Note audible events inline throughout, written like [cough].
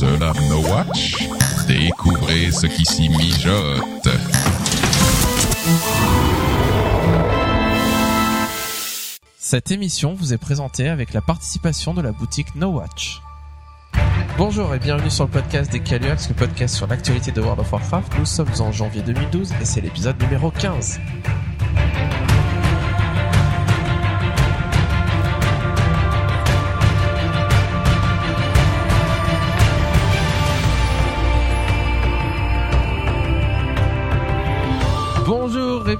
No Watch? Découvrez ce qui s'y mijote. Cette émission vous est présentée avec la participation de la boutique No Watch. Bonjour et bienvenue sur le podcast des Caluax, le podcast sur l'actualité de World of Warcraft. Nous sommes en janvier 2012 et c'est l'épisode numéro 15.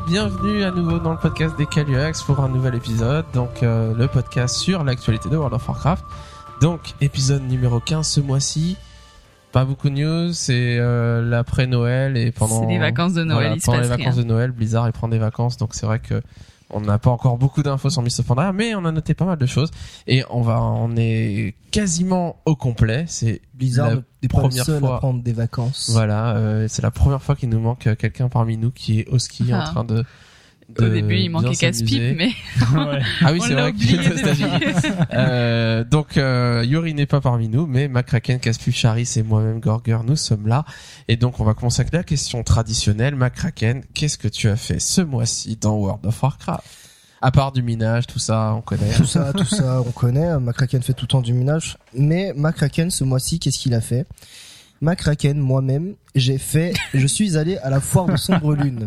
Bienvenue à nouveau dans le podcast des Caluax pour un nouvel épisode, donc euh, le podcast sur l'actualité de World of Warcraft. Donc épisode numéro 15 ce mois-ci. Pas beaucoup de news, c'est euh, l'après Noël et pendant C'est les vacances de Noël, voilà, il se pendant passe les vacances de Noël, Blizzard il prend des vacances, donc c'est vrai que on n'a pas encore beaucoup d'infos sur Mist of Pandaria, mais on a noté pas mal de choses et on va on est quasiment au complet. C'est seul fois. à prendre des vacances. Voilà, euh, c'est la première fois qu'il nous manque euh, quelqu'un parmi nous qui est au ski en Ah. train de. Au début, il manquait casse-pipe, mais [laughs] Ah oui, c'est vrai depuis. Euh, donc euh, Yuri n'est pas parmi nous, mais McCracken, Caspu, Charis et moi-même Gorger, nous sommes là. Et donc on va commencer avec la question traditionnelle. McCracken, qu'est-ce que tu as fait ce mois-ci dans World of Warcraft? À part du minage, tout ça, on connaît. Tout ça, tout ça, on connaît. McCracken fait tout le temps du minage. Mais McCracken, ce mois-ci, qu'est-ce qu'il a fait? McCracken, moi-même, j'ai fait, je suis allé à la foire de Sombre Lune.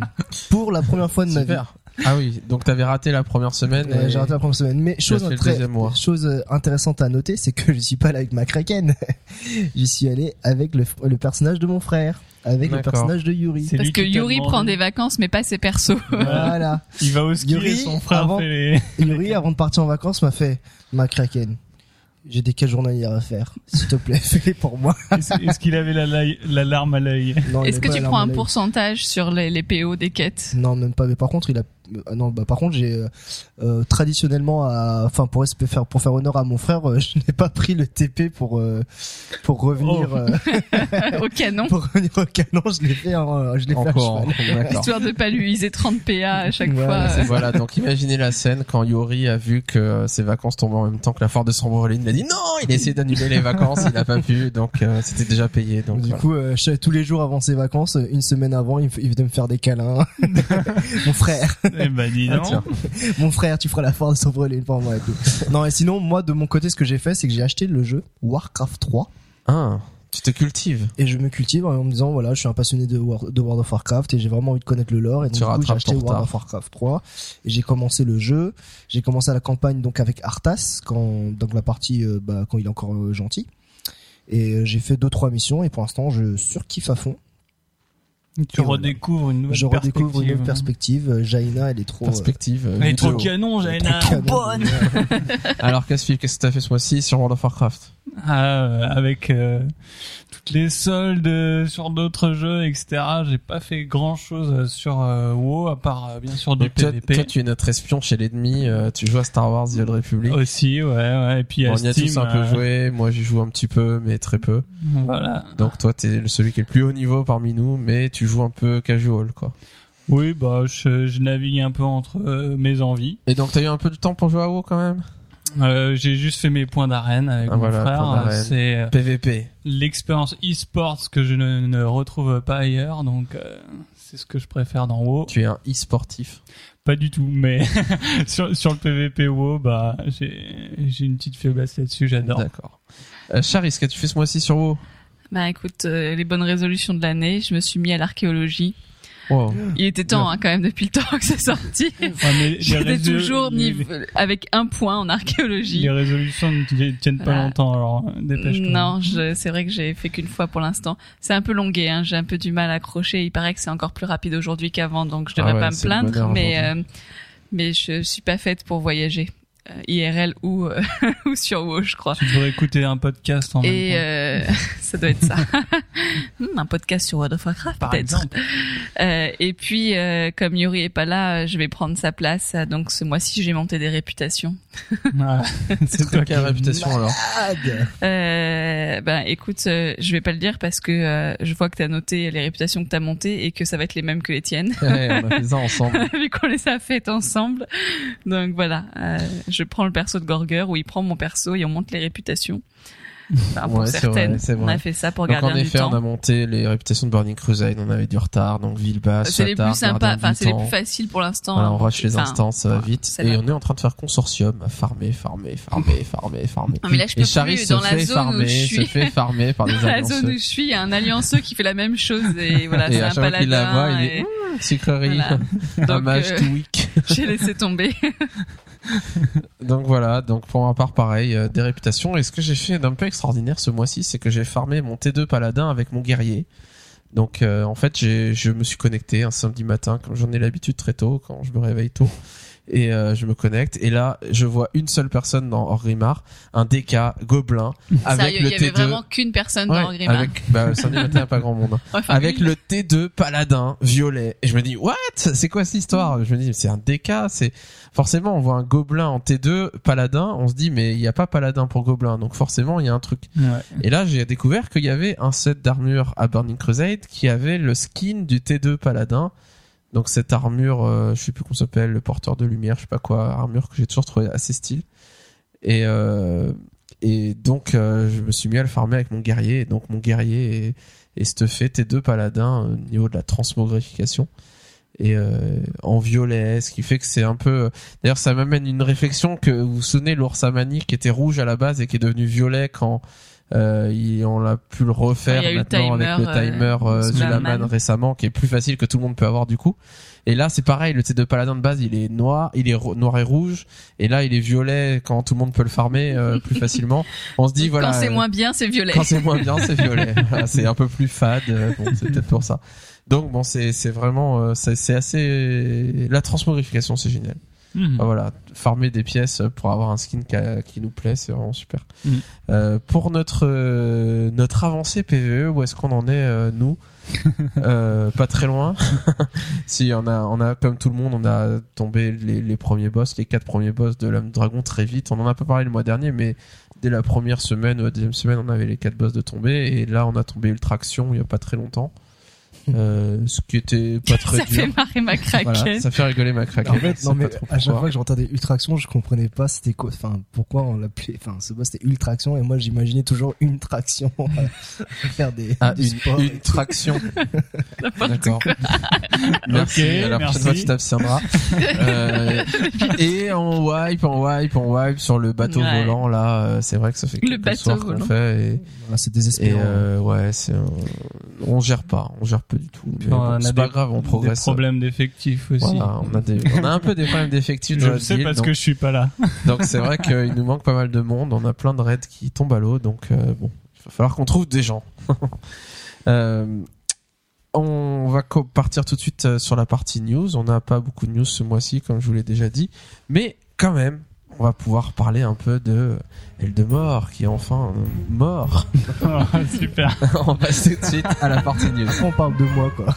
Pour la première fois de ma vie. Super. Ah oui, donc t'avais raté la première semaine. Ouais, et- J'ai raté la première semaine. Mais chose, très- chose euh, intéressante à noter, c'est que je suis pas allé avec McCracken. [laughs] J'y suis allé avec le, le personnage de mon frère. Avec le personnage de Yuri. C'est parce que Yuri prend des vacances, mais pas ses persos. [laughs] Voilà. Il va au ski Yuri, et son frère avant- fait les... Yuri, avant de partir en vacances, m'a fait McCracken. J'ai des quêtes journalières à faire. S'il te plaît, [laughs] fais-les pour moi. Est-ce est-ce qu'il avait la, la, la larme à l'œil? Non, il Est-ce que tu prends un pourcentage sur les, les PO des quêtes? Non, même pas. Mais par contre, il a. euh, non, bah par contre, j'ai euh, euh, traditionnellement, à... enfin pour faire pour faire honneur à mon frère, euh, [laughs] je n'ai pas pris le TP pour euh, pour revenir Oh. euh, [laughs] au canon pour revenir au canon. Je l'ai fait, en- je l'ai fait à. Histoire de pas lui user 30 PA à chaque Voilà, fois. Voilà, donc imaginez la scène quand Yuri a vu que ses vacances tombaient en même temps que la foire de Sombrelin. Il a dit non, il a essayé d'annuler les vacances, il n'a pas pu, donc euh, c'était déjà payé. Donc du voilà. coup, euh, je- tous les jours avant ses vacances, une semaine avant, il venait me faire des câlins. [laughs] mon frère, Eh ben dis Ah, donc. mon frère, tu feras la foire de Sombrelune pour moi et tout. non, et sinon, moi, de mon côté, ce que j'ai fait, c'est que j'ai acheté le jeu Warcraft 3. Ah, tu te cultives. Et je me cultive en me disant voilà, je suis un passionné de, War- de World of Warcraft et j'ai vraiment envie de connaître le lore. Et donc, Tu du coup, j'ai acheté ton World retard. of Warcraft 3 et j'ai commencé le jeu. J'ai commencé la campagne donc avec Arthas quand donc la partie euh, bah, quand il est encore euh, gentil. Et euh, j'ai fait deux trois missions et pour l'instant je surkiffe à fond. Tu Et voilà. redécouvres une nouvelle je redécouvre une nouvelle perspective. perspective. Euh, Jaina, elle est trop. euh, Perspective. euh, Elle est trop canon, elle est Jaina. trop canon. Bonne. Alors qu'est-ce que t'as fait ce mois-ci sur World of Warcraft? Euh, avec euh, toutes les soldes sur d'autres jeux, etc. J'ai pas fait grand chose sur euh, WoW à part bien sûr du Donc, toi, PVP. toi, tu es notre espion chez l'ennemi, tu joues à Star Wars The Old Republic. Aussi, ouais, ouais. Et puis Bon, à on y a Steam, tous un peu joué, moi j'y joue un petit peu, mais très peu. Voilà. Donc toi t'es celui qui est le plus haut niveau parmi nous, mais tu joues un peu casual quoi. Oui, bah je, je navigue un peu entre mes envies. Et donc t'as eu un peu de temps pour jouer à WoW quand même? Euh, j'ai juste fait mes points d'arène avec Ah, mon voilà, frère. C'est euh, PVP. l'expérience e-sports que je ne, ne retrouve pas ailleurs, donc euh, c'est ce que je préfère dans WoW. Tu es un e-sportif. Pas du tout, mais [laughs] sur, sur le PVP WoW, bah j'ai une petite faiblesse là-dessus, j'adore. D'accord. Euh, Charis, qu'est-ce que tu fais ce mois-ci sur WoW? Bah écoute, euh, les bonnes résolutions de l'année, je me suis mis à l'archéologie. Wow. Il était temps hein, quand même depuis le temps que c'est sorti. Ouais, mais J'étais résol- toujours les- avec un point en archéologie. Les résolutions ne ti- tiennent pas longtemps, alors euh, dépêche-toi. Non, je- c'est vrai que j'ai fait qu'une fois pour l'instant. C'est un peu longué, hein, j'ai un peu du mal à accrocher. Il paraît que c'est encore plus rapide aujourd'hui qu'avant, donc je devrais Ah ouais, pas me plaindre. Mais euh, mais je suis pas faite pour voyager IRL ou euh, [laughs] ou sur WoW, je crois. Tu devrais écouter un podcast en Et même temps. euh, [laughs] ça doit être ça. [laughs] Hmm, un podcast sur World of Warcraft Par peut-être. exemple. Euh, et puis euh, comme Yuri est pas là, euh, je vais prendre sa place. Euh, Donc ce mois-ci, j'ai monté des réputations. Ah, c'est toi qui Quelle réputation alors. Euh, ben écoute, euh, je vais pas le dire parce que euh, je vois que t'as noté les réputations que t'as montées et que ça va être les mêmes que les tiennes, Ouais, On a fait ça ensemble. vu qu'on les a faites ensemble. Donc voilà, euh, je prends le perso de Gorger ou il prend mon perso et on monte les réputations. Enfin, pour Ouais, c'est certaines, vrai, on a fait ça pour Donc garder en du effet, on a monté les réputations de Burning Crusade, on avait du retard, donc Villebasse, C'est les plus sympas, enfin c'est les plus faciles pour l'instant. Voilà, on rush les Enfin, instances, ça va vite. Et on est en train de faire consortium, à farmer, farmer, farmer, [laughs] farmer, farmer. Non, mais là, je peux Et Charis se dans la où je se suis. fait farmer par des Dans la zone où je suis, il y a un allianceux qui fait la même chose et voilà, Et c'est à un chaque fois qu'il la paladin. voit, il et est sucrerie, Voilà. [laughs] un Donc, [laughs] J'ai laissé tomber. [laughs] Donc voilà, donc pour ma part pareil, euh, des réputations. Et ce que j'ai fait d'un peu extraordinaire ce mois-ci, c'est que j'ai farmé mon T2 paladin avec mon guerrier. Donc euh, en fait, je me suis connecté un samedi matin, comme j'en ai l'habitude très tôt, quand je me réveille tôt. Et euh, je me connecte. Et là je vois une seule personne dans Orgrimmar, un DK gobelin avec Sérieux, le il y avait T2 vraiment qu'une personne Ouais, dans Orgrimmar. avec bah samedi matin pas grand monde. Avec le T2 paladin violet. Et je me dis what? C'est quoi cette histoire? Je me dis c'est un DK c'est forcément on voit un gobelin en T2 paladin. On se dit mais il y a pas paladin pour gobelin donc forcément il y a un truc. Ouais. et là j'ai découvert qu'il y avait un set d'armure à Burning Crusade qui avait le skin du T2 paladin donc cette armure euh, je sais plus comment s'appelle le porteur de lumière je sais pas quoi armure que j'ai toujours trouvé assez style. Et euh, donc euh, je me suis mis à le farmer avec mon guerrier. Et donc mon guerrier est, est stuffé. T2 paladin au niveau de la transmogrification. Et euh, en violet ce qui fait que c'est un peu d'ailleurs ça m'amène une réflexion que vous vous souvenez l'ours amani qui était rouge à la base et qui est devenu violet quand euh, il- on a pu le refaire Il y a eu le maintenant avec le timer, euh, timer sous du la Laman manne. récemment qui est plus facile que tout le monde peut avoir du coup et là c'est pareil le T2 paladin de base il est noir il est noir et rouge et là il est violet quand tout le monde peut le farmer euh, [laughs] plus facilement on se dit voilà Quand c'est euh, moins bien, c'est violet. quand c'est moins bien, c'est violet. [laughs] Voilà, c'est un peu plus fade. euh, Bon, c'est peut-être pour ça. Donc bon, c'est c'est vraiment euh, c'est c'est assez la transmogrification, c'est génial. Mhm. Voilà, farmer des pièces pour avoir un skin qui, a- qui nous plaît, c'est vraiment super. Mhm. Euh, pour notre euh, notre avancée PVE, où est-ce qu'on en est euh, nous [laughs] euh, Pas très loin. [laughs] si on a on a comme tout le monde, on a tombé les, les premiers boss, les quatre premiers boss de l'âme dragon très vite. On en a pas parlé le mois dernier, mais dès la première semaine ou la deuxième semaine, on avait les quatre boss de tomber, et là on a tombé Ultraction il y a pas très longtemps. Euh, ce qui était pas très ça dur. fait marrer ma. Voilà, ça fait rigoler ma craquette. En fait, non mais [laughs] à chaque fois que j'entendais Ultraction, je comprenais pas c'était quoi, enfin pourquoi on l'appelait, enfin ce boss c'était Ultraction et moi j'imaginais toujours une traction à [laughs] faire des Ah, du une, sport et une traction. [laughs] D'accord. Merci. Ok, à la prochaine merci. fois, tu t'abstiendras. Euh, et on wipe, on wipe, on wipe sur le bateau Ouais. volant. Là, euh, c'est vrai que ça fait Le bateau soirs qu'on volant. fait. Et, Voilà, c'est et désespérant. euh, ouais, c'est, un- on gère pas, on gère pas du tout. Mais On bon, a c'est des- pas grave, on Des progresse. problèmes d'effectifs aussi. Voilà, on a des, on a un peu des problèmes d'effectifs dans Je le sais guilde, parce donc- que je suis pas là. [laughs] Donc c'est vrai qu'il nous manque pas mal de monde. On a plein de raids qui tombent à l'eau. Donc euh, bon, il va falloir qu'on trouve des gens. [laughs] Euh, on va partir tout de suite euh, sur la partie news. On n'a pas beaucoup de news ce mois-ci, comme je vous l'ai déjà dit. Mais quand même, on va pouvoir parler un peu de Eldemort, qui est enfin mort. Oh, [laughs] [laughs] Super. [laughs] on passe tout de suite à la partie news. On parle de moi quoi.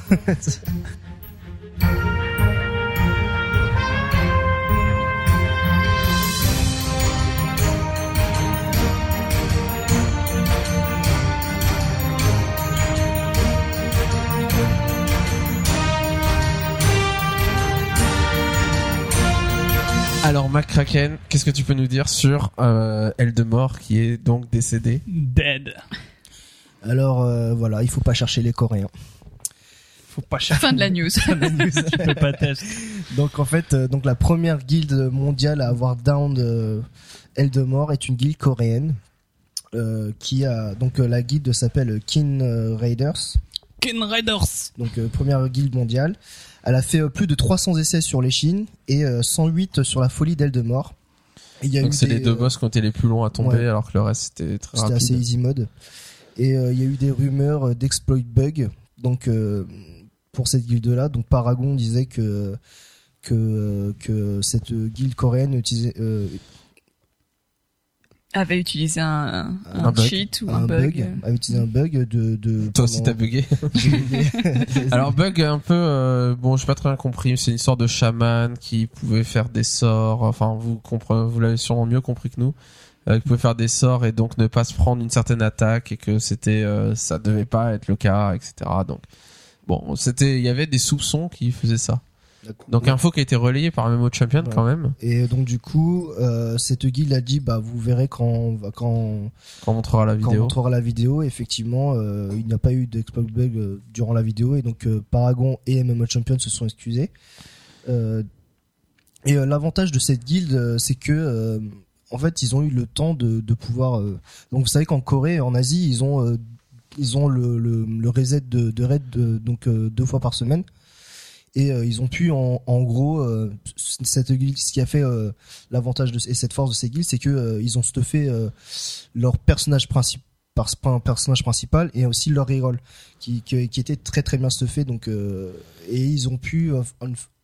[laughs] Alors, McCracken, qu'est-ce que tu peux nous dire sur euh, Eldemort, qui est donc décédé Dead. Alors euh, voilà, il faut pas chercher les Coréens. Faut pas chercher. Fin de la news. [laughs] Tu peux pas tester. Donc en fait, euh, donc la première guilde mondiale à avoir down euh, Eldemort est une guilde coréenne euh, qui a donc euh, la guilde s'appelle Kin Raiders. Ken Raiders. donc euh, première guilde mondiale. Elle a fait euh, plus de 300 essais sur les Chines et euh, 108 sur la folie Il y a Donc c'est des, les deux euh, boss qui ont été les plus longs à tomber, ouais. alors que le reste c'était très C'était rapide. assez easy mode. Et euh, il y a eu des rumeurs euh, d'exploit bug. Donc euh, pour cette guilde là, donc Paragon disait que que que cette guilde coréenne utilisait euh, Avait utilisé un, un, Un bug. cheat ou un, un bug. bug, avait utilisé un bug de de Toi aussi t'as bugué. [laughs] [laughs] Alors bug un peu, euh, bon j'ai pas très bien compris, c'est une sorte de chaman qui pouvait faire des sorts, enfin vous comprenez, vous l'avez sûrement mieux compris que nous, euh, qui pouvait faire des sorts et donc ne pas se prendre une certaine attaque et que c'était, euh, ça devait pas être le cas, etc. Donc bon c'était, il y avait des soupçons qui faisaient ça. Donc info qui a été relayée par Memo Champion Ouais. quand même, Et donc du coup, euh, cette guilde a dit bah vous verrez quand on va- quand quand on montrera la quand on vidéo. montrera la vidéo. Effectivement, euh, il n'y a pas eu d'exploit bug euh, durant la vidéo et donc Paragon et MMO Champion se sont excusés. Et l'avantage de cette guilde, c'est que en fait ils ont eu le temps de, de pouvoir. donc vous savez qu'en Corée, en Asie, ils ont ils ont le, le, le reset de, de raid de- donc deux fois par semaine. Et euh, ils ont pu en, gros euh, ce qui a fait euh, l'avantage de et cette force de ces guildes, c'est que ils ont stuffé leur personnage principal et aussi leur reroll qui, était très très bien stuffé. Donc et ils ont pu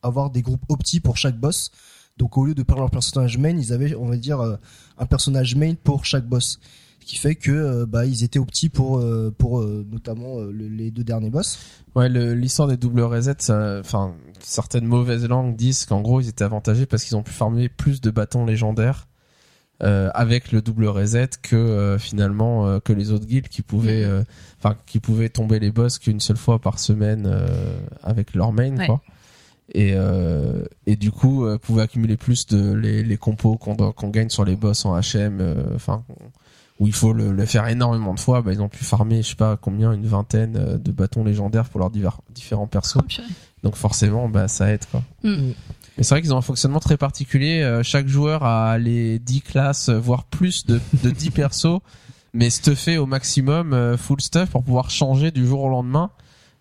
avoir des groupes opti pour chaque boss. Donc au lieu de perdre leur personnage main ils avaient on va dire un personnage main pour chaque boss qui fait que euh, bah ils étaient opti pour euh, pour euh, notamment euh, le- les deux derniers boss Ouais, le- l'histoire des double resets, ça- enfin certaines mauvaises langues disent qu'en gros ils étaient avantagés parce qu'ils ont pu farmer plus de bâtons légendaires euh, avec le double reset que euh, finalement euh, que les autres guildes qui pouvaient, euh, enfin qui pouvaient tomber les boss qu'une seule fois par semaine euh, avec leur main Ouais. quoi. Et, euh, et du coup euh, pouvaient accumuler plus de les, les compos qu'on qu'on gagne sur les boss en HM, euh, enfin où il faut le, le faire énormément de fois, bah, ils ont pu farmer, je sais pas combien, une vingtaine euh, de bâtons légendaires pour leurs divers, différents persos. Oh. Donc forcément, bah, ça aide quoi. Mm. Mais c'est vrai qu'ils ont un fonctionnement très particulier. Euh, chaque joueur a les 10 classes, euh, voire plus de, de 10 [laughs] persos, mais stuffé au maximum, euh, full stuff pour pouvoir changer du jour au lendemain,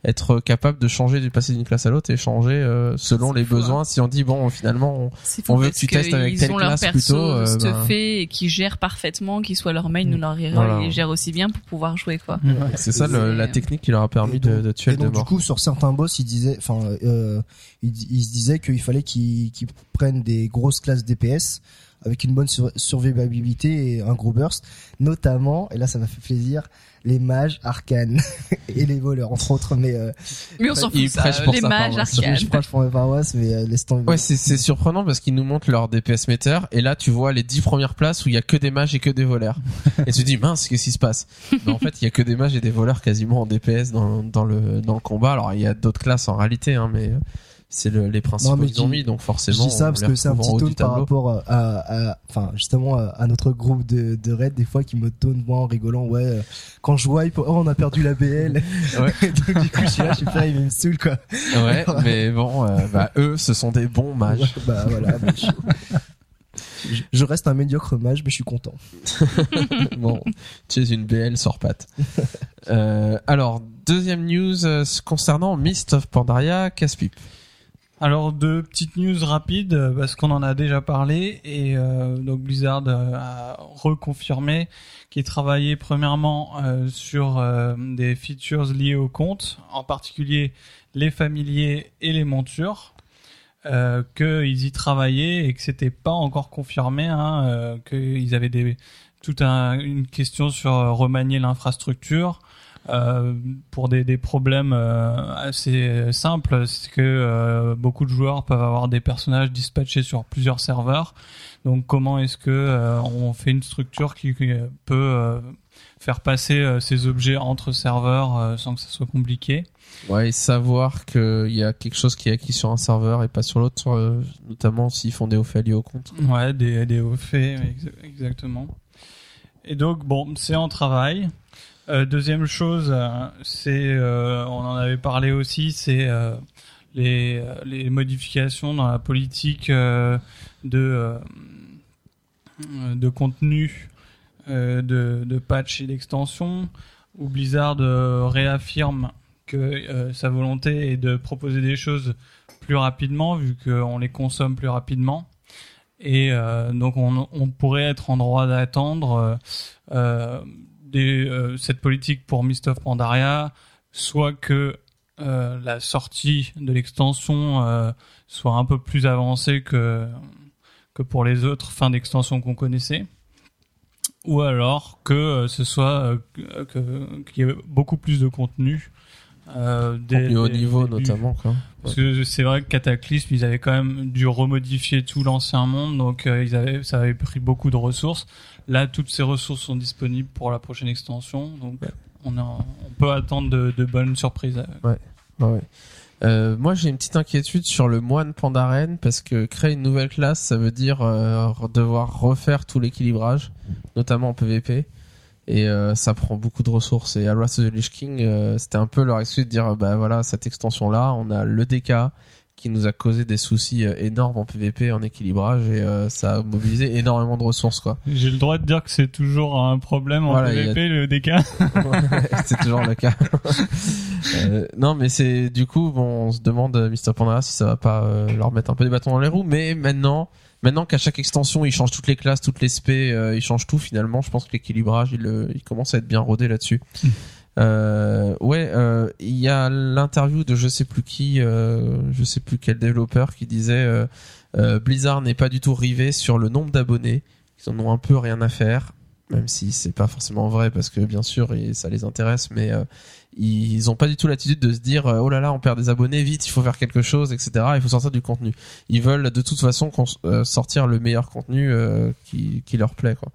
être capable de changer, de passer d'une classe à l'autre et changer euh, selon les fou, hein. besoins. Si on dit bon, finalement, on- On veut que tu testes avec ils telle ont leur classe perso plutôt, euh, stuffé et qui gèrent parfaitement, qu'ils soient leur main ou leur hero, Voilà. ils les gèrent aussi bien pour pouvoir jouer quoi. c'est ça le- la technique qui leur a permis de, de tuer et de du coup sur certains boss ils disaient enfin euh, ils, ils se disaient qu'il fallait qu'ils prennent des grosses classes DPS avec une bonne sur- survivabilité et un gros burst notamment et là ça m'a fait plaisir les mages arcanes [laughs] et les voleurs entre autres mais euh, Mais on s'en fout ça, prêche pour les sa mages paroisse. arcanes. je prêche pour mes paroisses mais euh, laisse tomber Ouais, c'est c'est surprenant parce qu'ils nous montrent leur DPS meter et là tu vois les 10 premières places où il y a que des mages et que des voleurs. [laughs] et tu te dis mince, qu'est-ce qui se passe? Mais en fait, il y a que des mages et des voleurs quasiment en DPS dans, dans le dans le combat. Alors il y a d'autres classes en réalité hein, mais euh, c'est le, les principaux Non, qu'ils ont je- mis donc je forcément dis ça parce que c'est un petit tone par rapport à, enfin justement à, à notre groupe de, de raid des fois qui me tone moi en rigolant ouais euh, quand je wipe oh on a perdu la BL [laughs] Ouais. [laughs] donc du coup je suis là je suis pas il me saoule quoi Ouais, [laughs] mais bon euh, bah eux ce sont des bons mages. Ouais, bah voilà bah, je, je- je reste un médiocre mage mais je suis content bon, tu es une BL sort patte. Euh, alors, deuxième news euh, concernant Mist of Pandaria, Caspipe. Alors deux petites news rapides euh, parce qu'on en a déjà parlé et euh, donc Blizzard euh, a reconfirmé qu'il travaillait premièrement euh, sur des features liées au compte, en particulier les familiers et les montures, qu'ils y travaillaient et que c'était pas encore confirmé, hein, qu'ils avaient des toute un- une question sur remanier l'infrastructure. Euh, pour des, des problèmes euh, assez simples, c'est que euh, beaucoup de joueurs peuvent avoir des personnages dispatchés sur plusieurs serveurs. Donc comment est-ce que euh, on fait une structure qui, qui, peut faire passer ces objets entre serveurs sans que ça soit compliqué? Ouais, et savoir qu'il y a quelque chose qui est acquis sur un serveur et pas sur l'autre, notamment s'ils font des faits liés au compte. Ouais, des, des exactement. Et donc, bon, c'est en travail. Euh, deuxième chose, c'est, euh, on en avait parlé aussi, c'est euh, les, modifications dans la politique de, de contenu de, de patch et d'extension, où Blizzard réaffirme que sa volonté est de proposer des choses plus rapidement, vu qu'on les consomme plus rapidement. Et donc on, pourrait être en droit d'attendre des, euh, cette politique pour Mist of Pandaria, soit que euh, la sortie de l'extension euh, soit un peu plus avancée que, que pour les autres fins d'extension qu'on connaissait, ou alors que ce soit qu'il y ait beaucoup plus de contenu. Le niveau début. notamment, quoi. Parce que c'est vrai que Cataclysme, ils avaient quand même dû remodifier tout l'ancien monde, donc euh, ils avaient, ça avait pris beaucoup de ressources. Là, toutes ces ressources sont disponibles pour la prochaine extension, donc on, a- on peut attendre de, de bonnes surprises. Ouais, ouais. Euh, moi, j'ai une petite inquiétude sur le moine Pandaren parce que créer une nouvelle classe, ça veut dire euh, devoir refaire tout l'équilibrage, notamment en PvP. Et euh, ça prend beaucoup de ressources. Et à Wrath of the Lich King, euh, c'était un peu leur excuse de dire, bah voilà, cette extension-là, on a le DK qui nous a causé des soucis euh, énormes en PvP, en équilibrage, et euh, ça a mobilisé énormément de ressources, quoi. J'ai le droit de dire que c'est toujours un problème en Voilà, a- PvP, le DK. [laughs] c'est toujours le cas. [laughs] Euh, non, mais c'est du coup, bon, on se demande euh, Mr Pandora si ça va pas euh, leur mettre un peu des bâtons dans les roues. Mais maintenant, maintenant qu'à chaque extension, ils changent toutes les classes, toutes les spé, euh, ils changent tout. Finalement, je pense que l'équilibrage, il, euh, il commence à être bien rodé là-dessus. Euh, ouais, euh, il y a l'interview de je sais plus qui, euh, je sais plus quel développeur qui disait Blizzard n'est pas du tout rivé sur le nombre d'abonnés, ils en ont un peu rien à faire, même si c'est pas forcément vrai parce que bien sûr ça les intéresse, mais euh, ils ont pas du tout l'attitude de se dire euh, oh là là on perd des abonnés vite, il faut faire quelque chose, etc. Il faut sortir du contenu. Ils veulent de toute façon euh, sortir le meilleur contenu euh, qui, qui leur plaît quoi.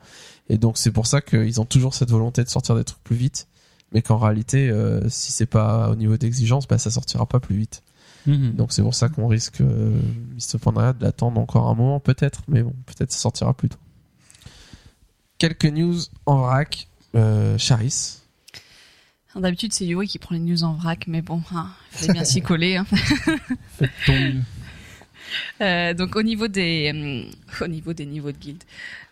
Et donc c'est pour ça qu'ils ont toujours cette volonté de sortir des trucs plus vite mais qu'en réalité, si c'est pas au niveau d'exigence, bah, ça sortira pas plus vite. Donc c'est pour ça qu'on risque, euh, Mr. Pandaria, de l'attendre encore un moment, peut-être, mais bon, peut-être ça sortira plus tôt. Quelques news en vrac. Euh, Charis. Alors, D'habitude, c'est Yuri qui prend les news en vrac, mais bon, hein, il fallait bien s'y coller. hein. [laughs] Euh, donc au niveau des hum, au niveau des niveaux de guild.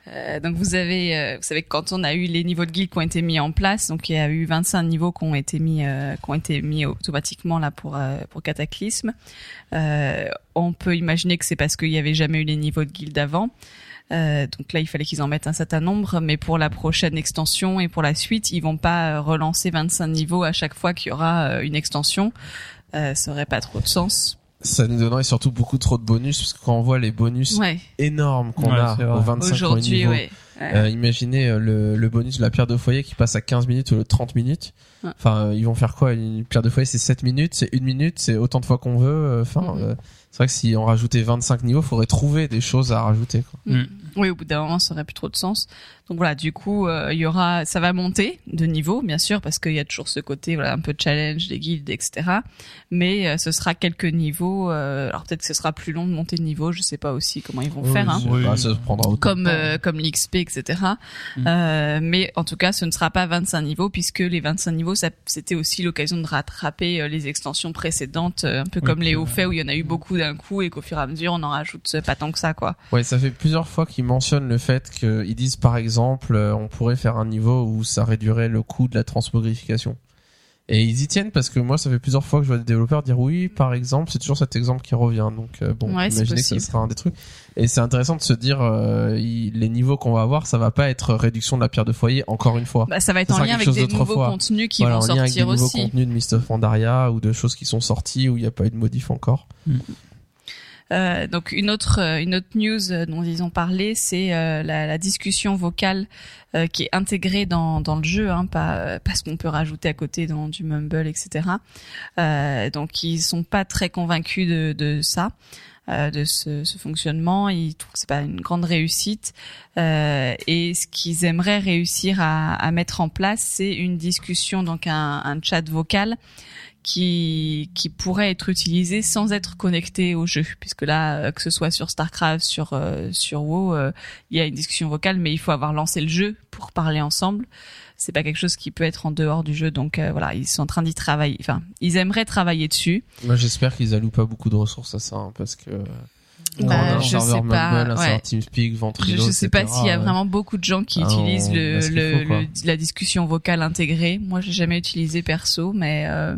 Euh, donc vous avez euh, vous savez que quand on a eu les niveaux de guild qui ont été mis en place, donc il y a eu 25 niveaux qui ont été mis euh, qui ont été mis automatiquement là pour euh, pour Cataclysme. Euh, on peut imaginer que c'est parce qu'il y avait jamais eu les niveaux de guild avant. Euh, donc là, il fallait qu'ils en mettent un certain nombre, mais pour la prochaine extension et pour la suite, ils vont pas euh, relancer 25 niveaux à chaque fois qu'il y aura euh, une extension. Euh, ça aurait pas trop de sens. Ça nous donnerait surtout beaucoup trop de bonus, parce que quand on voit les bonus Ouais. énormes qu'on Ouais, a aux 25 Aujourd'hui, niveaux, ouais. Euh, imaginez le, le bonus de la pierre de foyer qui passe à 15 minutes de 30 minutes. Ouais. Enfin, ils vont faire quoi? Une pierre de foyer, c'est 7 minutes, c'est une minute, c'est autant de fois qu'on veut. Enfin, Mhm. euh, c'est vrai que si on rajoutait 25 niveaux, faudrait trouver des choses à rajouter. Quoi. Mm. Oui, au bout d'un moment, ça aurait plus trop de sens. Donc voilà, du coup, euh, il y aura, ça va monter de niveau, bien sûr, parce qu'il y a toujours ce côté, voilà, un peu de challenge des guildes, etc. Mais euh, ce sera quelques niveaux. euh, alors peut-être que ce sera plus long de monter de niveau. Je sais pas aussi comment ils vont faire. Hein. Oui. pas, ça se prendra Comme euh, comme l'XP, etc. Mm. Euh, mais en tout cas, ce ne sera pas 25 niveaux puisque les 25 niveaux, ça, c'était aussi l'occasion de rattraper euh, les extensions précédentes, un peu Oui, comme les hauts faits où il y en a eu beaucoup d'un coup et qu'au fur et à mesure, on en rajoute pas tant que ça, quoi. Ouais, ça fait plusieurs fois qu'ils mentionnent le fait qu'ils disent par exemple, euh, on pourrait faire un niveau où ça réduirait le coût de la transmogrification. Et ils y tiennent parce que moi, ça fait plusieurs fois que je vois des développeurs dire oui, par exemple, c'est toujours cet exemple qui revient. Donc euh, bon, Ouais, imaginez que ce sera un des trucs. Et c'est intéressant de se dire, euh, il- les niveaux qu'on va avoir, ça va pas être réduction de la pierre de foyer encore une fois. Bah, ça va être Ça en lien avec des nouveaux contenus qui Voilà, vont en lien avec des sortir nouveaux aussi. contenus de. Fandaria ou de choses qui sont sorties où il n'y a pas eu de modif encore. Euh, donc une autre euh, une autre news dont ils ont parlé, c'est euh, la, la discussion vocale euh, qui est intégrée dans dans le jeu, hein, pas euh, pas ce qu'on peut rajouter à côté dans du mumble, etc. Euh, donc ils sont pas très convaincus de de ça. de ce, ce fonctionnement, ils trouvent que c'est pas une grande réussite et ce qu'ils aimeraient réussir à, à mettre en place, c'est une discussion donc un, un chat vocal qui qui pourrait être utilisé sans être connecté au jeu. Puisque là euh, que ce soit sur Starcraft sur euh, sur WoW euh, il y a une discussion vocale mais il faut avoir lancé le jeu pour parler ensemble. C'est pas quelque chose qui peut être en dehors du jeu. Donc euh, voilà ils sont en train d'y travailler. Enfin ils aimeraient travailler dessus. Moi, j'espère qu'ils allouent pas beaucoup de ressources à ça, hein, parce que Bah, je sais pas, ouais. TeamSpeak, je, Ventrilo, je sais pas s'il y a vraiment beaucoup de gens qui ah, utilisent on le, le, faut, le- la discussion vocale intégrée. Moi j'ai jamais utilisé perso mais euh,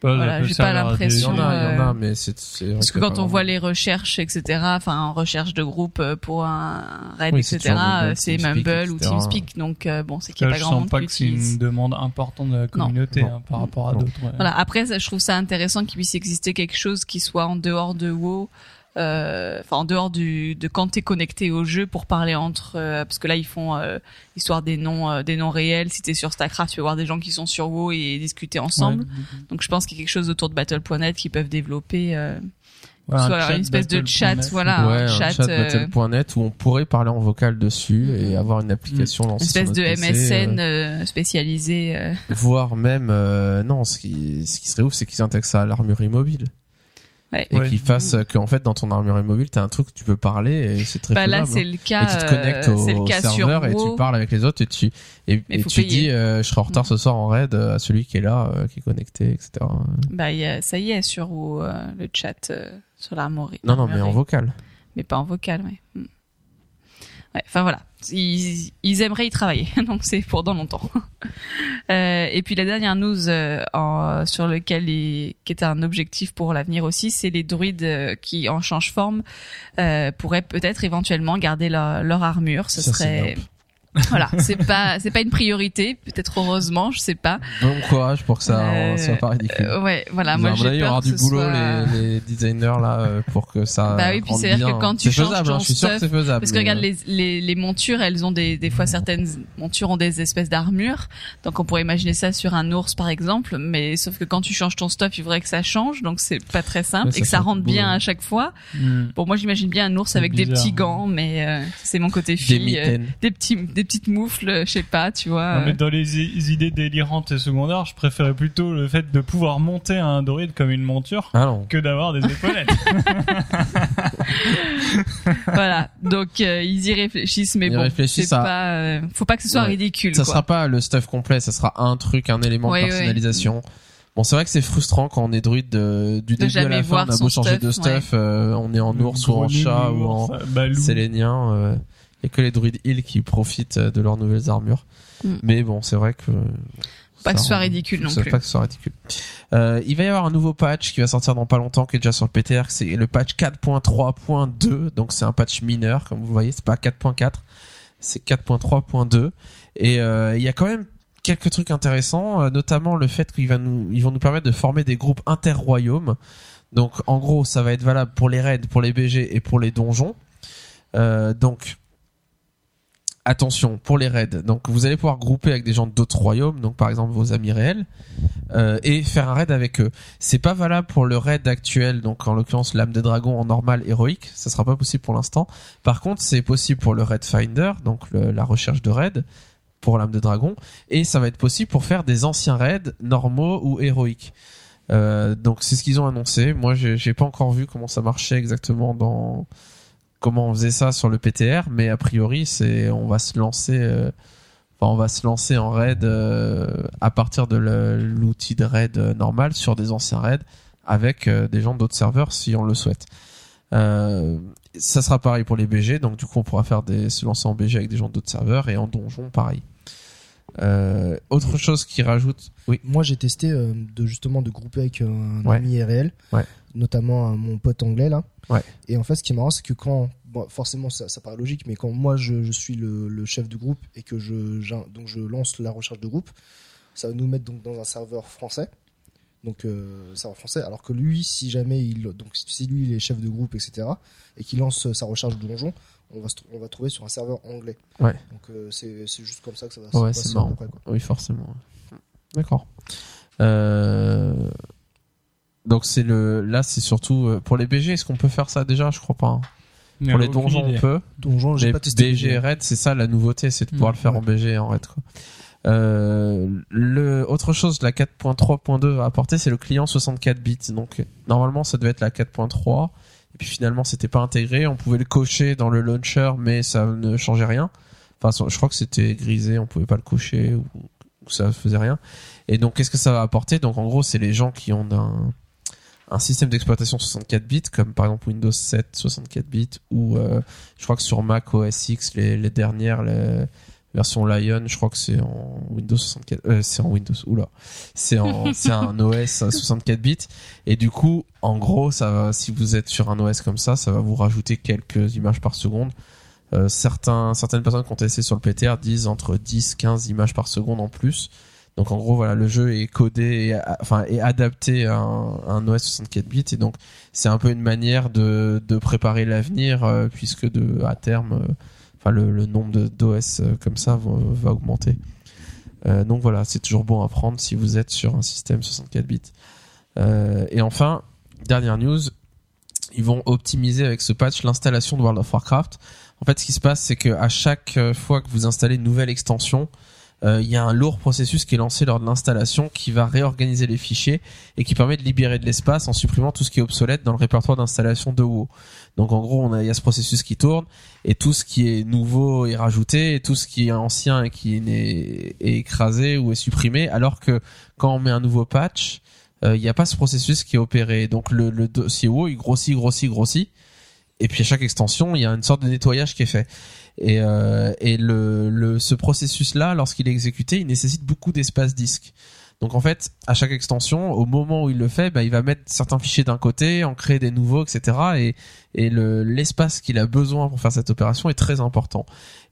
Pas- Voilà, j'ai pas servir à des- Il y en a, il y en euh, a, mais c'est, c'est vrai Parce que quand pas on voit les recherches, etc., enfin, en recherche de groupe euh, pour un raid, Oui, etc., euh, c'est TeamSpeak, Mumble ou. TeamSpeak, donc euh, bon, c'est qu'il n'y a je pas grand sens monde pas qui que c'est une demande importante de la communauté hein, par rapport à d'autres. ouais. Voilà. Après, ça, je trouve ça intéressant qu'il puisse exister quelque chose qui soit en dehors de WoW, euh, enfin en dehors du de quand t'es connecté au jeu pour parler entre, euh, parce que là ils font euh, histoire des noms euh, des noms réels. Si t'es sur Starcraft, tu vas voir des gens qui sont sur WoW et discuter ensemble. Ouais. Donc je pense qu'il y a quelque chose autour de Battle.net qui peuvent développer. euh, Ouais, un soit chat une espèce de chat, net. voilà, ouais, un un chat, chat, euh, battle.net où on pourrait parler en vocal dessus et avoir une application une lancée espèce sur de PC, euh, MSN euh, spécialisé. euh. voire même euh, non ce qui ce qui serait ouf c'est qu'ils intègrent ça à l'armurerie mobile Ouais. et Ouais. qu'ils fassent euh, qu'en fait dans ton armurerie mobile t'as un truc que tu peux parler et c'est très Bah là, c'est hein. le cas. et tu te connectes euh, au, c'est le au cas sur serveur et tu parles avec les autres et tu et, tu payer. dis euh, je serai en retard ce soir en raid euh, à celui qui est là euh, qui est connecté etc Bah, il y a- ça y est, sur euh, le chat euh, sur l'armorerie. non non mais en vocal mais pas en vocal, ouais. Mm. Ouais, enfin voilà, ils, ils aimeraient y travailler, [laughs] donc c'est pour dans longtemps. [laughs] Euh, et puis la dernière news euh, en, sur lequel il, qui est un objectif pour l'avenir aussi, c'est les druides euh, qui en change forme euh, pourraient peut-être éventuellement garder leur, leur armure. Ce Ça, serait. Voilà, c'est pas c'est pas une priorité, peut-être heureusement, je sais pas. bon courage pour que ça Euh, soit pas ridicule Euh, ouais, voilà, moi j'ai avis, il y peur aura que du ce boulot soit- les, les designers là euh, pour que ça Bah oui, puis rende c'est-à-dire bien. que quand tu C'est changes faisable, ton hein, je suis sûr que stuff, c'est faisable Parce que regarde, les, les, les montures, elles ont des, des fois certaines montures ont des espèces d'armures. Donc on pourrait imaginer ça sur un ours par exemple, mais sauf que quand tu changes ton stuff, il faudrait que ça change, donc c'est pas très simple Ouais, et que ça rentre bien à chaque fois. Hmm. Bon, moi j'imagine bien un ours C'est avec des petits hein. gants, mais euh, c'est mon côté des fille, euh, mitaines des petits, des petites moufles, je sais pas, tu vois. Non, mais euh. dans les i- idées délirantes et secondaires, je préférais plutôt le fait de pouvoir monter un druide comme une monture ah que d'avoir des épaulettes. [laughs] voilà. Donc euh, ils y réfléchissent, mais Ils bon, réfléchissent c'est à- pas, euh, faut pas que ce soit Ouais. ridicule. ça quoi. sera pas le stuff complet, ça sera un truc, un élément Ouais, de ouais. personnalisation. Bon, c'est vrai que c'est frustrant quand on est druide de- du De début à la fin, on a beau changer de stuff, euh, on est en ours ou en chat ou en ours, sélénien. euh, et que les druides heal qui profitent de leurs nouvelles armures. Mm. Mais bon, c'est vrai que Pas que ce soit ridicule non plus. Pas que ce soit ridicule. Euh, il va y avoir un nouveau patch qui va sortir dans pas longtemps, qui est déjà sur le PTR. C'est le patch 4.3.2. Donc c'est un patch mineur, comme vous voyez. C'est pas 4.4, c'est 4.3.2. Et euh, il y a quand même quelques trucs intéressants, euh, notamment le fait qu'ils nous, ils vont nous permettre de former des groupes inter-royaumes. Donc en gros, ça va être valable pour les raids, pour les BG et pour les donjons. Euh, donc attention pour les raids. Donc vous allez pouvoir grouper avec des gens d'autres royaumes, donc par exemple vos amis réels, euh, et faire un raid avec eux. C'est pas valable pour le raid actuel, donc en l'occurrence l'âme des dragons en normal héroïque. Ça sera pas possible pour l'instant. Par contre, c'est possible pour le raid finder, donc la recherche de raid pour l'âme de dragon, et ça va être possible pour faire des anciens raids normaux ou héroïques. Euh, donc c'est ce qu'ils ont annoncé. Moi, j'ai pas encore vu comment ça marchait exactement dans comment on faisait ça sur le PTR, mais a priori, c'est on va se lancer, euh, enfin, on va se lancer en raid euh, à partir de l'outil de raid euh, normal sur des anciens raids avec euh, des gens d'autres serveurs si on le souhaite. Ça sera pareil pour les BG, donc du coup on pourra faire des se lancer en BG avec des gens d'autres serveurs et en donjon pareil. Autre chose qui rajoute, oui, Moi, j'ai testé de justement de grouper avec un Ouais. ami réel, Ouais. Notamment euh, mon pote anglais là. Ouais. Et en fait, ce qui est marrant, c'est que quand, bon, forcément, ça, ça paraît logique, mais quand moi je, je suis le, le chef de groupe et que je, donc je lance la recherche de groupe, ça va nous mettre donc dans un serveur français. Donc euh, serveur français. Alors que lui, si jamais il, donc si lui il est chef de groupe, etc., et qu'il lance euh, sa recherche de donjon, on va se, on va trouver sur un serveur anglais. Ouais. Donc euh, c'est, juste comme ça que ça va Ouais, se passer c'est à marrant. peu près, quoi. Oui, forcément. D'accord. Euh... Donc c'est le là c'est surtout euh, pour les BG est-ce qu'on peut faire ça déjà? Je crois pas hein. pour les donjons idée. on peut Donjon, j'ai les pas testé. BG et raid c'est ça la nouveauté c'est de pouvoir Mm, le faire ouais. en BG et en raid quoi. Euh, le autre chose la 4.3.2 va apporter c'est le client 64 bits donc normalement ça devait être la 4.3 et puis finalement c'était pas intégré on pouvait le cocher dans le launcher mais ça ne changeait rien enfin je crois que c'était grisé on pouvait pas le cocher ou, ou ça faisait rien et donc qu'est-ce que ça va apporter? Donc en gros c'est les gens qui ont un un système d'exploitation 64 bits comme par exemple Windows 7 64 bits ou euh, je crois que sur Mac OS X les, les dernières les versions Lion je crois que c'est en Windows 64 euh, c'est en Windows oula. C'est en [laughs] c'est un OS à 64 bits. Et du coup en gros ça va si vous êtes sur un OS comme ça ça va vous rajouter quelques images par seconde. Euh, certains certaines personnes qui ont testé sur le PTR disent entre 10 15 images par seconde en plus donc en gros voilà le jeu est codé et a- enfin est adapté à un, OS 64 bits et donc c'est un peu une manière de, préparer l'avenir euh, puisque à terme euh, le, nombre d'OS euh, comme ça va, augmenter. Euh, donc voilà, c'est toujours bon à prendre si vous êtes sur un système 64 bits. Euh, et enfin, dernière news, ils vont optimiser avec ce patch l'installation de World of Warcraft. En fait, ce qui se passe, c'est que à chaque euh, fois que vous installez une nouvelle extension, euh, il y a un lourd processus qui est lancé lors de l'installation qui va réorganiser les fichiers et qui permet de libérer de l'espace en supprimant tout ce qui est obsolète dans le répertoire d'installation de WoW. Donc en gros, on a, il y a ce processus qui tourne et tout ce qui est nouveau est rajouté et tout ce qui est ancien et qui est, est écrasé ou est supprimé. Alors que quand on met un nouveau patch, euh, il n'y a pas ce processus qui est opéré. Donc le, le dossier WoW, il grossit, grossit, grossit. Et puis à chaque extension, il y a une sorte de nettoyage qui est fait. Et, euh, et le, le, ce processus-là, lorsqu'il est exécuté, il nécessite beaucoup d'espace disque. Donc en fait, à chaque extension, au moment où il le fait, bah, il va mettre certains fichiers d'un côté, en créer des nouveaux, etc. Et, et le, l'espace qu'il a besoin pour faire cette opération est très important.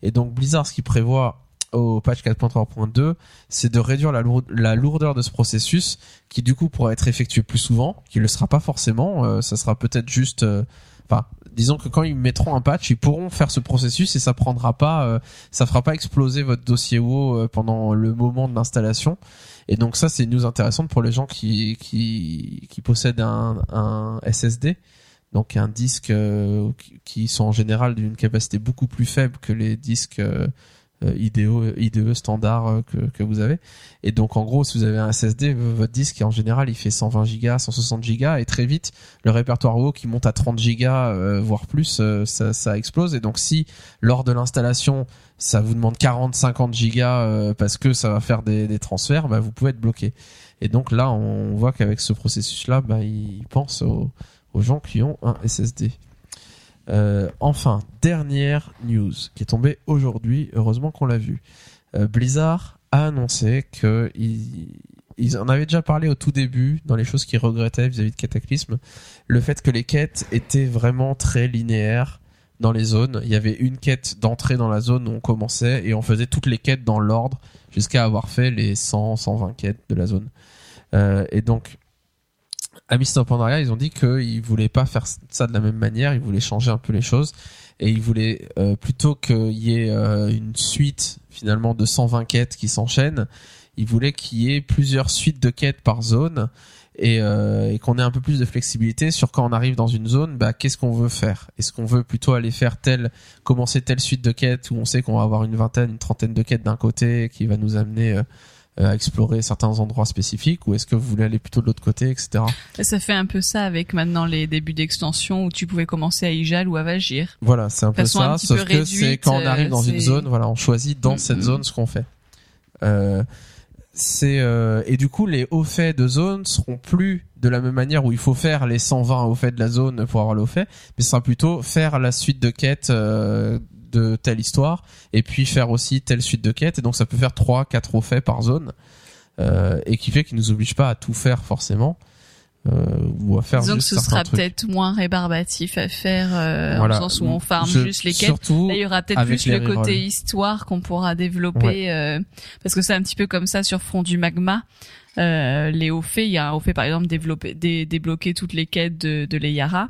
Et donc Blizzard, ce qu'il prévoit au patch 4.3.2, c'est de réduire la, lour- la lourdeur de ce processus, qui du coup pourra être effectué plus souvent, qui le sera pas forcément. euh, ça sera peut-être juste, euh, enfin, disons que quand ils mettront un patch, ils pourront faire ce processus et ça prendra pas, euh, ça fera pas exploser votre dossier WoW euh, pendant le moment de l'installation. Et donc ça, c'est une news intéressante pour les gens qui qui, qui possèdent un, un SSD, donc un disque euh, qui- sont en général d'une capacité beaucoup plus faible que les disques euh, IDE, IDE standard euh, que, vous avez. Et donc en gros, si vous avez un SSD, votre disque en général il fait 120 gigas, 160 gigas et très vite le répertoire WoW qui monte à 30 gigas euh, voire plus, euh, ça, ça explose. Et donc si lors de l'installation ça vous demande 40, 50 gigas euh, parce que ça va faire des, transferts, bah, vous pouvez être bloqué. Et donc là, on voit qu'avec ce processus-là, bah, il pense aux, aux gens qui ont un SSD. Euh, enfin, dernière news qui est tombée aujourd'hui. Heureusement qu'on l'a vu. Euh, Blizzard a annoncé que ils en avaient déjà parlé au tout début dans les choses qu'ils regrettaient vis-à-vis de Cataclysme, le fait que les quêtes étaient vraiment très linéaires dans les zones. Il y avait une quête d'entrée dans la zone où on commençait et on faisait toutes les quêtes dans l'ordre jusqu'à avoir fait les 100, 120 quêtes de la zone. Euh, et donc, of Pandaria, ils ont dit qu'ils voulaient pas faire ça de la même manière, ils voulaient changer un peu les choses. Et ils voulaient euh, plutôt qu'il y ait euh, une suite finalement de 120 quêtes qui s'enchaînent, ils voulaient qu'il y ait plusieurs suites de quêtes par zone et, euh, et qu'on ait un peu plus de flexibilité sur quand on arrive dans une zone, bah, qu'est-ce qu'on veut faire? Est-ce qu'on veut plutôt aller faire telle, commencer telle suite de quêtes où on sait qu'on va avoir une vingtaine, une trentaine de quêtes d'un côté qui va nous amener euh, explorer certains endroits spécifiques ou est-ce que vous voulez aller plutôt de l'autre côté, etc. Et ça fait un peu ça avec maintenant les débuts d'extension où tu pouvais commencer à Ijal ou à Vagir. Voilà, c'est un peu un ça, sauf que c'est quand on arrive euh, dans une zone, voilà, on choisit dans Mm, cette mm. zone ce qu'on fait. Euh, c'est euh, et du coup les hauts faits de zone seront plus de la même manière où il faut faire les 120 hauts faits de la zone pour avoir le haut fait, mais ce sera plutôt faire la suite de quêtes euh, de telle histoire et puis faire aussi telle suite de quêtes et donc ça peut faire 3 4 hauts faits par zone euh, et qui fait qu'il nous oblige pas à tout faire forcément euh, ou à faire juste ce sera peut-être moins rébarbatif à faire euh, Voilà. en sens où on farme Je- juste les quêtes. Surtout Là, il y aura peut-être plus le côté histoire qu'on pourra développer euh, parce que c'est un petit peu comme ça sur Front du Magma. Les hauts faits, il y a un haut fait par exemple développer, dé- débloquer toutes les quêtes de, de l'Eyara.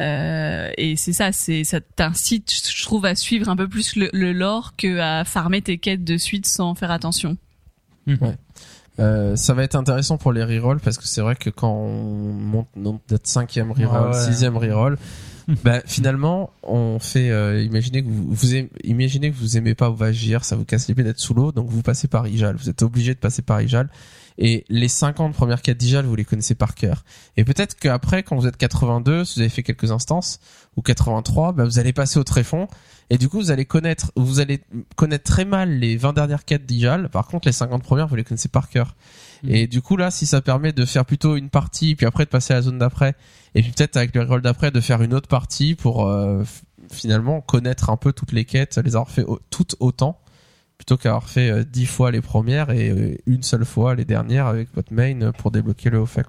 Euh, et c'est ça, c'est ça t'incite, je trouve, à suivre un peu plus le, le lore que à farmer tes quêtes de suite sans faire attention. Euh, ça va être intéressant pour les rerolls parce que c'est vrai que quand on monte notre cinquième reroll, Ouais, ouais. sixième reroll, bah, finalement on fait. euh, imaginez que vous, vous aimez, imaginez que vous aimez pas Vagir, ça vous casse les pieds d'être sous l'eau, donc vous passez par Ijal. Vous êtes obligé de passer par Ijal. Et les 50 premières quêtes d'Ijal, vous les connaissez par cœur. Et peut-être qu'après, quand vous êtes 82, si vous avez fait quelques instances, ou 83, bah, vous allez passer au tréfonds. Et du coup, vous allez connaître, vous allez connaître très mal les 20 dernières quêtes d'Ijal. Par contre, les 50 premières, vous les connaissez par cœur. Et du coup, là, si ça permet de faire plutôt une partie, puis après de passer à la zone d'après, et puis peut-être avec le reroll d'après de faire une autre partie pour euh, finalement connaître un peu toutes les quêtes, les avoir fait toutes autant, plutôt qu'avoir fait euh, 10 fois les premières et euh, une seule fois les dernières avec votre main euh, pour débloquer le haut fait.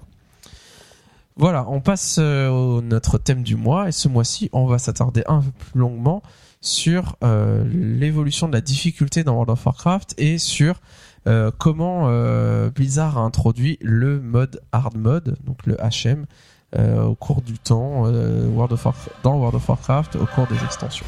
Voilà, on passe euh, au notre thème du mois et ce mois-ci, on va s'attarder un peu plus longuement sur euh, l'évolution de la difficulté dans World of Warcraft et sur euh, comment euh, Blizzard a introduit le mode hard mode, donc le HM, euh, au cours du temps euh, dans World of Warcraft au cours des extensions.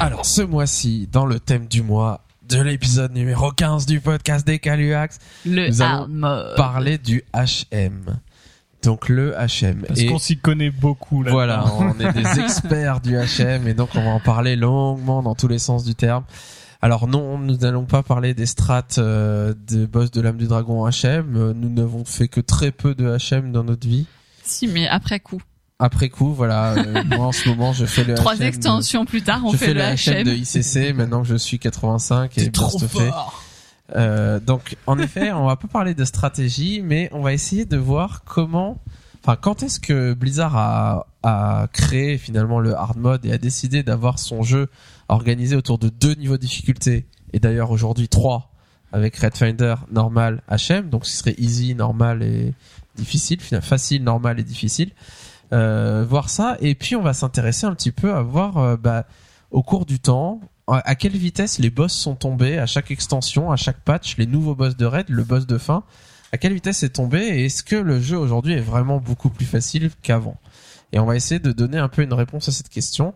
Alors ce mois-ci, dans le thème du mois de l'épisode numéro 15 du podcast des Caluax, Le Nous allons parler du HM. Donc le HM. Parce qu'on s'y connaît beaucoup là. voilà, on est des experts du HM et donc on va en parler longuement dans tous les sens du terme. Alors non, nous n'allons pas parler des strates euh, des boss de l'âme du dragon HM. Nous n'avons fait que très peu de HM dans notre vie. Si, mais après coup. Après coup, voilà, euh, [laughs] moi en ce moment je fais le Trois HM de- extensions plus tard, on je fait fais le HM de HM. ICC maintenant que je suis 85 et Burst fait. Euh, donc, en effet, on va pas parler de stratégie, mais on va essayer de voir comment, enfin, quand est-ce que Blizzard a, a créé finalement le hard mode et a décidé d'avoir son jeu organisé autour de deux niveaux de difficulté, et d'ailleurs aujourd'hui trois, avec Red Finder, normal, HM, donc ce serait easy, normal et difficile, finalement, facile, normal et difficile. Euh, voir ça, et puis on va s'intéresser un petit peu à voir, euh, bah, au cours du temps, à quelle vitesse les boss sont tombés à chaque extension, à chaque patch, les nouveaux boss de raid, le boss de fin, à quelle vitesse c'est tombé et est-ce que le jeu aujourd'hui est vraiment beaucoup plus facile qu'avant? Et on va essayer de donner un peu une réponse à cette question.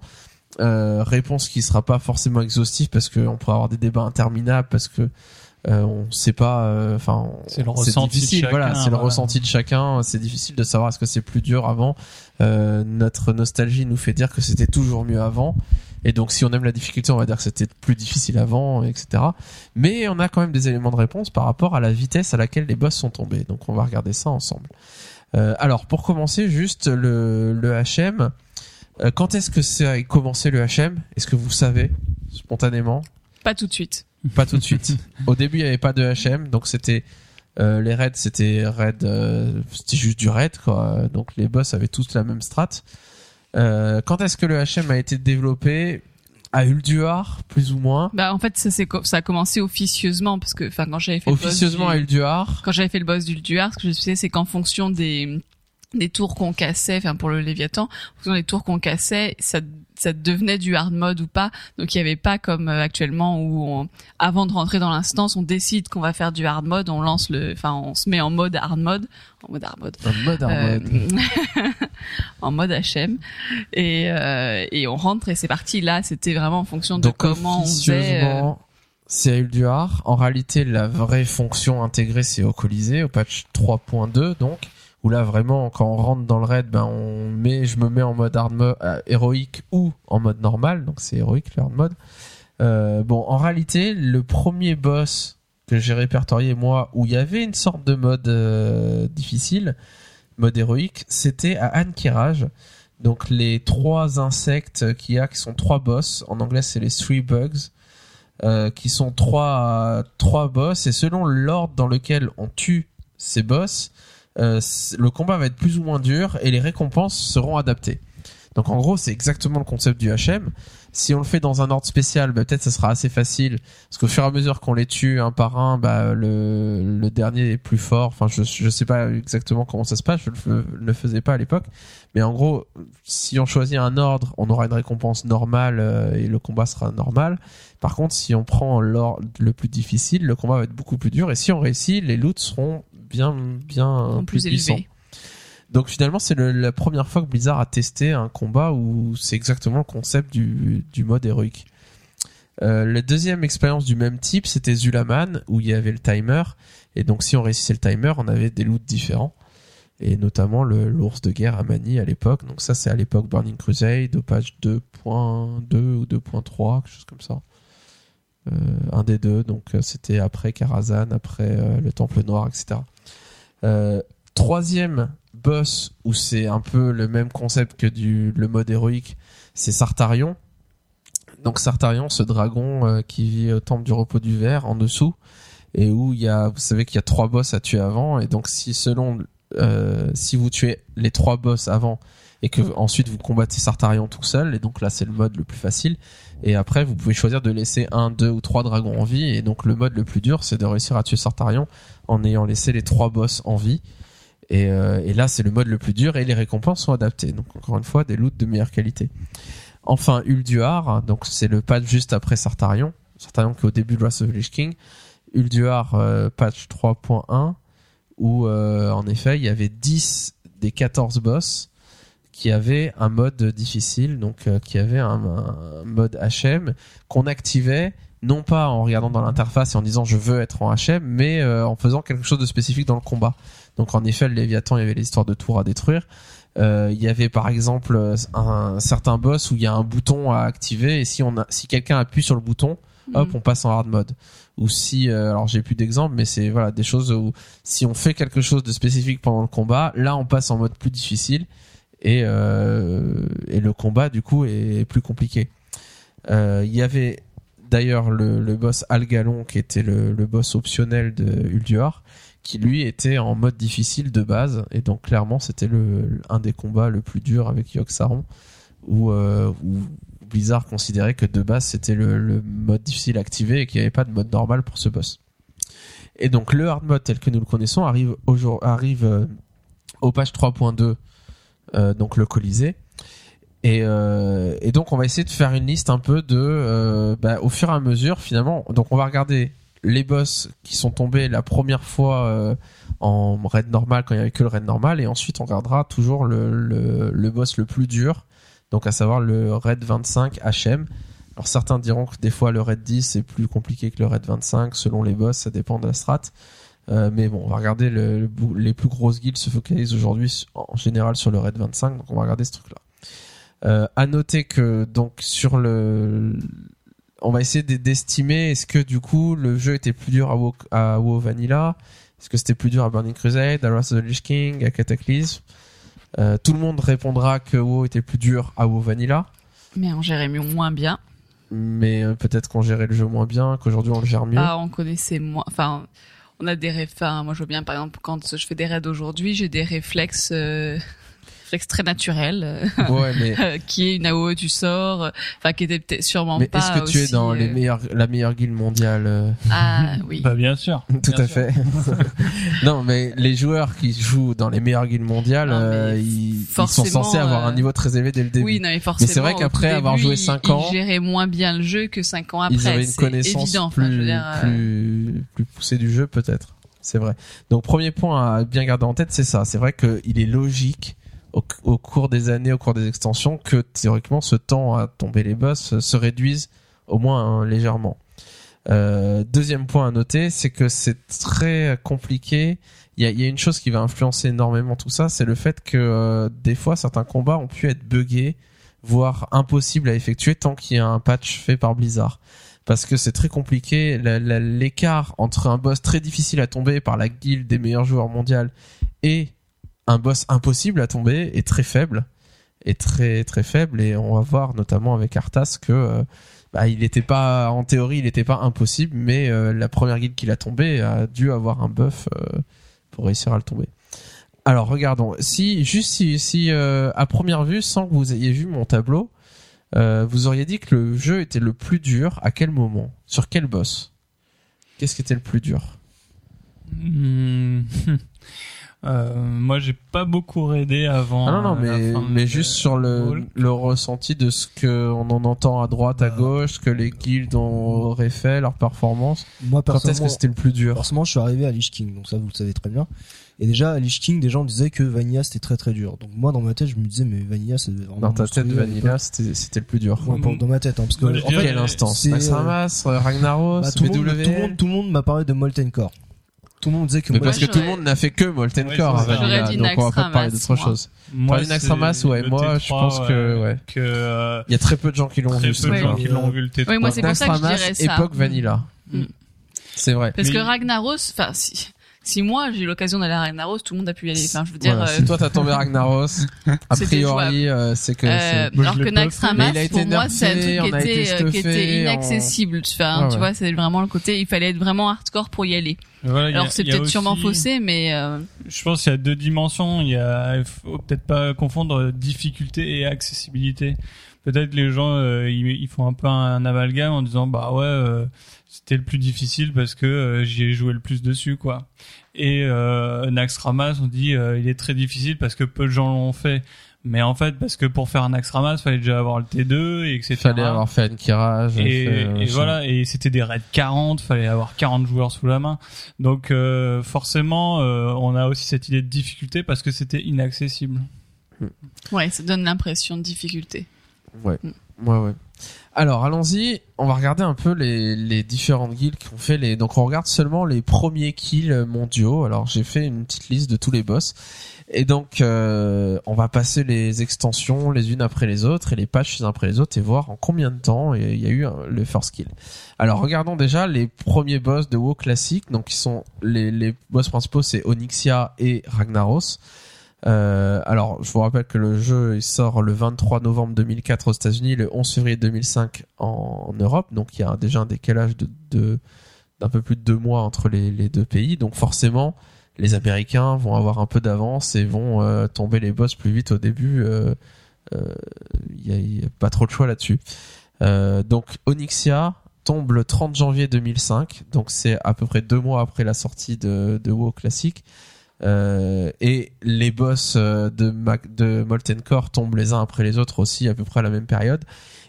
Euh, réponse qui sera pas forcément exhaustive parce qu'on pourrait avoir des débats interminables parce que euh, on sait pas euh, enfin C'est le ressenti de difficile chacun, voilà c'est le ressenti de chacun. C'est difficile de savoir est-ce que c'est plus dur avant. Euh, notre nostalgie nous fait dire que c'était toujours mieux avant. Et donc si on aime la difficulté on va dire que c'était plus difficile avant etc mais on a quand même des éléments de réponse par rapport à la vitesse à laquelle les boss sont tombés. Donc on va regarder ça ensemble. Euh, alors pour commencer juste le, le HM euh, quand est-ce que ça a commencé le HM est-ce que vous savez spontanément? Pas tout de suite. Pas tout de suite. [laughs] Au début, il n'y avait pas de HM, donc c'était euh, les raids, c'était raid, euh, c'était juste du raid, quoi. Donc les boss avaient tous la même strat. Euh, quand est-ce que le HM a été développé? À Ulduar, plus ou moins Bah en fait ça c'est ça a commencé officieusement parce que enfin quand j'avais fait Officieusement à le boss du, Ulduar. quand j'avais fait le boss d'Ulduar, ce que je sais c'est qu'en fonction des des tours qu'on cassait, enfin pour le Léviathan, en fonction des tours qu'on cassait, ça ça devenait du hard mode ou pas. Donc il y avait pas comme euh, actuellement où on- avant de rentrer dans l'instance, on décide qu'on va faire du hard mode, on lance le enfin on se met en mode hard mode, en mode hard mode. En mode hard Euh, mode. [laughs] en mode HM et euh, et on rentre et c'est parti là c'était vraiment en fonction de Donc comment on faisait euh, à Ulduar. En réalité, la vraie fonction intégrée, c'est au Colisée, au patch 3.2, donc là vraiment, quand on rentre dans le raid, ben on met, je me mets en mode euh, héroïque ou en mode normal, donc c'est héroïque le hard mode. Euh, bon, en réalité, le premier boss que j'ai répertorié moi, où il y avait une sorte de mode euh, difficile, mode héroïque, c'était à Ankiraj. Donc les trois insectes qu'il y a, qui sont trois boss, en anglais c'est les three bugs, qui sont trois trois boss et selon l'ordre dans lequel on tue ces boss, euh, le combat va être plus ou moins dur et les récompenses seront adaptées. Donc en gros c'est exactement le concept du HM. Si on le fait dans un ordre spécial, bah, peut-être ça sera assez facile parce qu'au fur et à mesure qu'on les tue un par un, bah, le, dernier est plus fort. Enfin je je sais pas exactement comment ça se passe, je le, le faisais pas à l'époque. Mais en gros, si on choisit un ordre, on aura une récompense normale euh, et le combat sera normal. Par contre, si on prend l'ordre le plus difficile, le combat va être beaucoup plus dur. Et si on réussit, les loots seront bien, bien en plus, plus puissants. élevé Donc finalement, c'est la première fois que Blizzard a testé un combat où c'est exactement le concept du, du mode héroïque. Euh, la deuxième expérience du même type, c'était Zulaman, où il y avait le timer. Et donc si on réussissait le timer, on avait des loots différents. Et notamment l'ours de guerre à Mani à l'époque. Donc ça, c'est à l'époque Burning Crusade, au patch 2.2 ou 2.3, quelque chose comme ça. Euh, un des deux. Donc euh, c'était après Karazhan, après euh, le Temple Noir, etc. Troisième boss où c'est un peu le même concept que du le mode héroïque, c'est Sartarion. Donc Sartarion, ce dragon qui vit au temple du repos du verre en dessous et où il y a, vous savez qu'il y a trois boss à tuer avant et donc si selon si vous tuez les trois boss avant et que ensuite vous combattez Sartarion tout seul et donc là c'est le mode le plus facile. Et après vous pouvez choisir de laisser un, deux ou trois dragons en vie et donc le mode le plus dur c'est de réussir à tuer Sartarion en ayant laissé les trois boss en vie. Et, euh, et là c'est le mode le plus dur et les récompenses sont adaptées. Donc encore une fois des loots de meilleure qualité. Enfin Ulduar donc c'est le patch juste après Sartarion Sartarion qui est au début de Wrath of the Lich King. Ulduar euh, patch 3.1 où euh, en effet il y avait 10 des 14 boss qui avait un mode difficile, donc euh, qui avait un, un mode HM qu'on activait non pas en regardant dans l'interface et en disant je veux être en HM, mais euh, en faisant quelque chose de spécifique dans le combat. Donc en effet, le Léviathan, il y avait l'histoire de tours à détruire. Euh, il y avait par exemple un certain boss où il y a un bouton à activer et si on a, si quelqu'un appuie sur le bouton, hop, Mhm. on passe en hard mode. Ou si, euh, alors j'ai plus d'exemples, mais c'est voilà des choses où si on fait quelque chose de spécifique pendant le combat, là on passe en mode plus difficile et euh, et le combat du coup est plus compliqué. Euh, Il y avait d'ailleurs le, boss Algalon qui était le, boss optionnel de Ulduar qui lui était en mode difficile de base et donc clairement c'était un des combats le plus dur avec Yogg-Saron où, euh, où Blizzard considérait que de base c'était le, mode difficile activé et qu'il n'y avait pas de mode normal pour ce boss. Et donc le hard mode tel que nous le connaissons arrive arrive euh, au page 3.2 euh, donc le Colisée. Et, euh, et donc on va essayer de faire une liste un peu de euh, bah, au fur et à mesure finalement. Donc on va regarder les boss qui sont tombés la première fois euh, en raid normal quand il y avait que le raid normal et ensuite on regardera toujours le, boss le plus dur donc à savoir le raid 25 HM. Alors certains diront que des fois le raid 10 c'est plus compliqué que le raid 25 selon les boss, ça dépend de la strat. Euh, mais bon, on va regarder le, le bou- les plus grosses guildes se focalisent aujourd'hui en général sur le raid 25, donc on va regarder ce truc-là. Euh, à noter que donc sur le, on va essayer d'estimer est-ce que du coup le jeu était plus dur à WoW, à WoW Vanilla, est-ce que c'était plus dur à Burning Crusade, à Wrath of the Lich King, à Cataclysm? Euh, tout le monde répondra que WoW était plus dur à WoW Vanilla, Mais on gérait mieux moins bien. mais euh, peut-être qu'on gérait le jeu moins bien, qu'aujourd'hui on le gère mieux. Ah, on connaissait moins. Enfin, on a des réflexes. Enfin, moi, je vois bien, par exemple, quand je fais des raids aujourd'hui, j'ai des réflexes, euh, réflexes très naturels, euh, Ouais, mais [laughs] qui est une AOE du sort, euh, enfin, qui était peut-être sûrement mais pas. est-ce que tu es dans les euh, meilleurs, la meilleure guilde mondiale euh, Ah oui. Bah bien sûr. [laughs] Tout Bien à sûr. fait. [laughs] non, mais les joueurs qui jouent dans les meilleures guildes mondiales, Non, mais euh, ils, ils sont censés avoir euh, un niveau très élevé dès le début. Oui, non, mais forcément. c'est vrai qu'après avoir début, joué ils- cinq ans, ils géraient moins bien le jeu que 5 ans après. ils avaient une connaissance évident. Enfin, plus, je veux dire, euh, plus, plus poussée du jeu, peut-être. C'est vrai. Donc, premier point à bien garder en tête, c'est ça. C'est vrai qu'il est logique au, au cours des années, au cours des extensions, que théoriquement, ce temps à tomber les boss se réduise au moins hein, légèrement. Euh, deuxième point à noter, c'est que c'est très compliqué. Il y a, y a une chose qui va influencer énormément tout ça, c'est le fait que euh, des fois certains combats ont pu être buggés, voire impossibles à effectuer tant qu'il y a un patch fait par Blizzard. Parce que c'est très compliqué, l'écart entre un boss très difficile à tomber par la guilde des meilleurs joueurs mondiaux et un boss impossible à tomber est très faible, est très très faible. Et on va voir notamment avec Arthas que euh, bah, il n'était pas en théorie il n'était pas impossible mais euh, la première guilde qu'il a tombé a dû avoir un buff euh, pour réussir à le tomber. Alors regardons. Si juste si, si à première vue sans que vous ayez vu mon tableau vous auriez dit que le jeu était le plus dur à quel moment? Sur quel boss? Qu'est-ce qui était le plus dur? Hmm. [laughs] Euh, moi, j'ai pas beaucoup raidé avant. Ah non non euh, mais mais juste sur le le ressenti de ce que on en entend à droite à Bah. gauche ce que les guilds ont auraient fait leur performance Moi, quand est-ce personnellement, que c'était le plus dur Forcément, je suis arrivé à Lich King, donc ça vous le savez très bien. Et déjà, à Lich King, des gens disaient que Vanilla c'était très très dur. Donc moi, dans ma tête, je me disais, mais Vanilla, c'est vraiment dans ta tête Vanilla c'était c'était le plus dur l'époque. Ouais, pour- dans ma tête, hein, parce que Moi, en quelle instance? Max euh, Ramas Ragnaros bah, tout, le monde, BWL tout le monde, tout le monde m'a parlé de Molten Core. Tout le monde disait que mais moi, parce que tout le monde n'a fait que Molten Ouais, Core ça. Vanilla, donc on va pas parler d'autre chose Moi, ouais, moi, je T3, pense que, ouais. que euh, il y a très peu de gens qui l'ont très vu peu ce de gens qui l'ont vu le T3. Oui, moi, c'est pour ça que je dirais ça. époque Vanilla Mm. c'est vrai Parce Mais- que Ragnaros, enfin, si, si moi j'ai eu l'occasion d'aller à Ragnaros, tout le monde a pu y aller. Enfin, je veux dire, Voilà, euh, si toi t'as tombé Ragnaros, [laughs] a priori euh, c'est que euh, Moi, alors que Nax. Ramas, pour moi, c'est un nerfé, truc qui était, euh, qui était inaccessible. Tu, vois, Ouais, tu ouais. vois, c'est vraiment le côté, il fallait être vraiment hardcore pour y aller. Voilà, Alors c'est peut-être sûrement aussi- faussé, mais euh, Je pense qu'il y a deux dimensions. Il y a, faut peut-être pas confondre difficulté et accessibilité. Peut-être les gens, euh, ils, ils font un peu un, amalgame en disant bah ouais, euh, c'était le plus difficile parce que euh, j'y ai joué le plus dessus quoi. Et euh, Nax Ramas, on dit euh, il est très difficile parce que peu de gens l'ont fait. Mais en fait, parce que pour faire un Nax Ramas, fallait déjà avoir le T2 et etc. fallait avoir fait un Kirage Et, fait, euh, et ça. voilà, et c'était des raids 40, fallait avoir 40 joueurs sous la main. Donc euh, forcément, euh, on a aussi cette idée de difficulté parce que c'était inaccessible. Ouais, ça donne l'impression de difficulté. Ouais, Mm. ouais, ouais. Alors, allons-y. On va regarder un peu les, les différentes guildes qui ont fait les. Donc, on regarde seulement les premiers kills mondiaux. Alors, j'ai fait une petite liste de tous les boss. Et donc, euh, on va passer les extensions les unes après les autres et les patchs les uns après les autres et voir en combien de temps il y a eu euh, le first kill. Alors, regardons déjà les premiers boss de WoW classique. Donc, ils sont les, les boss principaux, c'est Onyxia et Ragnaros. Euh, alors, je vous rappelle que le jeu il sort le 23 novembre 2004 aux États-Unis, le 11 février 2005 en, Europe. Donc, il y a déjà un décalage de d'un peu plus de deux mois entre les, deux pays. Donc, forcément, les Américains vont avoir un peu d'avance et vont euh, tomber les boss plus vite au début. euh, euh, Il y, a, il pas trop de choix là-dessus. Donc, Onyxia tombe le 30 janvier 2005. Donc, c'est à peu près deux mois après la sortie de, de WoW classique. Euh, et les boss euh, de, Molten Core tombent les uns après les autres aussi à peu près à la même période.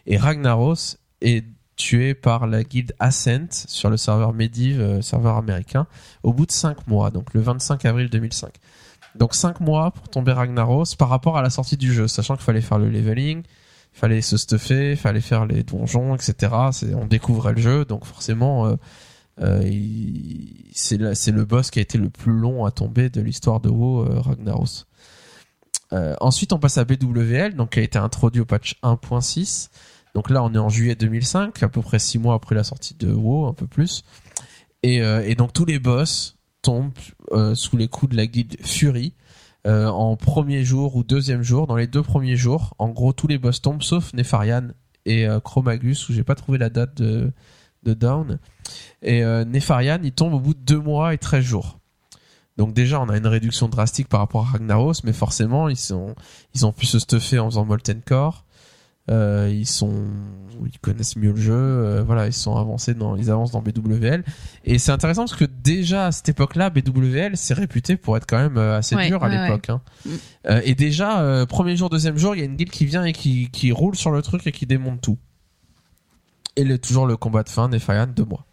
Et Ragnaros est tué par la guilde Ascent sur le serveur Medivh, euh, serveur américain, au bout de 5 mois, donc le 25 avril 2005. Donc 5 mois pour tomber Ragnaros par rapport à la sortie du jeu, sachant qu'il fallait faire le leveling, fallait se stuffer, fallait faire les donjons, etc. On découvrait le jeu, donc forcément... c'est la- c'est le boss qui a été le plus long à tomber de l'histoire de WoW, euh, Ragnaros. Euh, ensuite, on passe à BWL, donc qui a été introduit au patch 1.6. Donc là, on est en juillet 2005, à peu près six mois après la sortie de WoW, un peu plus. Et, euh, donc tous les boss tombent euh, sous les coups de la guilde Fury euh, en premier jour ou deuxième jour. Dans les deux premiers jours, en gros, tous les boss tombent, sauf Nefarian et euh, Chromagus, où j'ai pas trouvé la date de, de down. Et euh, Nefarian, il tombe au bout de deux mois et 13 jours. Donc déjà, on a une réduction drastique par rapport à Ragnaros, mais forcément, ils sont, ils ont pu se stuffer en faisant Molten Core. Euh, ils sont, ils connaissent mieux le jeu. euh, voilà, ils sont avancés dans, ils avancent dans BWL. Et c'est intéressant parce que déjà à cette époque-là, BWL c'est réputé pour être quand même assez Ouais, dur à ouais, l'époque. hein. Mm. Euh, et déjà, premier jour, deuxième jour, il y a une guilde qui vient et qui, qui roule sur le truc et qui démonte tout. Et le, toujours le combat de fin, Nefarian, deux mois.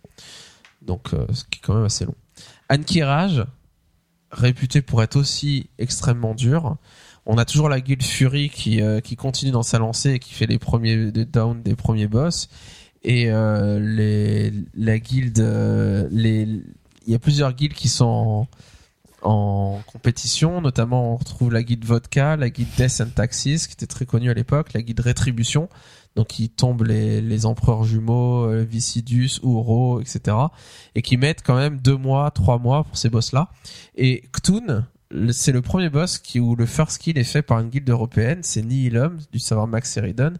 Donc, euh, ce qui est quand même assez long. Ankiraj, réputé pour être aussi extrêmement dur. On a toujours la guilde Fury qui, euh, qui continue dans sa lancée et qui fait les premiers des downs des premiers boss. Et euh, les, la guilde, il y a plusieurs guildes qui sont en, compétition, notamment on retrouve la guilde Vodka, la guilde Death and qui était très connue à l'époque, la guilde Rétribution, donc qui tombe les, les empereurs jumeaux, euh, Vicidus, Uro, etc. Et qui mettent quand même deux mois, trois mois pour ces boss-là. Et Ktun, c'est le premier boss qui, où le first kill est fait par une guilde européenne, c'est Nihilum, du savoir Max Eridon.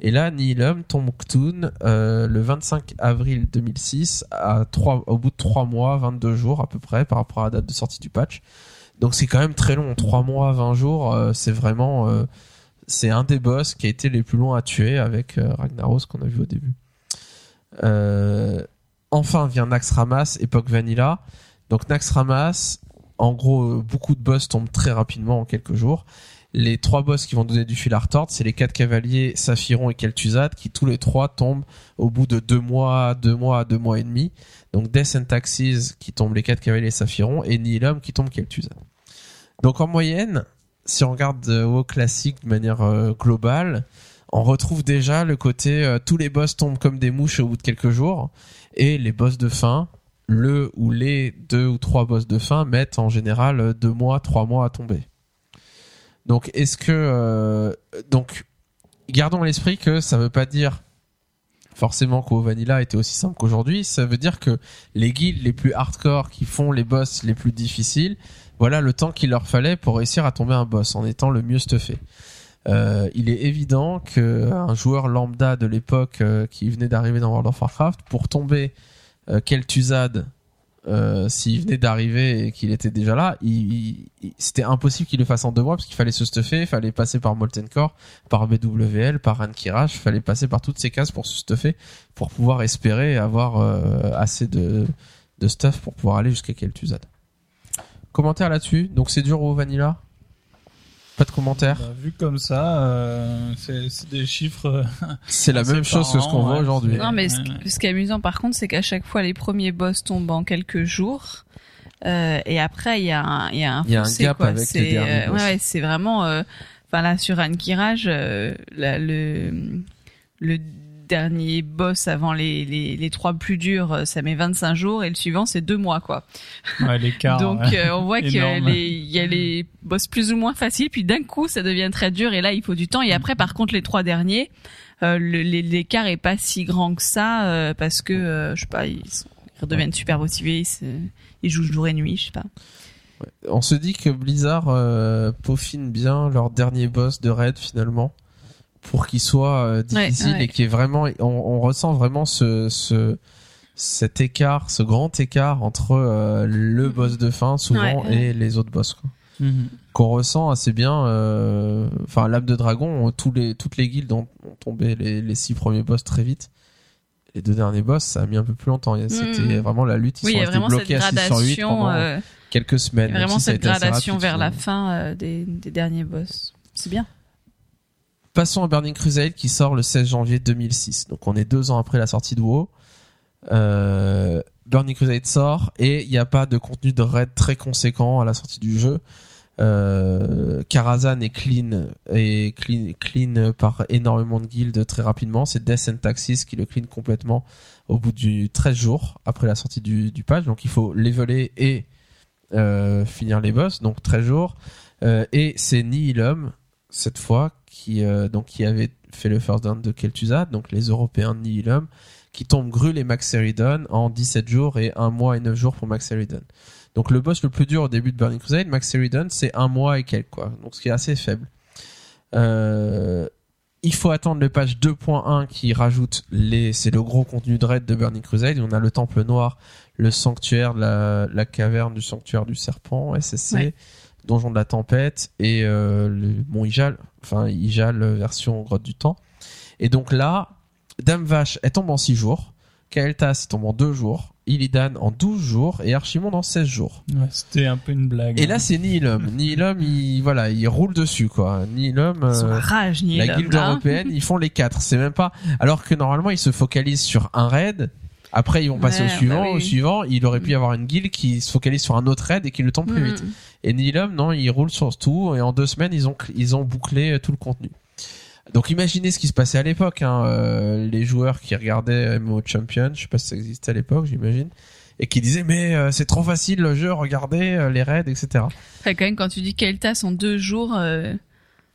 Et là, Nihilum tombe Ktun euh, le 25 avril 2006, à trois, au bout de trois mois, 22 jours à peu près, par rapport à la date de sortie du patch. Donc c'est quand même très long, trois mois, 20 jours, euh, c'est vraiment... euh, c'est un des boss qui a été les plus longs à tuer avec euh, Ragnaros qu'on a vu au début. Euh, enfin vient Naxxramas, époque Vanilla. Donc Naxxramas, en gros, euh, beaucoup de boss tombent très rapidement en quelques jours. Les trois boss qui vont donner du fil à retordre, c'est les quatre cavaliers, Saphiron et Kel'Thuzad, qui tous les trois tombent au bout de deux mois, deux mois, deux mois et demi. Donc Death and Taxes qui tombent les quatre cavaliers Saphiron et Nihilum qui tombe Kel'Thuzad. Donc en moyenne, si on regarde euh, WoW classique de manière euh, globale, on retrouve déjà le côté euh, tous les boss tombent comme des mouches au bout de quelques jours et les boss de fin, le ou les deux ou trois boss de fin mettent en général euh, deux mois, trois mois à tomber. Donc est-ce que euh, donc gardons à l'esprit que ça veut pas dire forcément qu'au Vanilla était aussi simple qu'aujourd'hui. Ça veut dire que les guildes les plus hardcore qui font les boss les plus difficiles, voilà le temps qu'il leur fallait pour réussir à tomber un boss en étant le mieux stuffé. Euh, il est évident que un joueur lambda de l'époque euh, qui venait d'arriver dans World of Warcraft, pour tomber euh, Kel'Thuzad, euh, s'il venait d'arriver et qu'il était déjà là, il, il- c'était impossible qu'il le fasse en deux mois parce qu'il fallait se stuffer, il fallait passer par Molten Core, par BWL, par Ankiraj, il fallait passer par toutes ces cases pour se stuffer, pour pouvoir espérer avoir euh, assez de, de stuff pour pouvoir aller jusqu'à Kel'Thuzad. Commentaire là-dessus. Donc c'est dur au Vanilla Pas de commentaire Bah, vu comme ça, euh, c'est c'est des chiffres. euh, [laughs] C'est la même chose que ce qu'on voit aujourd'hui. Non, mais ce, qui est amusant par contre, c'est qu'à chaque fois, les premiers boss tombent en quelques jours. Euh, et après, il y a un, il y a un, Il y a un gap quoi. avec les C'est, derniers euh, boss. ouais, c'est vraiment. euh, enfin là sur Anne Kirage, euh, la- le le dernier boss avant les, les, les trois plus durs, euh, ça met 25 jours et le suivant c'est deux mois quoi. Ouais, l'écart. [laughs] Donc euh, on voit qu'il Énorme. y a les boss plus ou moins faciles, puis d'un coup ça devient très dur et là il faut du temps. Et après par contre les trois derniers, euh, le- les- l'écart est pas si grand que ça euh, parce que euh, je sais pas ils, sont- ils redeviennent super motivés, ils, jouent jour et nuit, je sais pas. On se dit que Blizzard euh, peaufine bien leur dernier boss de raid finalement pour qu'il soit euh, difficile Ouais, ouais. et qu'il y ait vraiment on, on ressent vraiment ce, ce cet écart, ce grand écart entre euh, le boss de fin souvent Ouais, ouais. et les autres boss quoi. Mhm. qu'on ressent assez bien euh, enfin l'âme de dragon on- tous les toutes les guildes ont, ont tombé les, les six premiers boss très vite les deux derniers boss ça a mis un peu plus longtemps c'était Mhm. vraiment la lutte ils oui, sont restés bloqués à 6 sur 8 gradation, pendant euh, quelques il y semaines vraiment si cette gradation rapide, vers la fin euh, des, des derniers boss. C'est bien. Passons à Burning Crusade qui sort le 16 janvier 2006. Donc on est deux ans après la sortie de WoW. Euh, Burning Crusade sort et il n'y a pas de contenu de raid très conséquent à la sortie du jeu. Euh, est clean et clean, clean par énormément de guildes très rapidement. C'est Death and Taxis qui le clean complètement au bout du 13 jours après la sortie du, du patch. Donc il faut leveler et euh, finir les boss. Donc 13 jours. Euh, et c'est Nihilum cette fois qui euh, donc qui avait fait le first down de Kel'Thuzad, donc les Européens de Nihilum, qui tombent Grul et Maxeridon en 17 jours et un mois et 9 jours pour Maxeridon. Donc le boss le plus dur au début de Burning Crusade, Maxeridon, c'est un mois et quelques quoi, donc ce qui est assez faible. Euh, il faut attendre le patch 2.1 qui rajoute les, c'est le gros contenu de raid de Burning Crusade. On a le Temple Noir, le sanctuaire, la, caverne du sanctuaire du serpent, SSC. Donjon de la tempête et euh, le Mont Ijal, enfin Ijal version grotte du temps. Et donc là, Dame Vache, elle tombe en 6 jours. Kael'thas, tombe en 2 jours. Illidan en 12 jours et Archimonde en 16 jours. Ouais, C'était un peu une blague. Et là, c'est Nihilum. Nihilum, il, voilà, il roule dessus, quoi. Nihilum, euh, rage, ni la l'homme, guilde là, hein. européenne, ils font les quatre. C'est même pas. Alors que normalement, ils se focalisent sur un raid. Après, ils vont passer Ouais, au suivant. bah oui, Au suivant, il aurait pu y avoir une guilde qui se focalise sur un autre raid et qui le tombe plus vite. Et Nihilum, non, ils roulent sur tout. Et en deux semaines, ils ont ils ont bouclé euh, tout le contenu. Donc, imaginez ce qui se passait à l'époque. Hein. euh, les joueurs qui regardaient MMO Champion, je sais pas si ça existait à l'époque, j'imagine, et qui disaient mais euh, c'est trop facile le jeu, regardez euh, les raids, etc. Après, quand même, quand tu dis Keltas en deux jours, euh,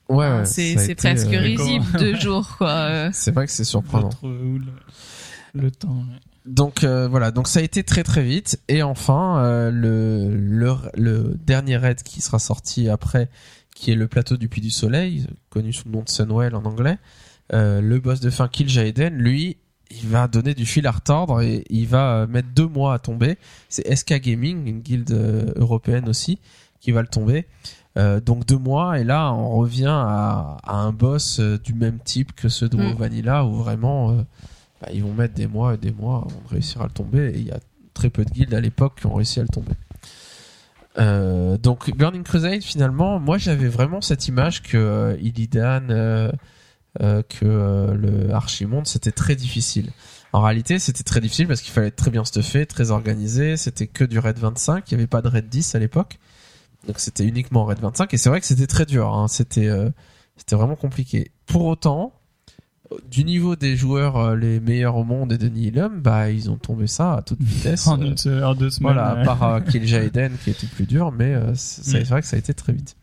Ouais, ouais, c'est presque euh, risible, deux jours, quoi. [laughs] C'est vrai que c'est surprenant. Le temps. ouais. Donc euh, voilà, donc ça a été très très vite et enfin euh, le, le le dernier raid qui sera sorti après, qui est le plateau du Puy du Soleil, connu sous le nom de Sunwell en anglais, euh, le boss de fin Kill Jaeden, lui, il va donner du fil à retordre et il va euh, mettre deux mois à tomber. C'est SK Gaming, une guilde euh, européenne aussi, qui va le tomber. Euh, donc deux mois et là on revient à, à un boss euh, du même type que ceux de WoW Mm. Vanilla où vraiment euh, bah, ils vont mettre des mois et des mois avant de réussir à le tomber et il y a très peu de guildes à l'époque qui ont réussi à le tomber. Euh, donc Burning Crusade finalement moi j'avais vraiment cette image que euh, Illidan euh, que le Archimonde c'était très difficile. En réalité c'était très difficile parce qu'il fallait être très bien stuffé, très organisé, c'était que du raid 25, il n'y avait pas de raid 10 à l'époque. Donc c'était uniquement raid 25 et c'est vrai que c'était très dur, hein. c'était vraiment compliqué. Pour autant, du niveau des joueurs euh, les meilleurs au monde et de Nihilum, bah ils ont tombé ça à toute [laughs] vitesse. En euh, une en deux semaines. voilà, à part euh, Kill Jaden qui était plus dur, mais euh, c'est Mm. vrai que ça a été très vite.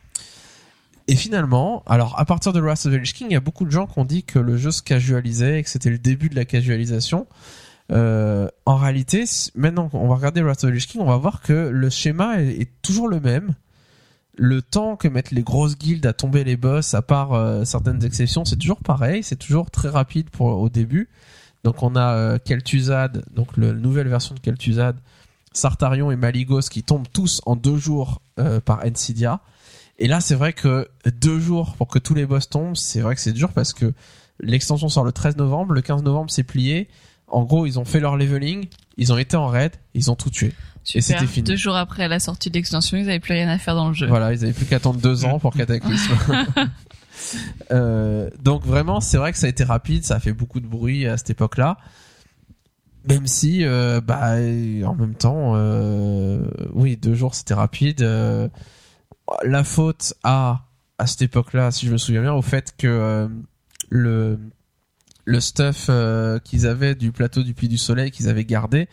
Et finalement, alors à partir de Wrath of the Lich King, il y a beaucoup de gens qui ont dit que le jeu se casualisait et que c'était le début de la casualisation. Euh, en réalité, maintenant qu'on va regarder Wrath of the Lich King, on va voir que le schéma est, est toujours le même. Le temps que mettent les grosses guildes à tomber les boss, à part euh, certaines exceptions, c'est toujours pareil. C'est toujours très rapide pour au début. Donc on a euh, Kel'Thuzad, donc la nouvelle version de Kel'Thuzad, Sartarion et Maligos qui tombent tous en deux jours euh, par Ensidia. Et là, c'est vrai que deux jours pour que tous les boss tombent, c'est vrai que c'est dur parce que l'extension sort le 13 novembre, le 15 novembre c'est plié. En gros, ils ont fait leur leveling, ils ont été en raid, ils ont tout tué. Super. c'était fini. Deux jours après la sortie de l'extension, ils avaient plus rien à faire dans le jeu. Voilà, ils avaient plus qu'à attendre deux ans pour [laughs] Cataclysme. [laughs] Euh, donc vraiment, c'est vrai que ça a été rapide, ça a fait beaucoup de bruit à cette époque-là. Même si, euh, bah, en même temps, euh, oui, deux jours c'était rapide. La faute à à cette époque-là, si je me souviens bien, au fait que le le stuff qu'ils avaient du plateau du Puy du Soleil qu'ils avaient gardé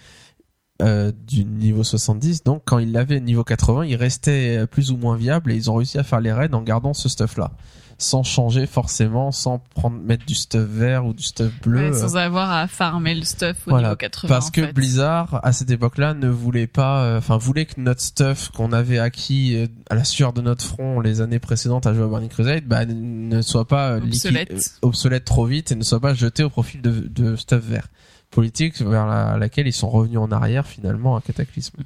euh, du niveau 70, donc quand ils l'avaient niveau 80, il restait plus ou moins viable et ils ont réussi à faire les raids en gardant ce stuff-là, sans changer forcément, sans prendre mettre du stuff vert ou du stuff bleu. Ouais, sans avoir à farmer le stuff au Voilà, niveau 80. Parce en que fait. Blizzard, à cette époque-là, ne voulait pas, euh, enfin, voulait que notre stuff qu'on avait acquis euh, à la sueur de notre front les années précédentes à jouer à Burning Crusade, bah, ne soit pas euh, Obsolète. euh, obsolète trop vite et ne soit pas jeté au profit de, de stuff vert. Politique vers la- laquelle ils sont revenus en arrière finalement à Cataclysme.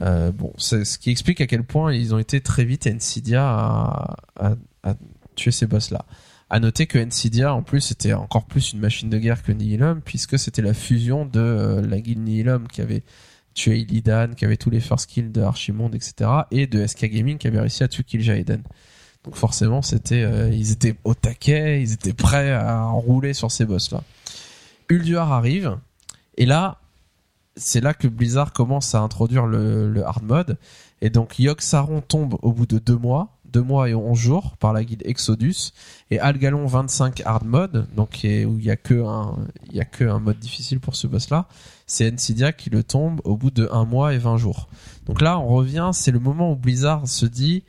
Euh, bon, c'est ce qui explique à quel point ils ont été très vite Nvidia à, à, à tuer ces boss-là. À noter que Nvidia, en plus, était encore plus une machine de guerre que Nihilum, puisque c'était la fusion de euh, la guilde Nihilum qui avait tué Illidan, qui avait tous les first kills de Archimonde, etc., et de SK Gaming qui avait réussi à tuer Kil'jaeden. Donc forcément, c'était, euh, ils étaient au taquet, ils étaient prêts à enrouler sur ces boss-là. Ulduar arrive, et là, c'est là que Blizzard commence à introduire le, hard mode. Et donc Yogg Saron tombe au bout de deux mois, deux mois et onze jours par la guide Exodus. Et Algalon 25 hard mode, donc où il y a que un, a mode difficile pour ce boss là. C'est Nsidia qui le tombe au bout de un mois et 20 jours. Donc là, on revient, c'est le moment où Blizzard se dit,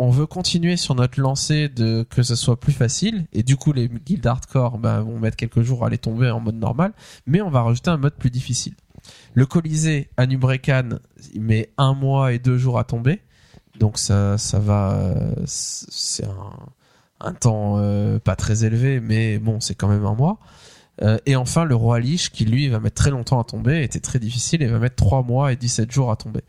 on veut continuer sur notre lancée de que ce soit plus facile. Et du coup les guildes hardcore ben, vont mettre quelques jours à les tomber en mode normal. Mais on va rajouter un mode plus difficile. Le Colisée à Nubrekan il met un mois et deux jours à tomber. Donc ça va c'est un, temps euh, pas très élevé mais bon c'est quand même un mois. Euh, et enfin le roi Lich qui lui va mettre très longtemps à tomber. Était très difficile et va mettre 3 mois et 17 jours à tomber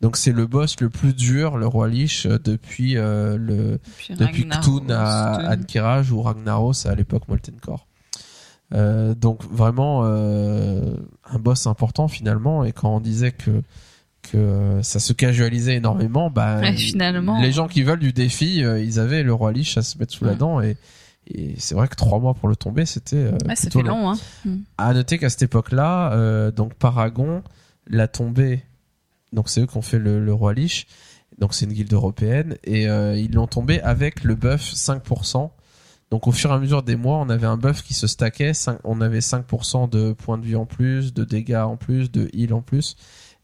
donc c'est le boss le plus dur le roi Lich euh, depuis euh, le Puis depuis Ragnaros, Ktun à. Ankiraj ou Ragnaros à l'époque Molten Core. Euh, donc vraiment euh, un boss important finalement et quand on disait que que ça se casualisait énormément bah Ouais, finalement. les gens qui veulent du défi ils avaient le roi Lich à se mettre sous la Ouais. dent et et c'est vrai que trois mois pour le tomber c'était Ouais, plutôt long, hein. à noter qu'à cette époque-là, donc Paragon l'a tombé. Donc c'est eux qui ont fait le, roi Lich. Donc c'est une guilde européenne et euh, ils l'ont tombé avec le buff 5%. Donc au fur et à mesure des mois, on avait un buff qui se stackait. On avait 5% de points de vie en plus, de dégâts en plus, de heal en plus.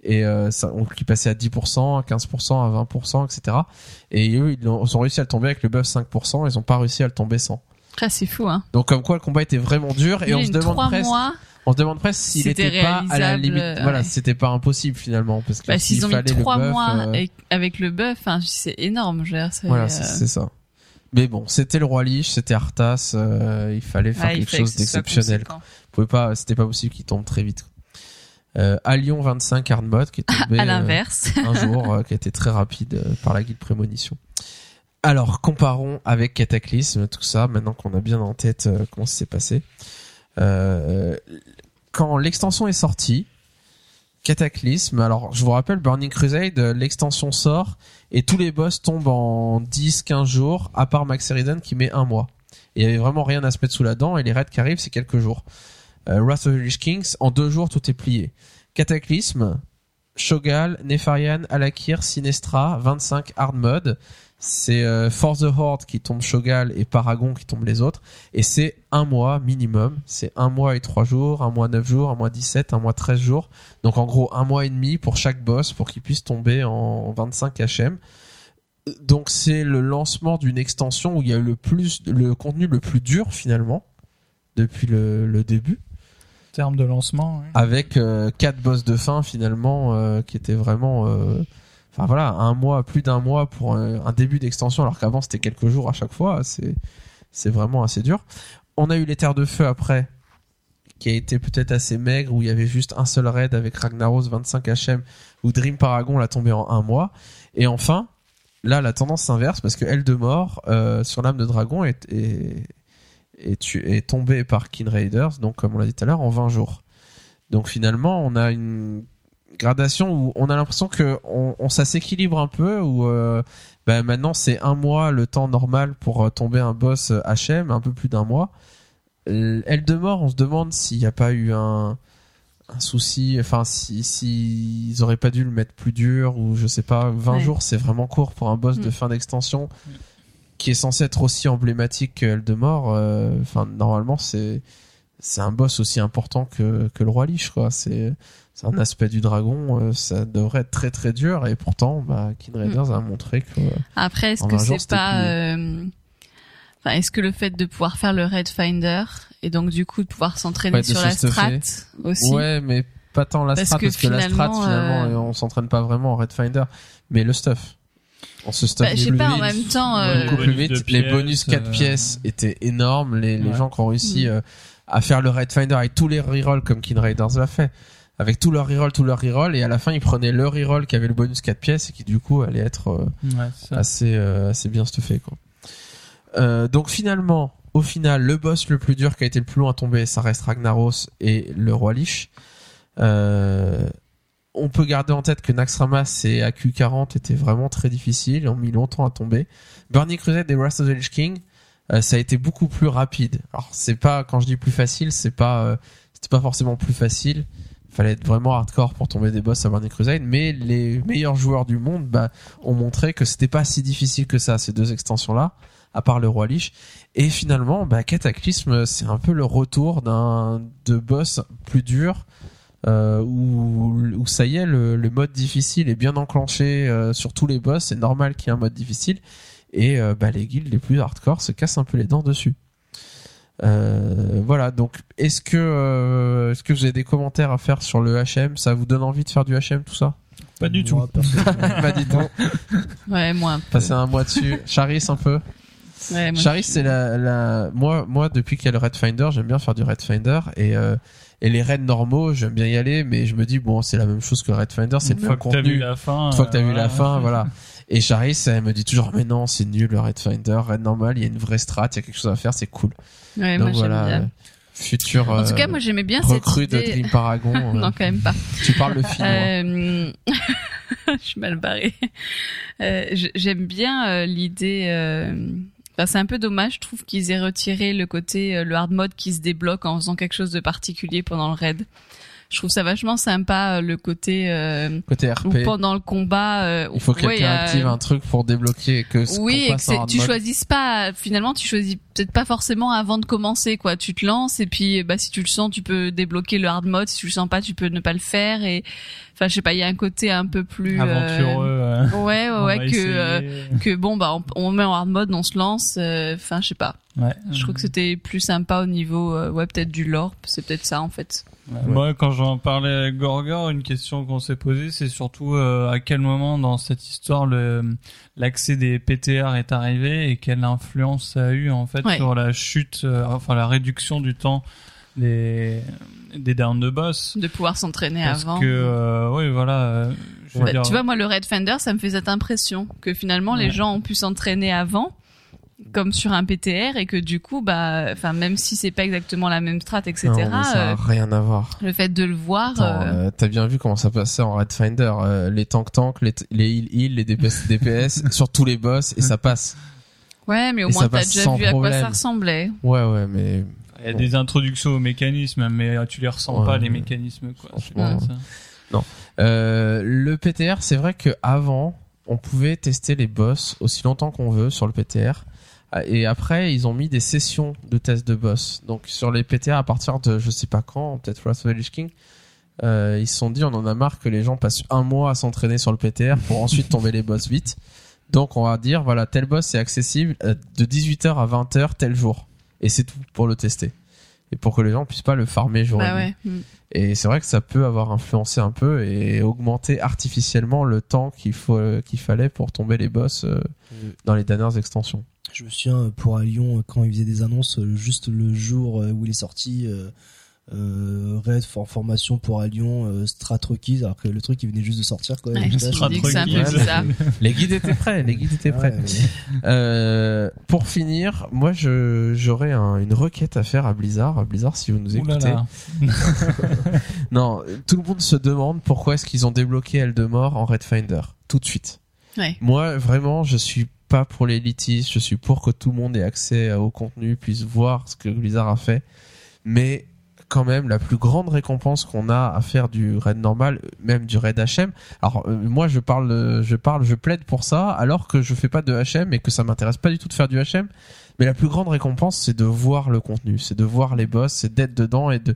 Et euh, on, qui passait à 10%, à 15%, à 20%, etc. Et eux, ils ont, ils ont réussi à le tomber avec le buff 5%. Ils ont pas réussi à le tomber sans. Ah, c'est fou, hein. Donc comme quoi le combat était vraiment dur et on se demande presque mois. on se demande presque s'il C'était était pas à la limite. euh, Voilà, c'était pas impossible finalement parce que Bah, s'il s'ils ont mis trois mois euh, avec, le buff, hein, c'est énorme, je veux dire, c'est, voilà, euh, c'est ça. Mais bon, c'était le roi Lich, c'était Arthas, euh, il fallait faire il quelque fallait chose que d'exceptionnel. pouvez pas, c'était pas possible qu'il tombe très vite. Euh, Allion 25 hard mode qui est [laughs] tombé À euh, l'inverse. un jour, euh, qui a été très rapide par la guide prémonition. Alors, comparons avec Cataclysme, tout ça, maintenant qu'on a bien en tête euh, comment ça s'est passé. Euh, quand l'extension est sortie, Cataclysme, alors je vous rappelle, Burning Crusade, euh, l'extension sort et tous les boss tombent en 10-15 jours, à part Max Eridan qui met un mois. Il y avait vraiment rien à se mettre sous la dent et les raids qui arrivent, c'est quelques jours. Wrath of the Lich Kings, en deux jours, tout est plié. Cataclysme, Shogal, Nefarian, Alakir, Sinestra, 25 hard mode. C'est euh, For the Horde qui tombe Shogal et Paragon qui tombe les autres. Et c'est un mois minimum. C'est un mois et trois jours, un mois neuf jours, un mois 17, un mois 13 jours. Donc en gros un mois et demi pour chaque boss pour qu'il puisse tomber en 25 HM. Donc c'est le lancement d'une extension où il y a eu le plus, le contenu le plus dur finalement depuis le, le début terme de lancement. avec euh, quatre boss de fin finalement euh, qui étaient vraiment euh, enfin voilà un mois plus d'un mois pour un, début d'extension alors qu'avant c'était quelques jours à chaque fois c'est c'est vraiment assez dur on a eu les terres de feu après qui a été peut-être assez maigre où il y avait juste un seul raid avec Ragnaros 25 HM où Dream Paragon l'a tombé en un mois et enfin là la tendance s'inverse parce que Elle de mort euh, sur l'âme de dragon est, est est, est tombé par Kin Raiders, donc comme on l'a dit tout à l'heure, en 20 jours. Donc finalement, on a une gradation où on a l'impression que on, on- ça s'équilibre un peu, où euh, ben maintenant c'est un mois le temps normal pour euh, tomber un boss HM, un peu plus d'un mois. Euh, Elle de mort, on se demande s'il n'y a pas eu un, un souci, enfin si, si auraient pas dû le mettre plus dur ou je sais pas, 20 Ouais. jours c'est vraiment court pour un boss de Mm. fin d'extension. qui est censé être aussi emblématique que Eldemort, euh, enfin normalement c'est c'est un boss aussi important que que le roi Lich quoi. C'est c'est un aspect du dragon, euh, ça devrait être très très dur et pourtant bah King Raiders a montré que Après, est-ce En que c'est pas, euh, enfin, est-ce que le fait de pouvoir faire le Red Finder et donc du coup de pouvoir s'entraîner Ouais, sur la strat aussi. ouais mais pas tant la Parce strat que parce que la strat finalement, euh, on s'entraîne pas vraiment en Red Finder, mais le stuff. On se stuff Bah, je sais pas, en vite. même temps, euh, beaucoup plus bonus les bonus 4 euh, pièces étaient énormes. Les, les gens qui ont réussi Mm. À faire le Red Finder avec tous les rerolls comme King Raiders l'a fait. Avec tous leurs rerolls, tous leurs rerolls, et à la fin ils prenaient le reroll qui avait le bonus 4 pièces et qui du coup allait être euh, Ouais, assez euh, assez bien stuffé quoi. Euh, donc finalement, au final, le boss le plus dur qui a été le plus long à tomber, ça reste Ragnaros et le roi Lich. Euh, on peut garder en tête que Naxxramas et AQ40 étaient vraiment très difficiles, ils ont mis longtemps à tomber. Burning Crusade et Wrath of the Lich King, ça a été beaucoup plus rapide. Alors c'est pas quand je dis plus facile, c'est pas euh, c'était pas forcément plus facile. Fallait être vraiment hardcore pour tomber des boss à Burning Crusade, mais les meilleurs joueurs du monde bah, ont montré que c'était pas si difficile que ça ces deux extensions là, à part le roi Lich. Et finalement, bah, Cataclysme, c'est un peu le retour d'un de boss plus dur. Euh, où, où ça y est, le, le mode difficile est bien enclenché euh, sur tous les boss. C'est normal qu'il y ait un mode difficile. Et euh, bah, les guildes les plus hardcore se cassent un peu les dents dessus. Euh, voilà, donc est-ce que euh, est-ce que vous avez des commentaires à faire sur le HM Ça vous donne envie de faire du HM tout ça? Pas du tout. [laughs] Bah dites donc, ouais, moi. passer un mois dessus. Charis un peu. Ouais, moi, Charis c'est la, la moi moi depuis qu'il y a le Red Finder, j'aime bien faire du Red Finder et euh, et les raids normaux, j'aime bien y aller mais je me dis bon, c'est la même chose que le Red Finder, c'est Une fois que t'as vu la fin. Une fois que t'as euh, vu la fin, voilà. [laughs] Et Charis, elle me dit toujours, mais non, c'est nul le Red Finder, Red normal, il y a une vraie strat, il y a quelque chose à faire, c'est cool. ouais, moi Donc j'aime voilà, euh, futur En tout euh, cas, moi j'aimais bien cette recrue de idée. Dream Paragon. [laughs] euh, non, quand même pas. Tu parles le finnois. Euh, [laughs] je suis mal barrée. Euh, J'aime bien l'idée. enfin, c'est un peu dommage, je trouve qu'ils aient retiré le côté le hard mode qui se débloque en faisant quelque chose de particulier pendant le raid. Je trouve ça vachement sympa euh, le côté euh, Côté où RP, pendant le combat. euh, il faut que ouais, quelqu'un a- active un truc pour débloquer que ce oui, et que tu mode. choisisses pas. Finalement, tu choisis peut-être pas forcément avant de commencer, quoi. Tu te lances et puis, bah, si tu le sens, tu peux débloquer le hard mode. Si tu le sens pas, tu peux ne pas le faire. Et enfin, je sais pas, il y a un côté un peu plus euh, Aventureux. euh, Ouais, ouais, on ouais, que euh, que bon, bah, on, on met en hard mode, on se lance. euh, Enfin, je sais pas. Ouais. Je trouve que c'était plus sympa au niveau, euh, ouais, peut-être du lore. C'est peut-être ça en fait. Ouais. Moi, quand j'en parlais avec Gorgor, une question qu'on s'est posée, c'est surtout euh, à quel moment dans cette histoire le l'accès des PTR est arrivé et quelle influence ça a eu en fait Ouais. sur la chute, euh, enfin la réduction du temps des des down de boss? De pouvoir s'entraîner Parce avant. que euh, oui, voilà. euh, je Bah, dire, tu vois, moi, le Red Fender, ça me fait cette impression que finalement, les gens ont pu s'entraîner avant, comme sur un PTR, et que du coup, bah, enfin, même si c'est pas exactement la même strat, etc., Non, ça a euh, rien à voir. le fait de le voir, euh, euh, T'as bien vu comment ça passait en Red Finder, euh, les tank tank, les, les heal heal, les DPS [laughs] DPS sur tous les boss et ça passe. ouais, mais au et moins t'as déjà vu à quoi ça ressemblait. Ouais ouais mais il y a des introductions aux mécanismes, mais tu les ressens Ouais. pas les mécanismes quoi. Euh, le PTR, c'est vrai que avant, on pouvait tester les boss aussi longtemps qu'on veut sur le PTR. Euh, Et après, ils ont mis des sessions de tests de boss. Donc sur les PTR, à partir de je sais pas quand, peut-être Wrath of the Lich King, euh, ils se sont dit on en a marre que les gens passent un mois à s'entraîner sur le PTR pour ensuite tomber les boss vite. Donc on va dire voilà tel boss est accessible euh, de 18h à 20h tel jour. Et c'est tout pour le tester. Et pour que les gens puissent pas le farmer jour et Bah nuit. ouais. mm. Et c'est vrai que ça peut avoir influencé un peu et augmenté artificiellement le temps qu'il faut qu'il fallait pour tomber les boss euh, dans les dernières extensions. Je me souviens euh, pour à Lyon euh, quand ils faisaient des annonces juste le jour où il est sorti euh, Red en formation pour à Lyon euh, Strat alors que le truc il venait juste de sortir quoi. Ouais. [laughs] Les guides étaient prêts, les guides étaient prêts. Ouais, Euh, pour finir, moi je j'aurais un- une requête à faire à Blizzard. À Blizzard, si vous nous là écoutez. là. [laughs] Non, tout le monde se demande pourquoi est-ce qu'ils ont débloqué Eldemort en Red Finder tout de suite. Ouais. Moi, vraiment, je suis pas pour l'élitisme, je suis pour que tout le monde ait accès au contenu, puisse voir ce que Blizzard a fait. Mais quand même la plus grande récompense qu'on a à faire du raid normal, même du raid HM. Alors euh, moi je parle, je parle, je plaide pour ça, alors que je fais pas de HM et que ça m'intéresse pas du tout de faire du HM. Mais la plus grande récompense, c'est de voir le contenu, c'est de voir les boss, c'est d'être dedans et de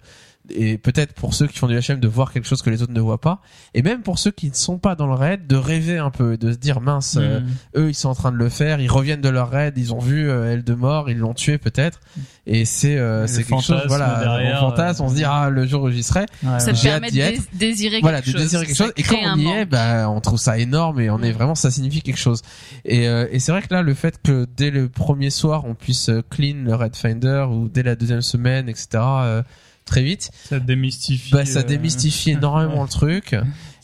et peut-être pour ceux qui font du HM de voir quelque chose que les autres ne voient pas et même pour ceux qui ne sont pas dans le raid de rêver un peu et de se dire mince euh, Mm. eux ils sont en train de le faire ils reviennent de leur raid ils ont vu euh, elle de mort ils l'ont tué peut-être et c'est euh, c'est quelque chose voilà derrière, on fantasme on se dit euh, ah le jour où j'y serai Ouais, Ça ouais. permet de être. désirer voilà quelque de chose. désirer quelque chose et quand on y est bah on trouve ça énorme et on est Mm. vraiment ça signifie quelque chose et, euh, et c'est vrai que là le fait que dès le premier soir on puisse euh, clean le Red Finder ou dès la deuxième semaine etc euh, très vite Ça démystifie. bah ça euh, démystifie [laughs] énormément le truc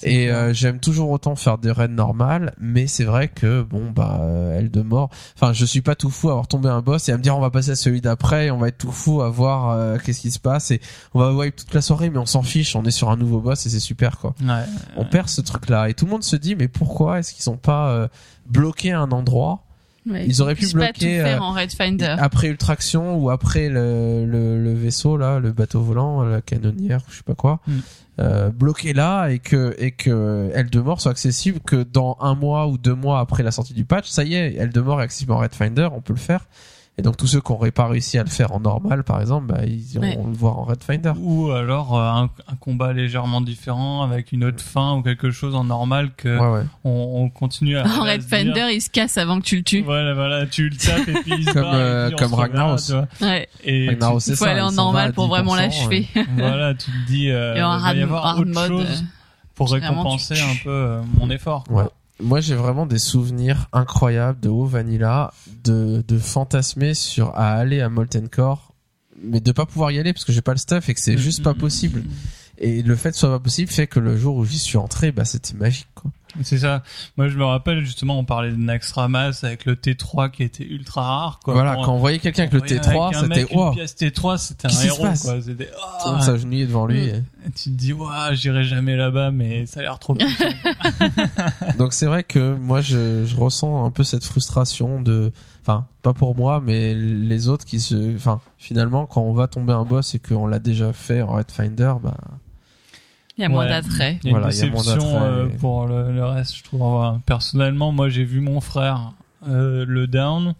et euh, j'aime toujours autant faire des raids normales mais c'est vrai que bon bah euh, elle de mort enfin je suis pas tout fou à avoir tombé un boss et à me dire on va passer à celui d'après et on va être tout fou à voir euh, qu'est-ce qui se passe et on va wipe toute la soirée mais on s'en fiche on est sur un nouveau boss et c'est super quoi Ouais. on perd ce truc là et tout le monde se dit mais pourquoi est-ce qu'ils ont pas euh, bloqué un endroit Ouais. Ils auraient pu pas bloquer, tout faire euh, en Red Finder. après Ultraction ou après le, le, le vaisseau là le bateau volant la canonnière je sais pas quoi Mm. euh, bloqué là et que et que Eldemort soit accessible que dans un mois ou deux mois après la sortie du patch ça y est Eldemort est accessible en Red Finder on peut le faire et donc tous ceux qui n'auraient pas réussi à le faire en normal par exemple bah, ils iront Ouais. le voir en Red Finder Ou alors euh, un, un combat légèrement différent avec une autre fin ou quelque chose en normal que ouais ouais on, on continue à. En à Red dire, Finder, il se casse avant que tu le tues. Voilà, voilà, tu le tapes et puis il se Comme, barre, et euh, puis comme Ragnaros. tu vois. Ouais. Et Ragnaros, tu- Il faut ça, aller en normal pour vraiment 10%, l'achever. [laughs] voilà, tu te dis, euh, Et en il va y avoir autre mode. chose euh, pour récompenser un peu euh, mon effort. Ouais. Moi, j'ai vraiment des souvenirs incroyables de WoW Vanilla, de, de fantasmer sur à aller à Molten Core, mais de pas pouvoir y aller parce que j'ai pas le stuff et que c'est juste pas possible. Et le fait que ce soit pas possible fait que le jour où j'y suis entré, bah, c'était magique, quoi. C'est ça. Moi, je me rappelle justement, on parlait de Naxxramas avec le T3 qui était ultra rare. Quoi. voilà, quand on voyait quelqu'un avec le voyait T3, avec un c'était, mec, une wow, pièce T3, c'était un héros. Quoi. C'était, tout ah, s'agenouillait devant lui. Mm. Et tu te dis, waouh, j'irai jamais là-bas, mais ça a l'air trop et- [laughs] Donc c'est vrai que moi, je, je ressens un peu cette frustration de, enfin, pas pour moi, mais les autres qui se, enfin, finalement, quand on va tomber un boss et qu'on l'a déjà fait en Red Finder, bah, Il y a moins Ouais. d'attrait. Il y a Voilà, une moins déception euh, pour le, le reste, je trouve. Personnellement, moi, j'ai vu mon frère euh, le down.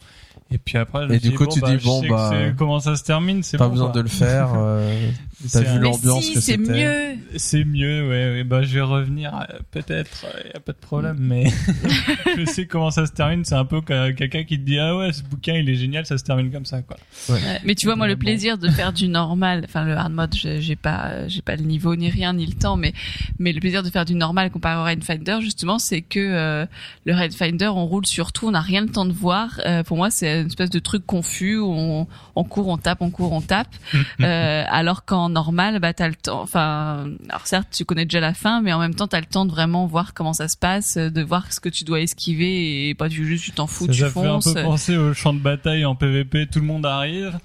Et puis après, je Et du coup, bon, tu bah, dis, bon, bah, comment ça se termine, c'est pas bon, besoin quoi. de le faire. [laughs] euh, T'as vu un- l'ambiance si, que c'est mieux. C'est mieux, ouais, ouais. Bah, je vais revenir, euh, peut-être, il y a pas de problème, mais [laughs] je sais comment ça se termine. C'est un peu que- quelqu'un qui te dit, ah ouais, ce bouquin, il est génial, ça se termine comme ça, quoi. Ouais. Mais tu vois, moi, le plaisir de faire du normal, enfin le hard mode, j'ai pas, j'ai pas le niveau ni rien ni le temps, mais mais le plaisir de faire du normal comparé au Red Finder, justement, c'est que euh, le Red Finder, on roule sur tout, on n'a rien le temps de voir. Euh, pour moi, c'est une espèce de truc confus où on, on court, on tape, on court, on tape. [laughs] Euh, alors qu'en normal, bah t'as le temps. Enfin, alors certes, tu connais déjà la fin, mais en même temps, t'as le temps de vraiment voir comment ça se passe, de voir ce que tu dois esquiver et pas du juste tu t'en fous, ça tu ça fait un fonces. peu penser au champ de bataille en PVP, tout le monde arrive,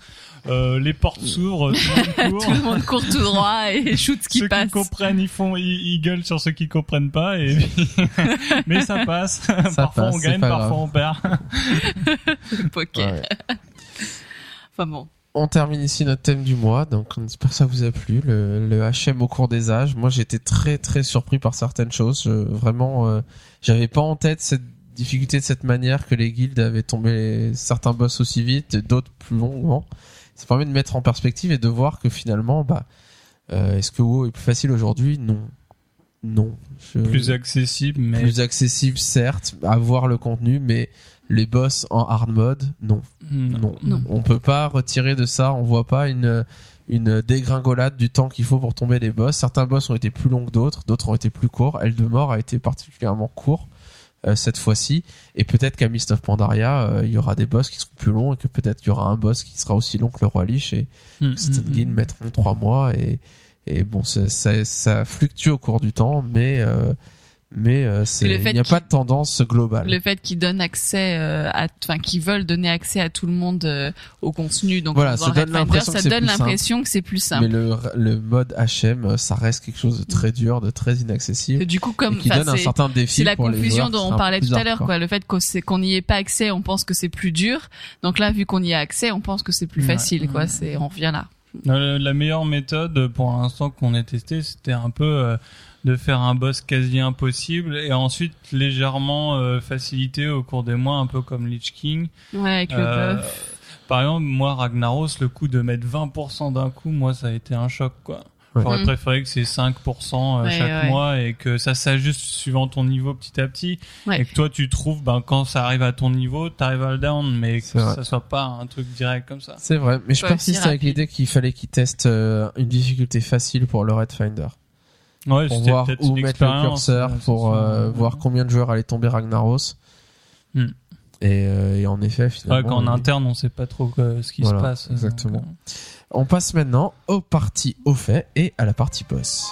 euh, les portes s'ouvrent, tout le monde [laughs] court. Tout le monde court tout droit et [laughs] shoot ce qui ceux passe. qui comprennent, ils font, ils, ils gueulent sur ceux qui comprennent pas, et [laughs] mais ça passe. parfois passe, on gagne, pas parfois grave. on perd. le poker. Ouais. Enfin bon. On termine ici notre thème du mois, donc on espère que ça vous a plu. Le, le HM au cours des âges. Moi, j'étais très très surpris par certaines choses. Je- vraiment, euh, j'avais pas en tête cette difficulté de cette manière que les guildes avaient tombé certains boss aussi vite, d'autres plus longuement. Ça permet de mettre en perspective et de voir que finalement, bah, euh, est-ce que WoW est plus facile aujourd'hui? Non, non. Je- Plus accessible, mais plus accessible, certes, à voir le contenu, mais les boss en hard mode, non. Non. Non. On peut pas retirer de ça, on voit pas une une dégringolade du temps qu'il faut pour tomber les boss. Certains boss ont été plus longs que d'autres, d'autres ont été plus courts. Eldemort a été particulièrement court euh, cette fois-ci et peut-être qu'à Mist of Pandaria, euh, il y aura des boss qui seront plus longs et que peut-être il y aura un boss qui sera aussi long que le roi Lich et Mm, certaines mm, mm. mettront trois mois et et bon ça, ça, ça fluctue au cours du temps mais euh, mais euh, c'est Le fait il n'y a pas de tendance globale. Le fait qu'ils donnent accès euh, à, enfin qu'ils veulent donner accès à tout le monde euh, au contenu, donc Voilà, ça donne l'impression ça que c'est donne plus simple. l'impression que c'est plus simple. Mais le, le mode HM, ça reste quelque chose de très dur, de très inaccessible, Que du coup, et comme qui donne un c'est- certain défi c'est la pour les confusion joueurs dont on parlait tout à l'heure, quoi. Le fait qu'on n'y ait pas accès, on pense que c'est plus dur. Donc là, vu qu'on y a accès, on pense que c'est plus Ouais. facile, quoi. C'est, on revient là. Euh, La meilleure méthode pour l'instant qu'on ait testé, c'était un peu euh, de faire un boss quasi impossible et ensuite légèrement euh, facilité au cours des mois, un peu comme Lich King. Ouais, avec le Euh, buff. Par exemple, moi Ragnaros, le coup de mettre 20% d'un coup, moi ça a été un choc quoi. Ouais. J'aurais Mhm. préféré que c'est 5% euh, Ouais, chaque ouais. mois et que ça s'ajuste suivant ton niveau petit à petit Ouais. et que toi tu trouves ben quand ça arrive à ton niveau, t'arrives à le down mais que vrai. ça soit pas un truc direct comme ça. C'est vrai, mais je persiste avec l'idée qu'il fallait qu'ils testent euh, une difficulté facile pour le Red Finder. Ouais, Pour voir où une mettre le curseur, pour euh, voir combien de joueurs allaient tomber Ragnaros. Hmm. Et, euh, et en effet, Ouais, finalement... qu'en il- interne, on sait pas trop ce qui Voilà, se passe. euh, exactement. donc, On passe maintenant aux parties au fait et à la partie boss.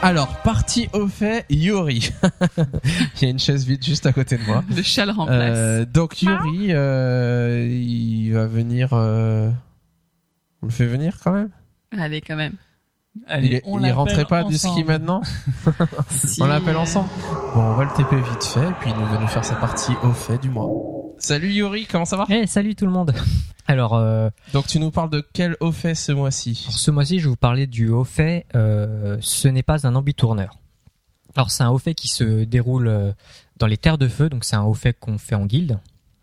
Alors, partie au fait, Yuri. [laughs] Il y a une chaise vide juste à côté de moi. Le chat le remplace. Euh, donc Yuri, euh, il va venir. Euh... On le fait venir quand même? Allez, quand même. allez, il est, on il l'appelle pas du ensemble. ski maintenant. [laughs] Si, On l'appelle euh, ensemble. Bon, on va le TP vite fait, et puis il va nous faire sa partie au fait du mois. Salut Yuri, comment ça va Eh, salut tout le monde. [laughs] Alors, euh, Donc tu nous parles de quel au fait ce mois-ci? ce mois-ci, je vais vous parler du haut fait. Euh, ce n'est pas un ambitourneur. Alors, c'est un haut fait qui se déroule euh, dans les terres de feu, donc c'est un haut fait qu'on fait en guilde.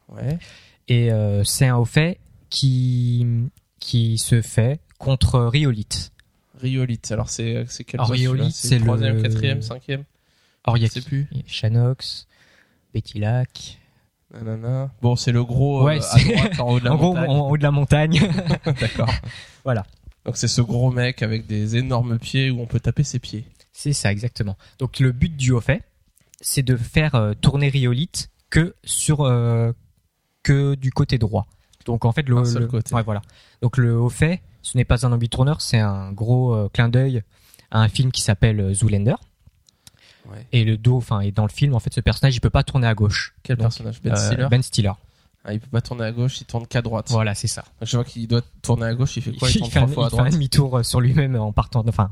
Ouais. Et euh, c'est un haut fait qui, qui se fait contre Riolite. Riolite. Alors c'est c'est quel Alors, boss, celui-là Riolite, C'est c'est le troisième, le- quatrième, cinquième? Alors, il y a Je sais qui plus. Il y a Shanox. Nanana. Bon, c'est le gros Ouais, euh, à c'est- droite en haut de la [laughs] En gros, montagne. en haut de la montagne. [laughs] D'accord. Voilà. Donc c'est ce gros mec avec des énormes pieds où on peut taper ses pieds. C'est ça, exactement. Donc le but du haut fait, c'est de faire euh, tourner Riolite que sur euh, que du côté droit. Donc en fait le, Un seul le- côté. ouais, voilà. Donc le haut fait, ce n'est pas un ambitourneur, c'est un gros euh, clin d'œil à un film qui s'appelle Zoolander. Ouais. Et le dos, enfin, et dans le film, en fait, ce personnage, il peut pas tourner à gauche. Quel Donc, personnage? Ben Euh, Stiller Ben Stiller. Ah, il peut pas tourner à gauche, il tourne qu'à droite. Voilà, c'est ça. Donc, je vois qu'il doit tourner à gauche, il fait quoi? [laughs] Il tourne fait, un, trois fois à il fait un droite. demi-tour euh, sur lui-même en partant. Enfin,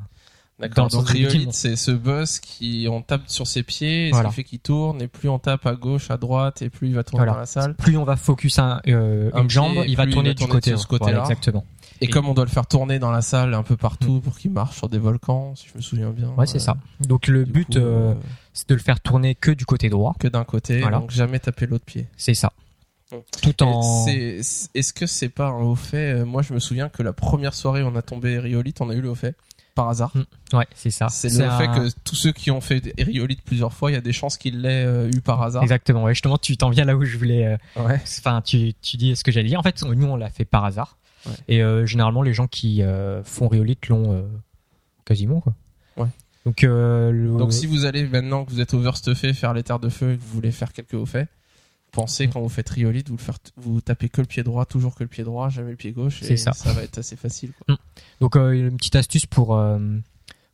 D'accord. dans le Donc c'est ce boss qui on tape sur ses pieds, et Voilà. ça fait qu'il tourne, et plus on tape à gauche, à droite, et plus il va tourner Voilà. dans la salle. plus on va focus un, euh, Un une jambe, il va il tourner du tourner côté. de ce Voilà, côté-là. exactement. Et, Et- comme on doit le faire tourner dans la salle un peu partout pour qu'il marche sur des volcans, si je me souviens bien. Ouais, c'est euh, ça. Donc le du but, coup, euh, euh, c'est de le faire tourner que du côté droit. que d'un côté, Voilà. donc jamais taper l'autre pied. C'est ça. Tout en. C'est- Est-ce que c'est pas un haut fait? Moi, je me souviens que la première soirée où on a tombé Riolite, on a eu le haut fait par hasard. Ouais, c'est ça. C'est le un- fait que tous ceux qui ont fait Riolite plusieurs fois, il y a des chances qu'ils l'aient euh, eu par hasard. Exactement. Ouais, justement, tu t'en viens là où je voulais. euh, Ouais. Enfin, tu, tu dis ce que j'allais dire. En fait, nous, on l'a fait par hasard. Ouais. Et euh, généralement, les gens qui euh, font Riolite l'ont euh, quasiment, quoi. Ouais. Donc, le- Donc si vous allez maintenant que vous êtes overstuffé faire les terres de feu et que vous voulez faire quelques hauts faits, pensez Mm. quand vous faites Riolite, vous le faire, vous tapez que le pied droit, toujours que le pied droit, jamais le pied gauche, et C'est ça. va être assez facile. Quoi. Donc euh, une petite astuce pour euh,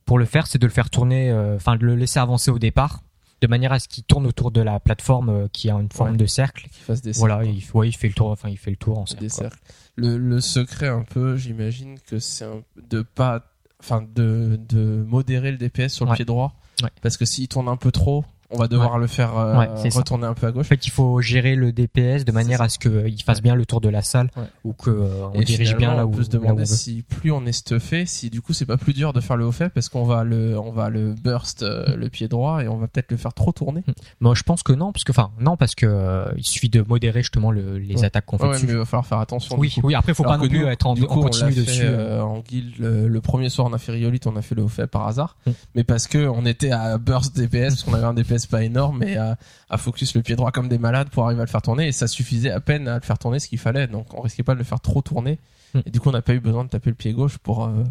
pour le faire, c'est de le faire tourner, euh, enfin de le laisser avancer au départ, de manière à ce qu'il tourne autour de la plateforme euh, qui a une forme Ouais. de cercle. Qu'il fasse des Voilà, cercles, il, ouais, il fait le tour, enfin il fait le tour en cercle. des cercles. Le, le secret un peu, j'imagine que c'est de pas, enfin de, de modérer le DPS sur le Ouais. pied droit, parce que s'il tourne un peu trop, on va devoir le faire euh, Ouais, c'est ça. retourner un peu à En gauche. fait, il faut gérer le DPS de manière à ce qu'il fasse bien le tour de la salle ou que euh, on Et dirige bien là où on peut se demander si plus on est stuffé, si du coup c'est pas plus dur de faire le haut fait parce qu'on va le, on va le burst euh, le pied droit et on va peut-être le faire trop tourner. Moi, je pense que non, parce que enfin non, parce que euh, il suffit de modérer justement le- les attaques qu'on fait Ouais, mais il va falloir faire attention. oui, oui. Après, faut Alors pas non plus nous, être en, du en coup, on continu l'a dessus. en guild, le, le premier soir on a fait Riolite, on a fait le haut fait par hasard, Mm. mais parce que on était à burst DPS, parce qu'on avait un DPS pas énorme, et à, à focus le pied droit comme des malades pour arriver à le faire tourner, et ça suffisait à peine à le faire tourner ce qu'il fallait, donc on risquait pas de le faire trop tourner, Mm. et du coup on n'a pas eu besoin de taper le pied gauche pour euh,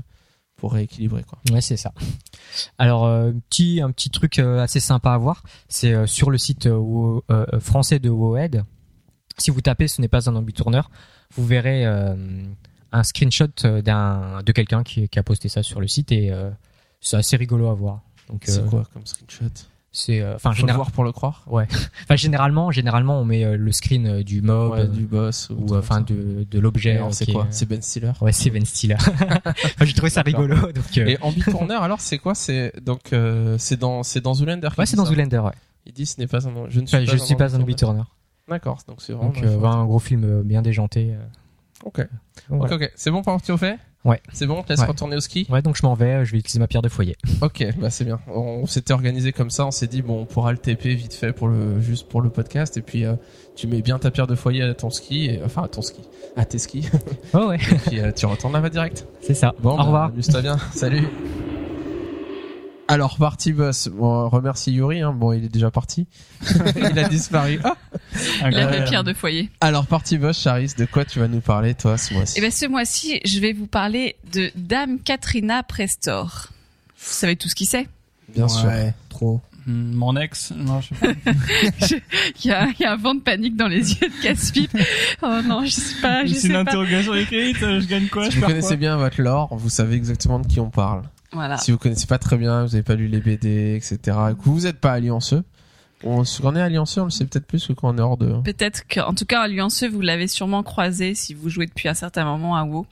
pour rééquilibrer quoi. Ouais, c'est ça. Alors, euh, petit, un petit truc euh, assez sympa à voir, c'est euh, sur le site français de WoWhead. Si vous tapez, ce n'est pas un ambitourneur, vous verrez un screenshot d'un de quelqu'un qui, qui a posté ça sur le site et c'est assez rigolo à voir. Donc, C'est quoi comme screenshot? C'est euh, enfin Faut le général- voir pour le croire. ouais. [laughs] Enfin généralement généralement on met euh, le screen euh, du mob Ouais, euh, du boss ou euh, enfin de de l'objet. Euh, c'est qui quoi est- C'est Ben Stiller. Ouais, c'est Ben Stiller. [laughs] Enfin, J'ai trouvé ça rigolo donc euh, Et Ambi Corner, alors c'est quoi C'est donc euh, c'est dans c'est dans Zoolander. Ouais, c'est dans. Zoolander ouais. Il dit ce n'est pas un je ne suis Enfin, pas je suis pas un Ambi Zombie Turner. D'accord, donc c'est vraiment Donc euh, ouais, un gros film euh, bien déjanté. OK. Donc, Ok, voilà. ok. C'est bon pour au fait Ouais. C'est bon, on te laisse Ouais. retourner au ski Ouais, donc je m'en vais, euh, je vais utiliser ma pierre de foyer. [laughs] Ok, bah c'est bien. On, on s'était organisé comme ça, on s'est dit bon, on pourra le TP vite fait pour le juste pour le podcast et puis euh, tu mets bien ta pierre de foyer à ton ski et, enfin à ton ski, à tes skis [laughs] Oh ouais, et puis euh, tu retournes là-bas direct. c'est ça. Bon, Au bah, revoir. Amuse-toi bien. Salut. [laughs] Alors parti boss. Bon, on remercie Yuri. Hein. Bon, il est déjà parti. [laughs] il a disparu. Ah Il a Incroyable. fait pierre de foyer. Alors parti boss, Charis, de quoi tu vas nous parler toi ce mois-ci Et ben ce mois-ci, je vais vous parler de Dame Katrina Prestor. Vous savez tout ce qui c'est? Bien sûr. Trop. Hmm, Mon ex, non, je sais pas. [laughs] il y, a, il y a un vent de panique dans les yeux de Casse-Pipe. Oh non, je sais pas, je C'est une pas. interrogation écrite, je gagne quoi, Si je vous perds connaissez quoi? bien votre lore, vous savez exactement de qui on parle. Voilà. Si vous connaissez pas très bien, vous avez pas lu les BD, etc. que vous n'êtes pas allianceux, on, quand on est allianceux, on le sait peut-être plus que quand on est hors de. Peut-être qu'en tout cas, Allianceux, vous l'avez sûrement croisé si vous jouez depuis un certain moment à WoW.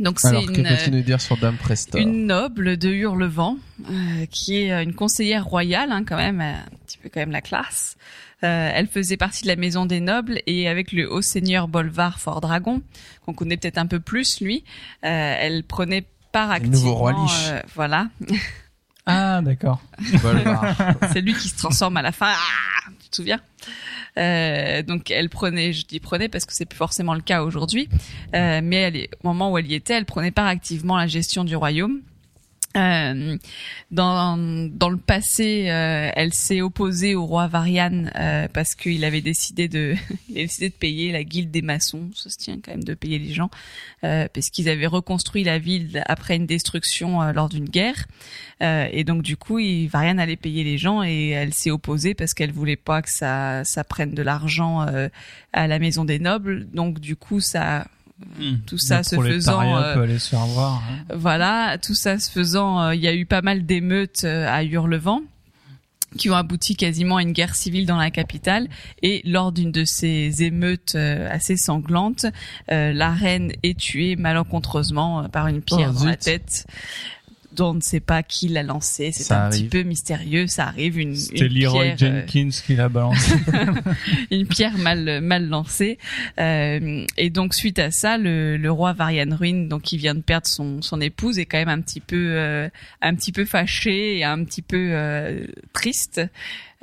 Donc c'est une, euh, dire sur Dame Prestor une noble de Hurlevent euh, qui est euh, une conseillère royale hein, quand même euh, un petit peu quand même la classe elle faisait partie de la maison des nobles et avec le haut seigneur Bolvar Fort Dragon qu'on connaît peut-être un peu plus lui elle prenait part Le activement nouveau roi Lich. euh, voilà [laughs] Ah, d'accord. [laughs] C'est lui qui se transforme à la fin Ah tu te souviens? Euh, donc elle prenait, je dis prenait parce que c'est plus forcément le cas aujourd'hui, euh, mais elle au moment où elle y était, elle prenait part activement la gestion du royaume. Euh, dans, dans le passé, euh, elle s'est opposée au roi Varian euh, parce qu'il avait décidé de, [laughs] il a décidé de payer la guilde des maçons. Ça se tient quand même de payer les gens, euh, parce qu'ils avaient reconstruit la ville après une destruction euh, lors d'une guerre. Et donc du coup, il, Varian allait payer les gens et elle s'est opposée parce qu'elle voulait pas que ça, ça prenne de l'argent à la maison des nobles. Donc du coup, ça Hmm. Tout ça se faisant, euh, peut aller se faire voir. hein. voilà, tout ça se faisant, euh, il y a eu pas mal d'émeutes euh, à Hurlevent qui ont abouti quasiment à une guerre civile dans la capitale. Et lors d'une de ces émeutes assez sanglantes, euh, la reine est tuée malencontreusement par une pierre Oh, dans la tête dont on ne sait pas qui l'a lancée. C'est un petit peu mystérieux. Ça arrive une, C'était une Leroy pierre, euh, Jenkins qui l'a balancé. [laughs] une pierre mal mal lancée Euh, et donc suite à ça le, le roi Varian Ruin donc qui vient de perdre son son épouse est quand même un petit peu euh, un petit peu fâché et un petit peu euh, triste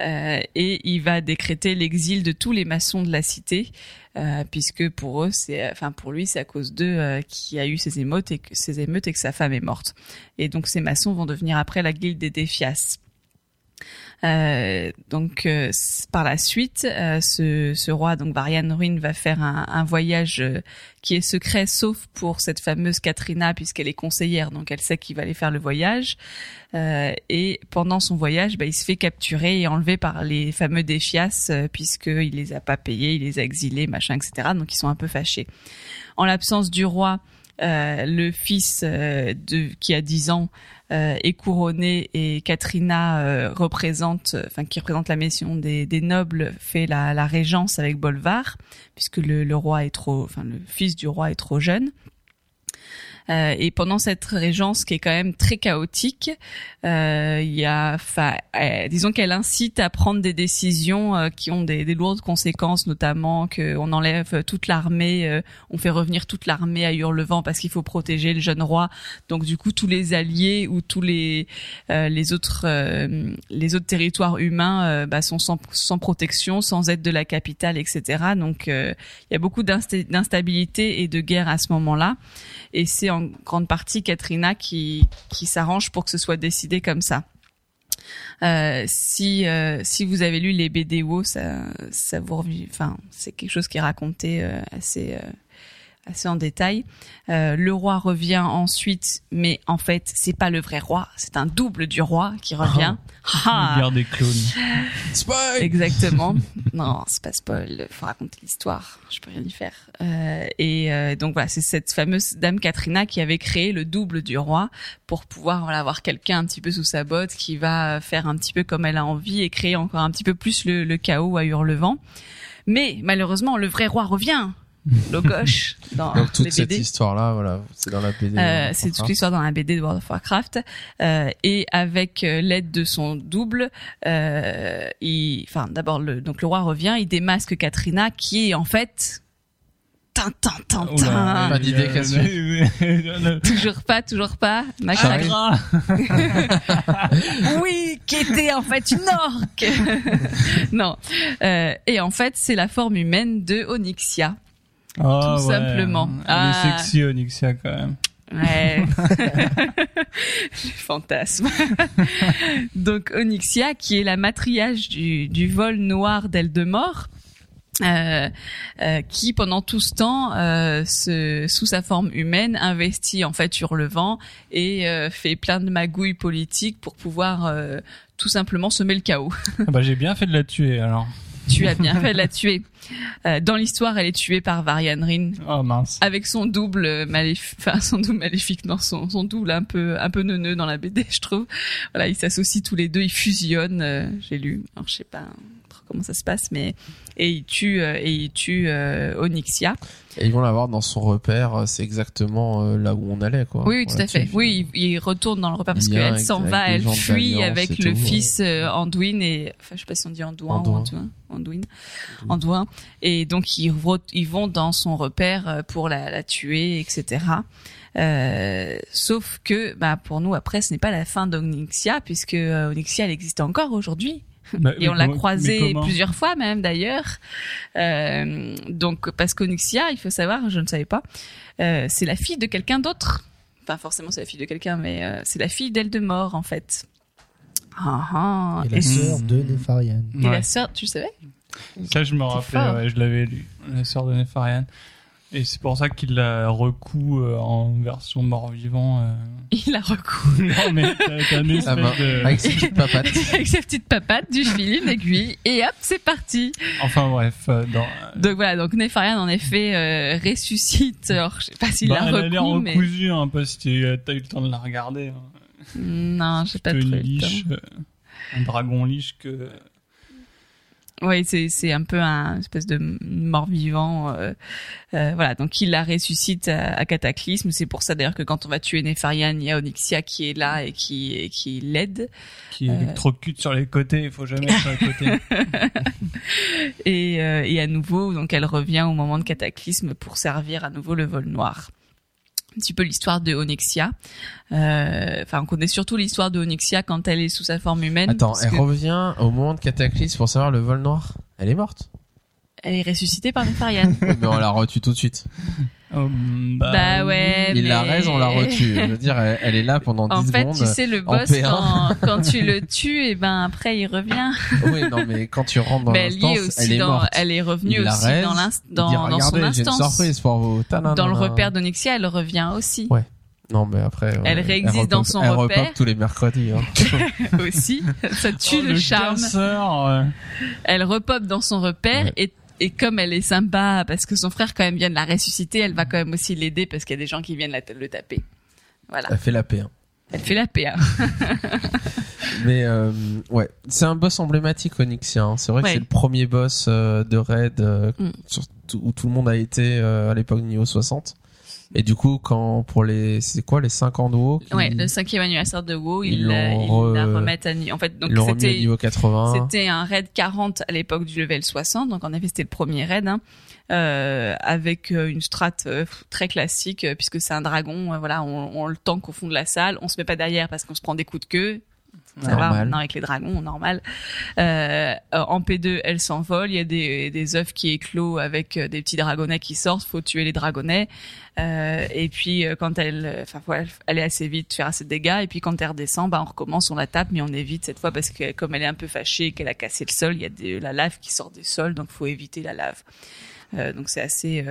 Euh, et il va décréter l'exil de tous les maçons de la cité euh, puisque pour eux c'est enfin pour lui c'est à cause d'eux euh, qu'il a eu ces émeutes et que émeutes et que sa femme est morte. Et donc ces maçons vont devenir après la guilde des défias donc euh, par la suite, euh, ce, ce roi donc Varian Ruin va faire un, un voyage euh, qui est secret, sauf pour cette fameuse Katrina puisqu'elle est conseillère, donc elle sait qu'il va aller faire le voyage. Euh, et pendant son voyage, bah, il se fait capturer et enlever par les fameux défias euh, puisqu'il les a pas payés, il les a exilés, machin, etc. Donc ils sont un peu fâchés. En l'absence du roi, euh, le fils euh, de qui a 10 ans euh, est couronné et Katrina euh, représente, euh, enfin qui représente la mission des, des nobles, fait la, la régence avec Bolvar, puisque le, le roi est trop, enfin le fils du roi est trop jeune. Euh, et pendant cette régence qui est quand même très chaotique, euh, il y a, euh, disons qu'elle incite à prendre des décisions euh, qui ont des, des lourdes conséquences, notamment qu'on enlève toute l'armée, on fait revenir toute l'armée à Hurlevent parce qu'il faut protéger le jeune roi. Donc du coup, tous les alliés ou tous les les autres les autres territoires humains bah, sont sans, sans protection, sans aide de la capitale, etc. Donc il y a beaucoup d'insta- d'instabilité et de guerre à ce moment-là. Et c'est en grande partie Katrina qui, qui s'arrange pour que ce soit décidé comme ça. Euh, si euh, si vous avez lu les BDO, ça ça vous enfin c'est quelque chose qui est raconté euh, assez assez en détail. Euh, le roi revient ensuite, mais en fait, c'est pas le vrai roi, c'est un double du roi qui revient. Ah. Guerre des clones. [laughs] Spoil Exactement. [laughs] non, c'est pas spoil. Faut raconter l'histoire. Je peux rien y faire. Euh, et euh, donc voilà, c'est cette fameuse dame Katrina qui avait créé le double du roi pour pouvoir voilà, avoir quelqu'un un petit peu sous sa botte qui va faire un petit peu comme elle a envie et créer encore un petit peu plus le, le chaos à Hurlevent. Mais malheureusement, le vrai roi revient. Le gauche [laughs] dans Donc toute les cette BD. histoire-là, voilà, c'est dans la BD. Euh, c'est toute l'histoire dans la BD de World of Warcraft euh, et avec euh, l'aide de son double, euh, il, enfin d'abord le donc le roi revient, il démasque Katrina qui est en fait Tintin. Pas d'idée, euh, Toujours pas, toujours pas. Gras. [laughs] oui, qui était en fait une orque. [laughs] non. Euh, et en fait, c'est la forme humaine de Onyxia. Ah, Tout ouais. simplement. Elle Ah. est sexy, Onyxia, quand même. Ouais. [laughs] Fantasme. Donc Onyxia, qui est la matriarche du, du vol noir d'Eldemort, euh, euh, qui pendant tout ce temps, euh, se- sous sa forme humaine, investit en fait Hurlevent et euh, fait plein de magouilles politiques pour pouvoir euh, tout simplement semer le chaos. Ah bah, j'ai bien fait de la tuer, alors. Tu as bien fait de la tuer. Euh, dans l'histoire, elle est tuée par Varian Rin Oh, mince. avec son double maléfique, enfin son double maléfique, non, son, son double un peu un peu neuneux dans la BD, je trouve. Voilà, ils s'associent tous les deux, ils fusionnent. euh, J'ai lu, alors je sais pas comment ça se passe, mais et ils tuent euh, et ils tuent euh, Onyxia. Et ils vont l'avoir dans son repère, euh, c'est exactement là où on allait, quoi. Oui, oui, tout à fait. Oui, il, il retourne dans le repère parce Il qu'elle s'en va, elle fuit avec le tout, fils euh, Anduin et enfin je sais pas si on dit Anduin ou Anduin. Anduin, Anduin, Anduin. Et donc ils, vont dans son repère pour la, la tuer, etc. Euh, sauf que bah pour nous après ce n'est pas la fin d'Onyxia puisque Onyxia elle existe encore aujourd'hui Bah, [laughs] et on l'a comment plusieurs fois même d'ailleurs. Euh, donc parce qu'Onyxia, il faut savoir, je ne savais pas, euh, c'est la fille de quelqu'un d'autre. Pas forcément c'est la fille de quelqu'un, mais euh, c'est la fille d'Eldemort en fait. Ah, ah. Et la Et, sœur de Nefarian. et Ouais. la sœur, tu le savais? Ça, je me rappelais, ouais, je l'avais lu. La sœur de Nefarian. Et c'est pour ça qu'il la recoue euh, en version mort-vivant. euh. [laughs] Il la recoue [laughs] non, mais t'as t'as [laughs] une Ah bah, de... avec ses petites papates. avec ses petites papates, du fil, une aiguille, et hop, c'est parti. Enfin bref, euh, dans... Donc voilà, donc Nefarian en effet euh, ressuscite. Alors je sais pas s'il Bah, la elle a l'air recoue, mais recousue, hein, parce que t'as eu le temps de la regarder. Hein. non, j'ai pas Plutôt trop une eu le temps. liche, euh, un dragon liche que... Oui, c'est c'est un peu un espèce de mort-vivant. euh, euh, voilà, donc il la ressuscite à, à Cataclysme. C'est pour ça d'ailleurs que quand on va tuer Nefarian, il y a Onyxia qui est là et qui et qui l'aide. qui Euh. électrocute sur les côtés, il faut jamais être sur les côtés. [laughs] Et, euh, et à nouveau, donc elle revient au moment de Cataclysme pour servir à nouveau le vol noir. Un petit peu l'histoire de Onyxia. Euh, Enfin, on connaît surtout l'histoire de Onyxia quand elle est sous sa forme humaine. Attends, elle que revient au moment de Cataclysme pour savoir le vol noir. Elle est morte. elle est ressuscitée par Nefarian. [laughs] Mais on la retue tout de suite. Oh, bah, bah ouais. Il la raise, on la retue. Je veux dire, elle, elle est là pendant 10 En fait, secondes. tu sais, le en boss, P1. quand, [laughs] quand tu le tues, et ben après, il revient. [laughs] Oui, non, mais quand tu rentres dans elle est l'instance, elle est dans, morte. elle est revenue Il aussi raise, dans dans, dit, dans son j'ai une instance. surprise pour vous. Dans le repère d'Onyxia, elle revient aussi. Ouais. Non, mais après. Elle réexiste dans repop- son elle repère. repop tous les mercredis. Hein. [laughs] aussi. Ça tue Oh, le, charme. casseur. Elle repop dans son repère Ouais. et et comme elle est sympa parce que son frère quand même vient de la ressusciter, elle va quand même aussi l'aider parce qu'il y a des gens qui viennent la- le taper. Voilà. Elle fait la paix. hein. Elle fait la paix. hein. [laughs] Mais euh, ouais, c'est un boss emblématique Onyxia. hein. C'est vrai que c'est le premier boss euh, de raid euh, Mm. où tout le monde a été à l'époque niveau 60. Et du coup, quand pour les, c'est quoi les 5 ans de WoW Ouais, le cinquième anniversaire de WoW, Ils ils, la- l'ont ils la re- remettent à ni- En fait, donc c'était niveau 80. C'était un raid 40 à l'époque du level 60, donc en effet c'était le premier raid, hein, euh, avec euh, une strat euh, très classique, puisque c'est un dragon, euh, voilà, on, on le tank au fond de la salle, on se met pas derrière parce qu'on se prend des coups de queue, ça va Normal. maintenant avec les dragons, normal. Euh, en P2, elle s'envole, il y a des, des œufs qui éclosent avec euh, des petits dragonnets qui sortent, faut tuer les dragonnets. Euh, et puis quand elle, enfin faut aller assez vite, faire assez de dégâts. Et puis quand elle redescend, bah on recommence, on la tape, mais on évite cette fois parce que comme elle est un peu fâchée, qu'elle a cassé le sol, il y a de la lave qui sort des sols, donc faut éviter la lave. Donc c'est assez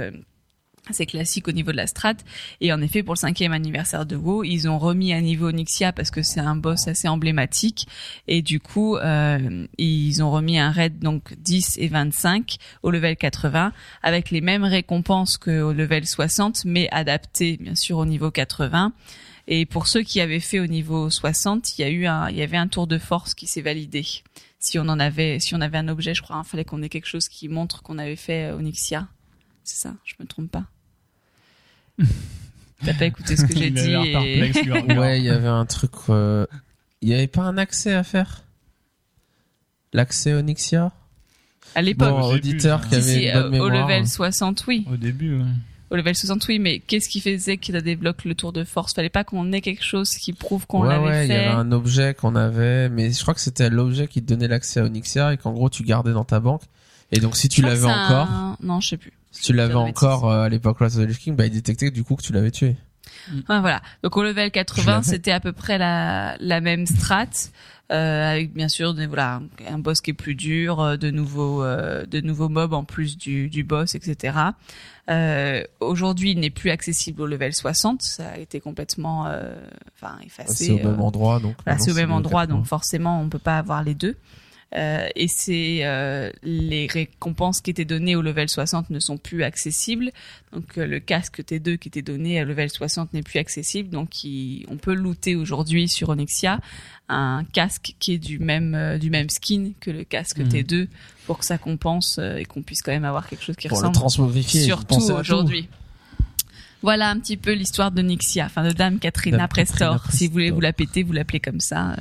euh, assez classique au niveau de la strat. Et en effet, pour le cinquième anniversaire de WoW, ils ont remis à niveau Onyxia parce que c'est un boss assez emblématique. Et du coup, euh, ils ont remis un raid donc 10 et 25 au level 80 avec les mêmes récompenses qu'au level 60, mais adaptées bien sûr au niveau 80. Et pour ceux qui avaient fait au niveau 60, il y a eu un, il y avait un tour de force qui s'est validé. Si on en avait, si on avait un objet, je crois, il fallait qu'on ait quelque chose qui montre qu'on avait fait euh, Onyxia. C'est ça, je me trompe pas. T'as pas écouté ce que [laughs] j'ai dit et... [laughs] Ouais, il y avait un truc. euh, Il y avait pas un accès à faire? L'accès Onyxia à l'époque. Bon, auditeur vu, qui avait si, une bonne euh, au level 60, oui. Au début, ouais. Au level 60, oui, mais qu'est-ce qui faisait qu'il a débloqué le tour de force? Fallait pas qu'on ait quelque chose qui prouve qu'on ouais, l'avait ouais, il y fait. avait un objet qu'on avait, mais je crois que c'était l'objet qui te donnait l'accès à Onyxia et qu'en gros tu gardais dans ta banque. Et donc si tu Je l'avais encore, un- Non, je sais plus. Si tu l'avais encore euh, à l'époque of the Lich King, bah il détectait du coup que tu l'avais tué. Ouais, voilà. Donc au level Je 80, l'avais. c'était à peu près la, la même strat, euh, avec bien sûr des, voilà un boss qui est plus dur, euh, de nouveaux euh, de nouveaux mobs en plus du, du boss, etc. Euh, Aujourd'hui, il n'est plus accessible au level 60. Ça a été complètement, euh, enfin effacé. C'est au euh, même endroit donc. Voilà, c'est au même endroit, 80. donc forcément, on peut pas avoir les deux. Euh, et c'est euh, les récompenses qui étaient données au level 60 ne sont plus accessibles. Donc euh, le casque T2 qui était donné à level 60 n'est plus accessible. Donc il- on peut looter aujourd'hui sur Onyxia un casque qui est du même euh, du même skin que le casque Mhm. T2 pour que ça compense et qu'on puisse quand même avoir quelque chose qui Pour le ressemble transmogrifier, il surtout aujourd'hui. Voilà un petit peu l'histoire de Nyxia, enfin de Dame Katrina Dame Prestor. Katrina Si vous voulez vous la péter, vous l'appelez comme ça.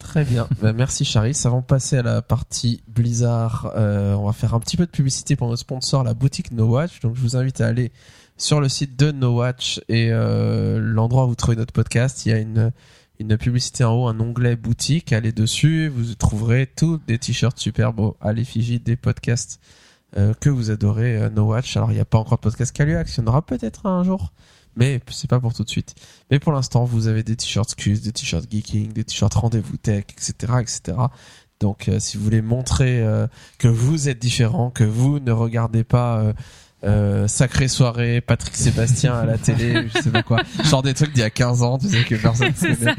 Très bien. [laughs] Bah, merci Charis. Avant de passer à la partie Blizzard, euh, on va faire un petit peu de publicité pour notre sponsor, la boutique No Watch. Donc je vous invite à aller sur le site de No Watch et euh, l'endroit où vous trouvez notre podcast. Il y a une une publicité en haut, un onglet boutique. Allez dessus, vous trouverez tous des t-shirts super beaux à l'effigie des podcasts euh, que vous adorez. euh, no Watch. Alors il n'y a pas encore de podcast Caluax, il y en aura peut-être un jour. Mais c'est pas pour tout de suite. Mais pour l'instant, vous avez des t-shirts Cus, des t-shirts Geeking, des t-shirts Rendez-vous Tech, etc., etc. Donc, euh, si vous voulez montrer euh, que vous êtes différent, que vous ne regardez pas euh, Sacrée Soirée, Patrick Sébastien à la télé, [laughs] je sais pas quoi, genre des trucs d'il y a 15 ans, tu sais que personne connaît.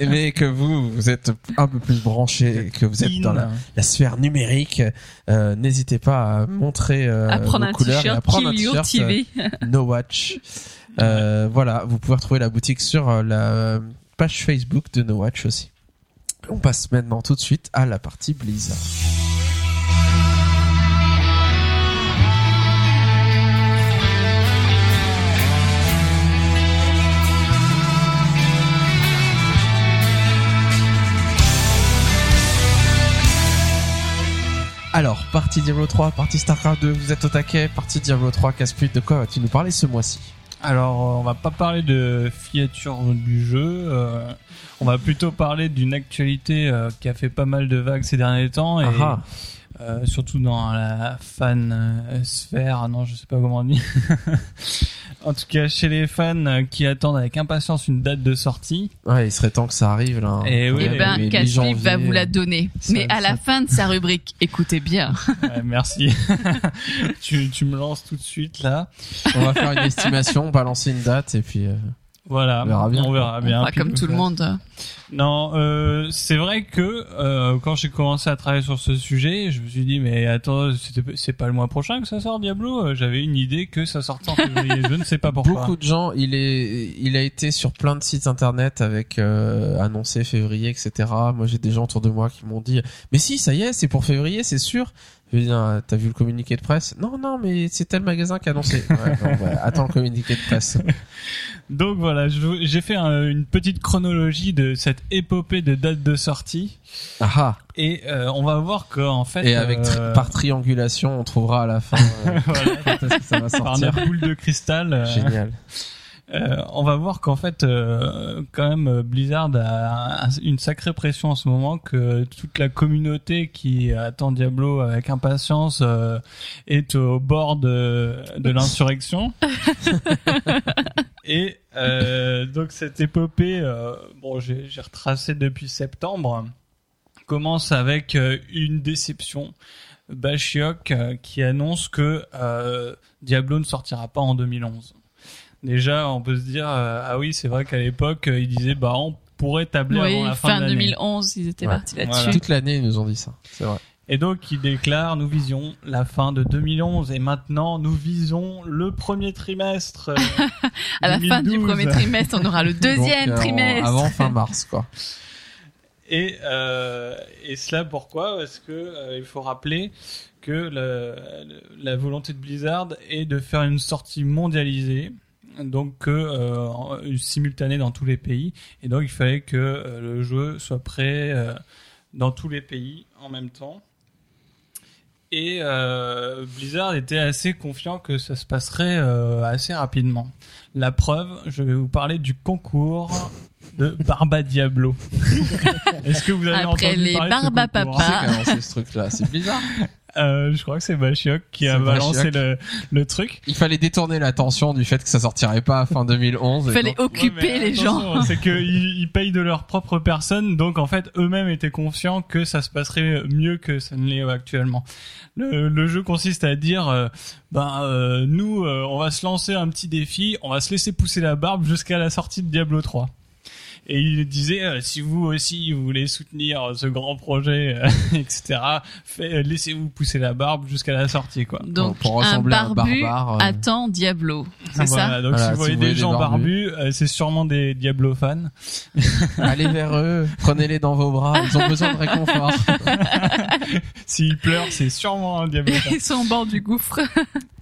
[laughs] Mais que vous, vous êtes un peu plus branché, que vous êtes dans la, la sphère numérique, euh, n'hésitez pas à montrer euh, à prendre vos un couleurs et à t-shirt prendre un t-shirt euh, TV. No Watch. Euh, voilà, vous pouvez retrouver la boutique sur la page Facebook de No Watch aussi. On passe maintenant tout de suite à la partie Blizzard. Alors, partie Diablo 3, partie StarCraft 2, vous êtes au taquet, partie Diablo 3, Casse-Pute, de quoi vas-tu nous parler ce mois-ci? Alors, on va pas parler de filature du jeu. euh, on va plutôt parler d'une actualité euh, qui a fait pas mal de vagues ces derniers temps et Ah ah. Euh, surtout dans la fan euh, sphère. Non, je sais pas comment on dit. [laughs] en tout cas, chez les fans euh, qui attendent avec impatience une date de sortie. Ouais, il serait temps que ça arrive là. Eh oui, Eh Ouais, ben, mais Caspip mi-janvier, va vous la donner. ça- Mais à la fin de sa rubrique, écoutez bien. [laughs] Ouais, merci. [laughs] tu, tu me lances tout de suite là. On va faire une estimation, balancer une date et puis. euh, Voilà, On verra bien. On verra On bien. comme tout le monde. Non, euh, c'est vrai que euh, quand j'ai commencé à travailler sur ce sujet, je me suis dit mais attends, c'est pas le mois prochain que ça sort Diablo? Euh, J'avais une idée que ça sortait en février. je ne sais pas pourquoi. Beaucoup de gens, il est, il a été sur plein de sites internet avec euh, annoncé février, etc. Moi, j'ai des gens autour de moi qui m'ont dit, mais si, ça y est, c'est pour février, c'est sûr. Je veux dire, t'as vu le communiqué de presse? Non, non, mais c'est tel magasin qui a annoncé. [laughs] Ouais, bon, bah, attends le communiqué de presse. [laughs] Donc voilà, j'ai fait un- une petite chronologie de cette épopée de date de sortie Ah ah. et euh, on va voir qu'en fait Et avec tri- euh, par triangulation, on trouvera à la fin euh, [laughs] voilà, quand que ça va par sortir. notre boule de cristal. euh, Génial. Euh, on va voir qu'en fait, euh, quand même, euh, Blizzard a un- une sacrée pression en ce moment, que toute la communauté qui attend Diablo avec impatience euh, est au bord de, de l'insurrection. [laughs] Et euh, donc cette épopée, bon, j'ai retracé depuis septembre, commence avec une déception. Bashiok qui annonce que Diablo ne sortira pas en 2011. Déjà, on peut se dire euh, ah oui, c'est vrai qu'à l'époque euh, ils disaient bah on pourrait tabler Oui, avant la fin, fin de l'année. 2011, ils étaient Ouais. partis là-dessus. Voilà. Toute l'année, ils nous ont dit ça. C'est vrai. Et donc, il déclare, nous visions la fin de 2011 et maintenant nous visons le premier trimestre. euh, [laughs] À la fin du 2012. premier trimestre, on aura le [laughs] deuxième Donc, euh, trimestre. Avant fin mars, quoi. Et, euh, et cela pourquoi Parce que euh, il faut rappeler que le- la volonté de Blizzard est de faire une sortie mondialisée, donc que, euh, simultanée dans tous les pays. Et donc il fallait que euh, le jeu soit prêt euh, dans tous les pays en même temps. Et euh, Blizzard était assez confiant que ça se passerait euh, assez rapidement. La preuve, je vais vous parler du concours de Barba Diablo. [laughs] Est-ce que vous avez Après entendu les parler de ce Papa. Lancé ce truc-là C'est bizarre. Euh, Je crois que c'est Bashiok qui a balancé le, le truc. Il fallait détourner l'attention du fait que ça sortirait pas à fin [laughs] 2011. Il fallait donc- occuper Ouais, les gens. C'est qu'ils ils payent de leur propre personne, donc en fait eux-mêmes étaient conscients que ça se passerait mieux que ça ne l'est actuellement. Le, le jeu consiste à dire, euh, ben euh, nous, euh, on va se lancer un petit défi, on va se laisser pousser la barbe jusqu'à la sortie de Diablo 3. Et il disait, euh, si vous aussi vous voulez soutenir ce grand projet, euh, [laughs] etc., euh, laissez-vous pousser la barbe jusqu'à la sortie, quoi. Donc, pour un ressembler à un barbu barbare, euh. attend Diablo. C'est Voilà, ça donc Voilà, si vous voyez des gens barbus, euh, c'est sûrement des Diablo fans. Allez vers eux, prenez-les dans vos bras, ils ont besoin de réconfort. [laughs] [laughs] S'ils pleurent, c'est sûrement un fan. Ils sont au bord du gouffre.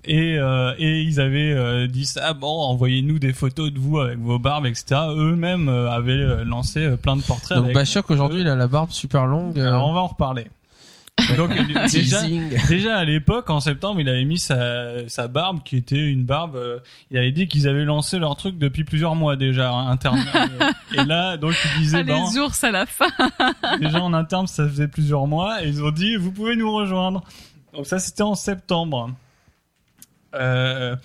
Et, euh, et ils avaient euh, dit ça, bon, envoyez-nous des photos de vous avec vos barbes, etc. Eux-mêmes euh, avaient euh, lancé euh, plein de portraits. Donc avec... Bashok aujourd'hui, il a la barbe super longue. euh, Alors, on va en reparler. Donc euh, [laughs] déjà, déjà à l'époque, en septembre, il avait mis sa, sa barbe, qui était une barbe. euh, il avait dit qu'ils avaient lancé leur truc depuis plusieurs mois déjà hein, interne. [laughs] et là, donc il disait, Ah, ben, les ours à la fin. [laughs] déjà en interne, ça faisait plusieurs mois, et ils ont dit, vous pouvez nous rejoindre. Donc ça, c'était en septembre. Euh,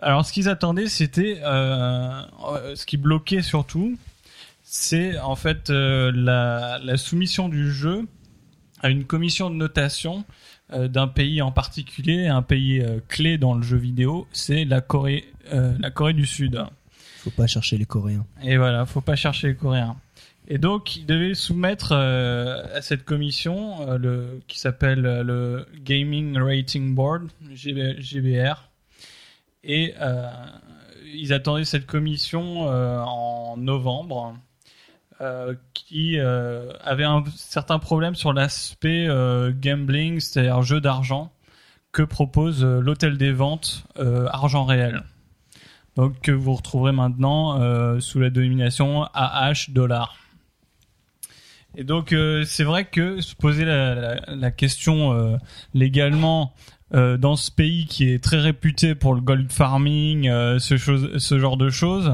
alors, ce qu'ils attendaient, c'était euh, euh, ce qui bloquait surtout, c'est en fait euh, la, la soumission du jeu à une commission de notation euh, d'un pays en particulier, un pays euh, clé dans le jeu vidéo, c'est la Corée, euh, la Corée du Sud. Faut pas chercher les Coréens. Et voilà, faut pas chercher les Coréens. Et donc, il devait soumettre euh, à cette commission, le, qui s'appelle le Gaming Rating Board, GB GBR. Et ils attendaient cette commission en novembre, euh, qui euh, avait un certain problème sur l'aspect euh, gambling, c'est-à-dire jeu d'argent, que propose l'hôtel des ventes argent réel donc que vous retrouverez maintenant sous la dénomination AH dollar. Et donc c'est vrai que se poser la, question légalement dans ce pays qui est très réputé pour le gold farming, ce genre de choses,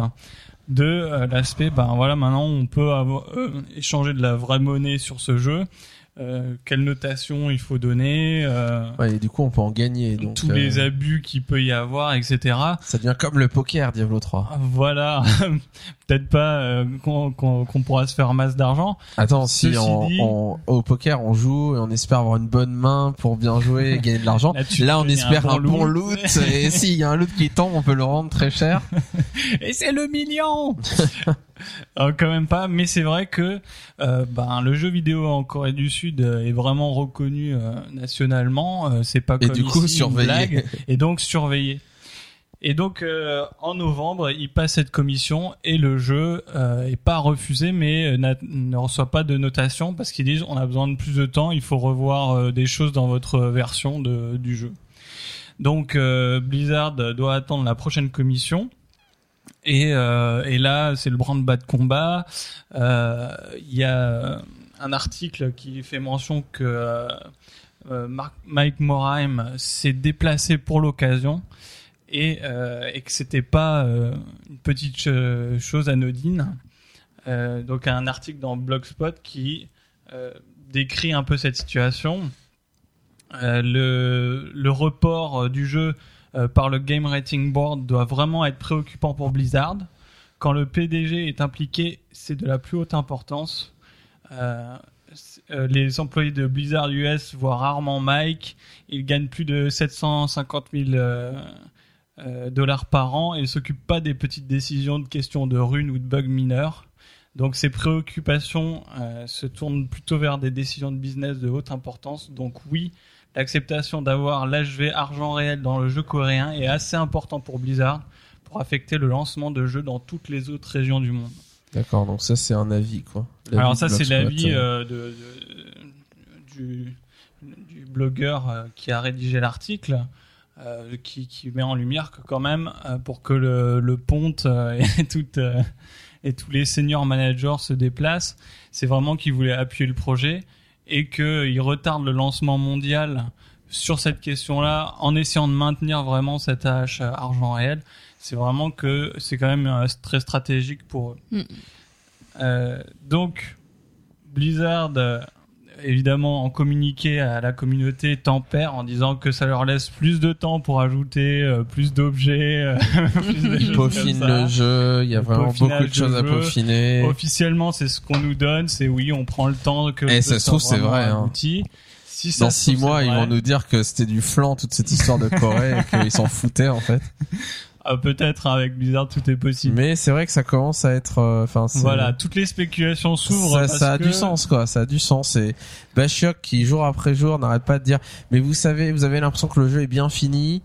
de euh, l'aspect, ben voilà, maintenant on peut avoir, euh, échanger de la vraie monnaie sur ce jeu. Euh, quelle notation il faut donner, euh, Ouais, et du coup, on peut en gagner. Donc, tous euh, les abus qu'il peut y avoir, etc. Ça devient comme le poker, Diablo 3. Voilà, [laughs] peut-être pas euh, qu'on qu'on- qu'on pourra se faire masse d'argent. Attends, si on, dit- on- au poker on joue et on espère avoir une bonne main pour bien jouer et gagner de l'argent, [laughs] Là, on espère un un bon bon loot. loot et [laughs] s'il y a un loot qui tombe, on peut le rendre très cher. Et c'est le million Euh, Quand même pas, mais c'est vrai que euh, ben, le jeu vidéo en Corée du Sud euh, est vraiment reconnu euh, nationalement. c'est pas Et comme du coup, ici, surveillé. blague, [laughs] et donc surveillé. Et donc en novembre, il passe cette commission et le jeu est pas refusé, mais ne reçoit pas de notation parce qu'ils disent on a besoin de plus de temps, il faut revoir des choses dans votre version de, du jeu. Donc Blizzard doit attendre la prochaine commission. Et, euh, et là, c'est le branle-bas de combat. Euh, Il y a un article qui fait mention que euh, euh, Mark- Mike Morheim s'est déplacé pour l'occasion et, et que c'était pas une petite ch- chose anodine. Donc un article dans Blogspot qui décrit un peu cette situation. Euh, le, le report du jeu euh, par le Game Rating Board doit vraiment être préoccupant pour Blizzard. Quand le PDG est impliqué, c'est de la plus haute importance. Euh, euh, les employés de Blizzard US voient rarement Mike. Il gagne plus de 750 000 euh, euh, dollars par an et s'occupe pas des petites décisions de questions de runes ou de bugs mineurs. Donc ses préoccupations se tournent plutôt vers des décisions de business de haute importance. Donc oui, l'acceptation d'avoir l'HV argent réel dans le jeu coréen est assez important pour Blizzard pour affecter le lancement de jeux dans toutes les autres régions du monde. D'accord, donc ça c'est un avis quoi. Alors ça c'est l'avis euh. euh, de, de- du, du blogueur euh, qui a rédigé l'article. euh, qui, qui met en lumière que quand même pour que le, le ponte [laughs] et, toute, et tous les senior managers se déplacent, c'est vraiment qu'il voulait appuyer le projet et qu'il retarde le lancement mondial sur cette question-là en essayant de maintenir vraiment cet AH argent réel. C'est vraiment que c'est quand même euh, très stratégique pour eux. Mm. Euh, donc, Blizzard, euh, évidemment, en communiqué à la communauté, tempère en disant que ça leur laisse plus de temps pour ajouter euh, plus d'objets, euh, [laughs] plus peaufine le jeu, il y a vraiment beaucoup de choses à peaufiner. Officiellement, c'est ce qu'on nous donne, c'est oui, on prend le temps que Et le ça se trouve, c'est vrai, hein. abouti. Si ça Dans six trouve, mois, ils vont nous dire que c'était du flan toute cette histoire de Corée et qu'ils s'en foutaient en fait. [laughs] Ah, peut-être avec Blizzard, tout est possible. Mais c'est vrai que ça commence à être, euh, enfin, Voilà, toutes les spéculations s'ouvrent. ça, a que- du sens quoi, ça a du sens. Et Bashiok qui jour après jour n'arrête pas de dire, mais vous savez, vous avez l'impression que le jeu est bien fini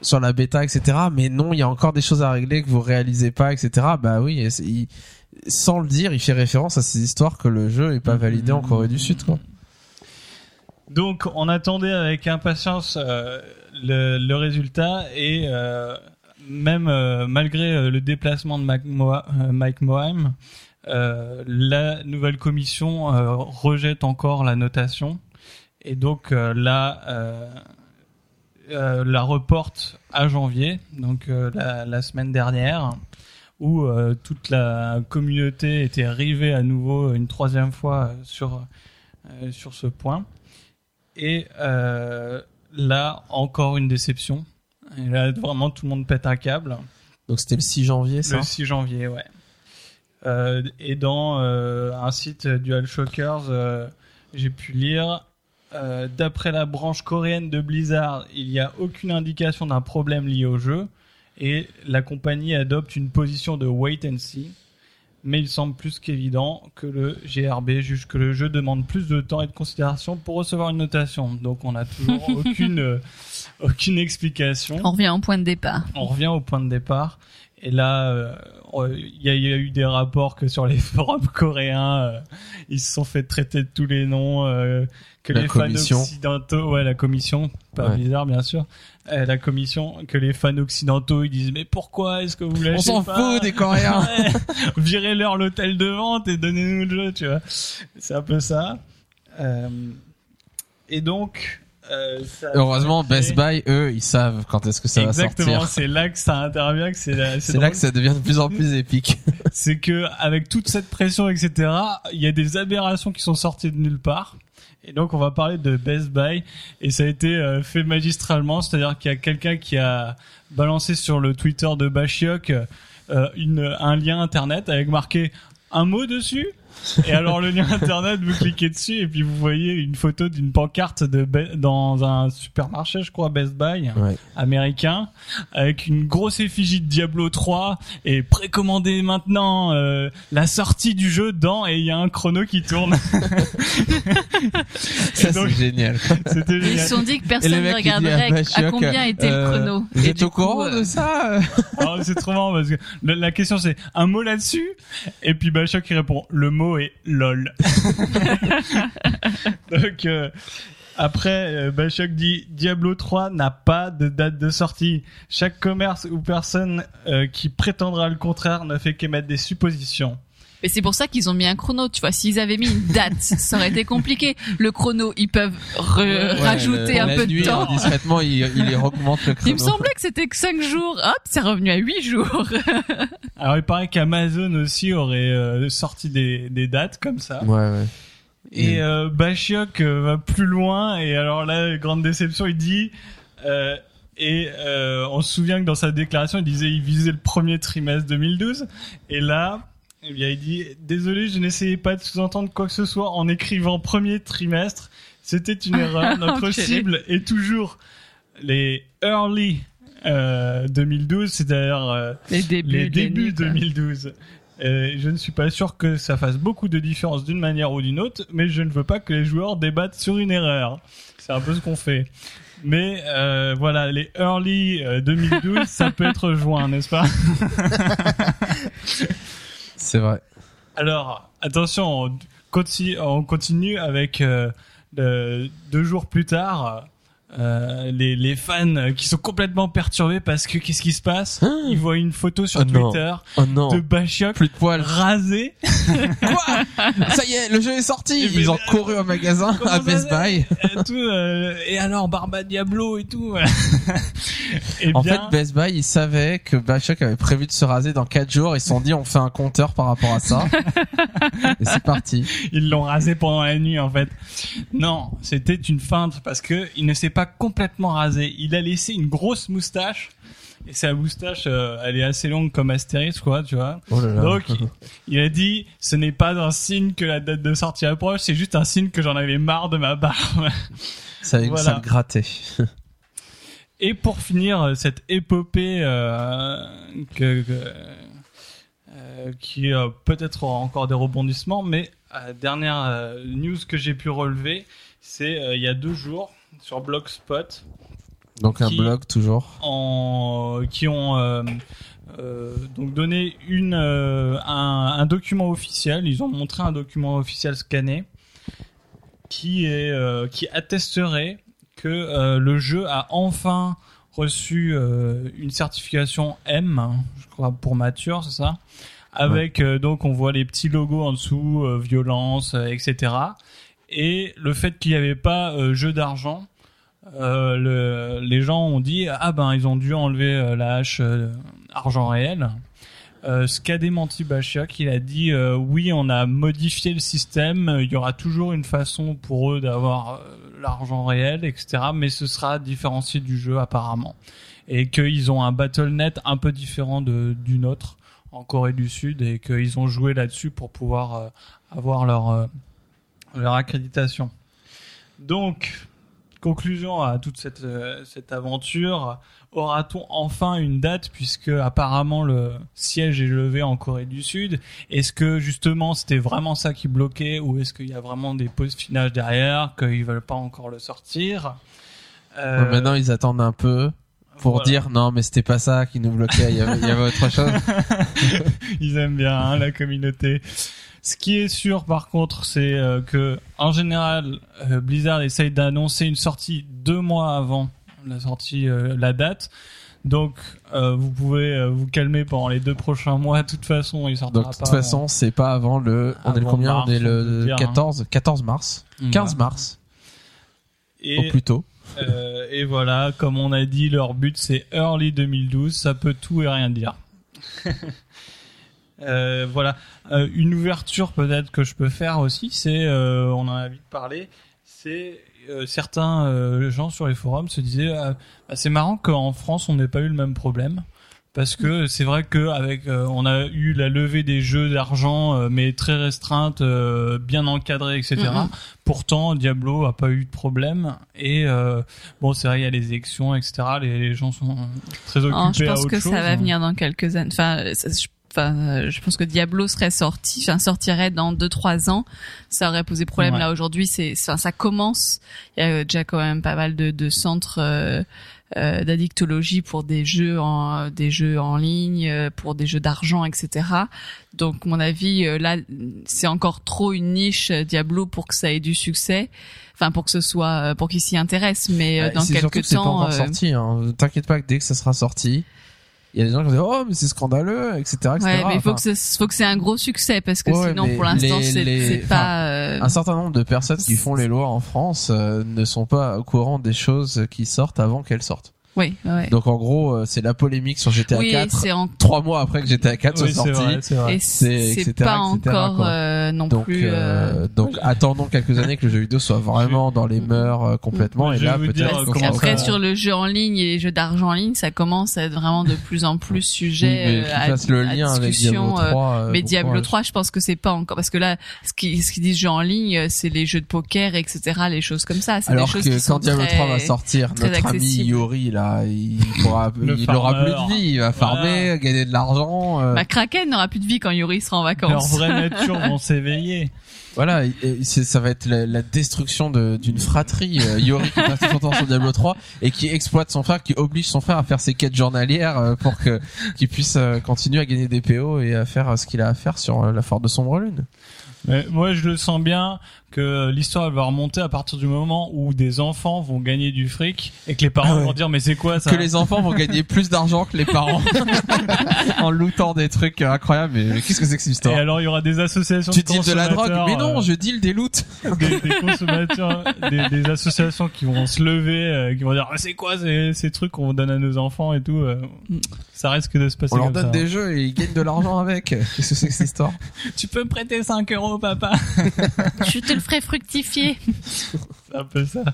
sur la bêta, etc. Mais non, il y a encore des choses à régler que vous réalisez pas, etc. Bah oui, et c'est- il- sans le dire, il fait référence à ces histoires que le jeu est pas validé en Corée du Sud quoi. Donc, on attendait avec impatience euh, le, le résultat et euh, même euh, malgré euh, le déplacement de euh, Mike euh, la nouvelle commission rejette encore la notation et donc là la reporte à janvier, donc la, semaine dernière, où toute la communauté était rivée à nouveau une troisième fois sur sur ce point. Et là, encore une déception. Et là, vraiment, tout le monde pète un câble. Donc c'était le 6 janvier ça. Le 6 janvier, ouais. Euh, et dans euh, un site DualShockers, euh, j'ai pu lire, d'après la branche coréenne de Blizzard, il n'y a aucune indication d'un problème lié au jeu, et la compagnie adopte une position de wait and see. Mais il semble plus qu'évident que le GRB juge que le jeu demande plus de temps et de considération pour recevoir une notation. Donc on n'a toujours [laughs] aucune, [laughs] aucune explication On revient au point de départ. on revient au point de départ. Et là, euh, il y, a- il y a eu des rapports que sur les [laughs] forums coréens, euh, ils se sont fait traiter de tous les noms, euh, que La les commission. fans occidentaux, ouais, la commission, pas Ouais. bizarre bien sûr, euh, la commission, que les fans occidentaux ils disent mais pourquoi est-ce que vous lâchez On s'en fout des Coréens. [laughs] Ouais. Virez-leur l'hôtel de vente et donnez-nous le jeu, tu vois. C'est un peu ça. Euh, et donc. Euh, ça- Heureusement, Best Buy, eux, ils savent quand est-ce que ça Exactement, va sortir. c'est là que ça intervient, que c'est drôle. là que ça devient de plus en plus épique. [laughs] c'est que avec toute cette pression, etc., il y a des aberrations qui sont sorties de nulle part. Et donc on va parler de Best Buy et ça a été euh, fait magistralement, c'est-à-dire qu'il y a quelqu'un qui a balancé sur le Twitter de Bashiok euh, une, un lien internet avec marqué un mot dessus. Et alors le lien internet, vous cliquez dessus et puis vous voyez une photo d'une pancarte de dans un supermarché, je crois Best Buy Ouais. américain avec une grosse effigie de Diablo 3 et précommandez maintenant euh, la sortie du jeu dans et il y a un chrono qui tourne. [laughs] Ça, c'est génial. C'était Ils se génial. sont dit que personne ne dit regarderait à combien était euh, le chrono. Vous Et êtes au courant de euh, ça euh [laughs] Alors, c'est trop marrant parce que la question c'est un mot là-dessus et puis Bachok qui répond le mot est lol. [laughs] donc euh, après euh, Bachok dit Diablo 3 n'a pas de date de sortie. Chaque commerce ou personne euh, qui prétendra le contraire ne fait qu'émettre des suppositions. Mais c'est pour ça qu'ils ont mis un chrono, tu vois. S'ils avaient mis une date, ça aurait été compliqué. Le chrono, ils peuvent re- Ouais, rajouter le- un peu de nuit, temps. Discrètement, il, il y augmente le chrono. Il me semblait que c'était que 5 jours. Hop, c'est revenu à 8 jours. [laughs] Alors il paraît qu'Amazon aussi aurait euh, sorti des, des dates comme ça. Ouais, ouais. Et Mm. euh, Bashiok euh, va plus loin et alors là grande déception il dit euh, et euh, on se souvient que dans sa déclaration il disait il visait le premier trimestre 2012 et là Eh bien, il dit Désolé, je n'essayais pas de sous-entendre quoi que ce soit en écrivant premier trimestre. C'était une [laughs] erreur. Notre Enculé. cible est toujours les early euh, 2012, c'est-à-dire euh, Les débuts. les de l'année, débuts quoi. 2012. Euh, je ne suis pas sûr que ça fasse beaucoup de différence d'une manière ou d'une autre, mais je ne veux pas que les joueurs débattent sur une erreur. C'est un peu ce qu'on fait. Mais euh, voilà, les early euh, 2012, ça peut être joint, n'est-ce pas? [laughs] C'est vrai. Alors, attention, on continue, on continue avec euh, deux jours plus tard. Euh, les, les fans qui sont complètement perturbés parce que qu'est-ce qui se passe Ils voient une photo sur Oh non. Twitter Oh non. de Bashiok Plus de poils. rasé [laughs] Ça y est, le jeu est sorti. Et Ils ont couru au magasin [laughs] à Best Buy. et tout, euh, et alors Barba Diablo et tout. [laughs] et En bien, fait, Best Buy, ils savaient que Bioshock avait prévu de se raser dans 4 jours. Ils se sont dit, on fait un compteur par rapport à ça. Et c'est parti. ils l'ont rasé pendant la nuit en fait. Non, c'était une feinte parce que il ne s'est pas complètement rasé. Il a laissé une grosse moustache. Et sa moustache, euh, elle est assez longue comme Astérix, quoi, tu vois. Oh là là. Donc, [laughs] il a dit, ce n'est pas un signe que la date de sortie approche, c'est juste un signe que j'en avais marre de ma barbe. [laughs] ça, voilà. ça le grattait. [laughs] Et pour finir euh, cette épopée euh, que, que- euh, qui a peut-être aura encore des rebondissements, mais dernière news que j'ai pu relever, c'est il y a deux jours sur Blogspot Donc un Qui- blog toujours. en, qui ont euh, euh, donc donné une euh, un, un document officiel. Ils ont montré un document officiel scanné qui est euh, qui attesterait que euh, le jeu a enfin reçu euh, une certification M, je crois pour mature, c'est ça? Avec euh, donc on voit les petits logos en dessous, euh, violence, euh, etc. Et le fait qu'il n'y avait pas euh, jeu d'argent, euh, le, les gens ont dit ah ben ils ont dû enlever euh, la hache euh, argent réel. Euh, ce qu'a démenti Bashiak, il a dit euh, oui on a modifié le système, il y aura toujours une façon pour eux d'avoir l'argent réel, etc. Mais ce sera différencié du jeu apparemment et qu'ils ont un BattleNet un peu différent de, du nôtre en Corée du Sud et qu'ils ont joué là-dessus pour pouvoir avoir leur leur accréditation. Donc conclusion à toute cette, euh, cette aventure, aura-t-on enfin une date puisque apparemment le siège est levé en Corée du Sud? Est-ce que justement c'était vraiment ça qui bloquait ou est-ce qu'il y a vraiment des finales derrière, qu'ils veulent pas encore le sortir? Euh, Maintenant, ils attendent un peu pour voilà. dire non, mais c'était pas ça qui nous bloquait. Il y avait, il y avait autre chose. [laughs] [laughs] Ils aiment bien hein, la communauté. Ce qui est sûr par contre, c'est euh, que en général, euh, Blizzard essaye d'annoncer une sortie deux mois avant la sortie, euh, la date. Donc, euh, vous pouvez euh, vous calmer pendant les deux prochains mois. De toute façon, il sortira Donc, de pas toute façon, c'est pas avant le, on est le Avant combien? mars, on est on peut le dire, hein. 14, 14 mars? avant. 15 mars. Et, Au plus tôt. euh, et voilà, comme on a dit, leur but c'est early 2012. Ça peut tout et rien dire. [laughs] Euh, voilà, Euh, une ouverture peut-être que je peux faire aussi, c'est, euh, on en a vite parlé, c'est euh, certains euh, gens sur les forums se disaient, bah, c'est marrant qu'en France on n'ait pas eu le même problème. Parce que c'est vrai que avec euh, on a eu la levée des jeux d'argent euh, mais très restreinte, euh, bien encadrée, etc. Mhm. Pourtant Diablo a pas eu de problème et euh, bon c'est vrai il y a les élections etc. Les, les gens sont très occupés Non, je à pense autre que chose. ça va venir dans quelques années. Enfin, ça- je, enfin, euh, je pense que Diablo serait sorti, enfin sortirait dans deux trois ans. Ça aurait posé problème. Ouais. Là aujourd'hui, c'est, enfin, ça commence. Il y a déjà quand même pas mal de, de centres euh, euh, d'addictologie pour des jeux en des jeux en ligne, euh, pour des jeux d'argent, etc. Donc, mon avis, euh, là, c'est encore trop une niche Diablo pour que ça ait du succès. Enfin, pour que ce soit, pour qu'ils s'y intéressent. Mais Ouais, dans c'est surtout quelques que c'est pas temps, encore sorti. Hein. T'inquiète pas que dès que ça sera sorti, il y a des gens qui dire oh mais c'est scandaleux, etc. etc. Ouais, mais il faut Enfin, que ce faut que c'est un gros succès parce que Ouais, sinon pour l'instant c'est c'est pas euh, un certain nombre de personnes qui font les lois en France euh, ne sont pas au courant des choses qui sortent avant qu'elles sortent. Oui, ouais. Donc en gros, euh, c'est la polémique sur GTA oui, 4 c'est en... trois mois après que GTA 4 Oui, soit c'est sorti. vrai, c'est pas etc., encore euh, non Donc, plus. euh, euh, donc attendons quelques années que le jeu vidéo soit vraiment dans les mœurs euh, complètement et là peut-être Après, ça- sur le jeu en ligne et les jeux d'argent en ligne, ça commence à être vraiment de plus en plus sujet mais euh, à, fasse le à lien avec discussion. Diablo euh, 3. euh, mais Diablo courage. 3, je pense que c'est pas encore parce que là, ce qui ce qu'ils disent jeux en ligne, euh, c'est les jeux de poker, etc., les choses comme ça. Des Alors que qui quand Diablo très... 3 va sortir, notre ami. Yori là, il pourra, il aura plus de vie, il va farmer, gagner de l'argent. euh, Bah, Kraken n'aura plus de vie quand Yuri sera en Leur vacances. vraie [laughs] nature vont s'éveiller. Voilà, et- ça va être la, la destruction de- d'une fratrie. Euh, Yori qui passe son temps sur Diablo 3 et qui exploite son frère, qui oblige son frère à faire ses quêtes journalières euh, pour que qu'il puisse euh, continuer à gagner des PO et à faire euh, ce qu'il a à faire sur euh, la Forte de Sombre Lune. Mais moi, je le sens bien que l'histoire va remonter à partir du moment où des enfants vont gagner du fric et que les parents Ah ouais. vont dire mais c'est quoi ça Que les enfants vont gagner plus d'argent que les parents [laughs] en lootant des trucs incroyables. Mais, mais qu'est-ce que c'est que cette Et histoire alors il y aura des associations Tu de deals de la drogue Mais non, euh, je deal des loots. des, des consommateurs, des, des associations qui vont se lever, euh, qui vont dire Ah, c'est quoi ces, ces trucs qu'on donne à nos enfants et tout. euh, ça risque de se passer On leur donne ça. des jeux et ils gagnent de l'argent avec. Qu'est-ce que c'est que cette histoire? [laughs] Tu peux me prêter 5 euros, papa [laughs] Je te le ferai fructifier. C'est un peu ça.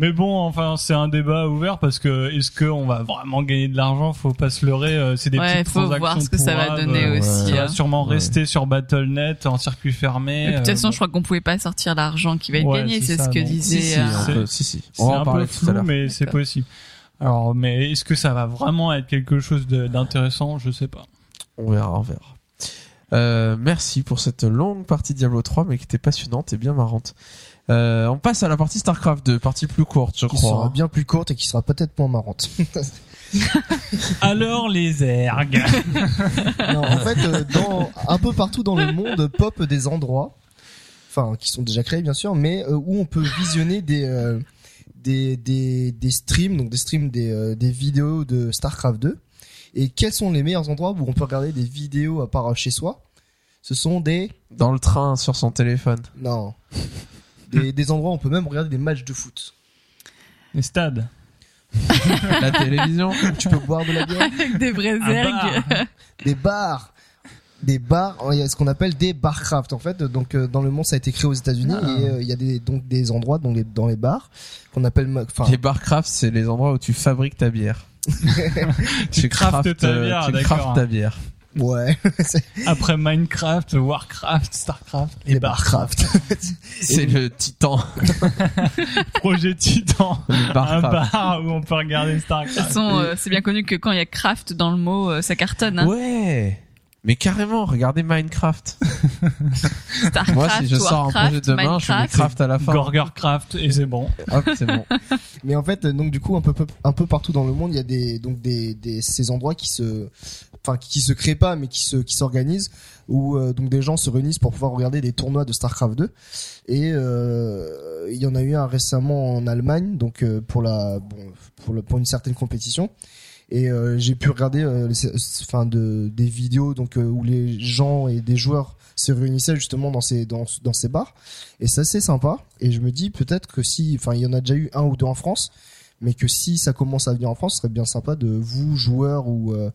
Mais bon, enfin, c'est un débat ouvert parce que est-ce qu'on va vraiment gagner de l'argent? Faut pas se leurrer. euh, C'est des Ouais, petites faut transactions voir ce que ça va donner euh, aussi. Ça va hein. sûrement Ouais. rester sur Battle.net en circuit fermé. Et de toute euh, façon, je crois qu'on pouvait pas sortir l'argent qui va être Ouais, gagné, c'est ce que donc. disait. Si, si, euh, peut- si, si. C'est un peu tout à flou, mais c'est possible. Alors, mais est-ce que ça va vraiment être quelque chose d'intéressant? Je sais pas. On verra, on verra. Euh, merci pour cette longue partie Diablo 3, mais qui était passionnante et bien marrante. Euh, on passe à la partie StarCraft 2, partie plus courte, je Qui crois. sera hein. bien plus courte et qui sera peut-être moins marrante. [laughs] Alors les ergs. [laughs] non, en fait, euh, dans, un peu partout dans le monde, pop des endroits, enfin, qui sont déjà créés bien sûr, mais euh, où on peut visionner des, euh, des, des, des streams, donc des streams des, euh, des vidéos de StarCraft 2. Et quels sont les meilleurs endroits où on peut regarder des vidéos à part chez soi? Ce sont des, Dans le train, sur son téléphone. non, des, [laughs] des endroits où on peut même regarder des matchs de foot. Les stades. [laughs] la télévision. Tu peux boire de la bière? Avec des ergs. bar. [laughs] des bars des bars il y a ce qu'on appelle des barcraft en fait donc euh, dans le monde ça a été créé aux États-Unis Ah. et euh, il y a des donc des endroits dans les dans les bars qu'on appelle enfin Les barcraft, c'est les endroits où tu fabriques ta bière. [laughs] tu craftes ta euh, bière, tu d'accord. craftes ta bière. ouais c'est [laughs] Après Minecraft, Warcraft, Starcraft, les barcraft [laughs] C'est le titan. Projet Titan. Un bar où on peut regarder De toute Starcraft. façon, euh, c'est bien connu que quand il y a craft dans le mot, euh, ça cartonne. Hein. Ouais. Mais carrément, regardez Minecraft. Starcraft, Moi, si je sors un projet Warcraft, demain, je mets Minecraft. craft à la fin. Gorgercraft et c'est bon. Hop, c'est bon. [laughs] mais en fait donc du coup un peu peu- un peu partout dans le monde il y a des donc des, des ces endroits qui se enfin qui se créent pas mais qui se qui s'organisent où euh, donc des gens se réunissent pour pouvoir regarder des tournois de Starcraft 2 et euh, il y en a eu un récemment en Allemagne donc euh, pour la bon pour le, pour une certaine compétition et euh, j'ai pu regarder euh, enfin de des vidéos donc euh, où les gens et des joueurs se réunissaient justement dans ces dans dans ces bars. Et c'est assez sympa. Et je me dis peut-être que si enfin il y en a déjà eu un ou deux en France mais que si ça commence à venir en France ce serait bien sympa de vous joueurs ou euh,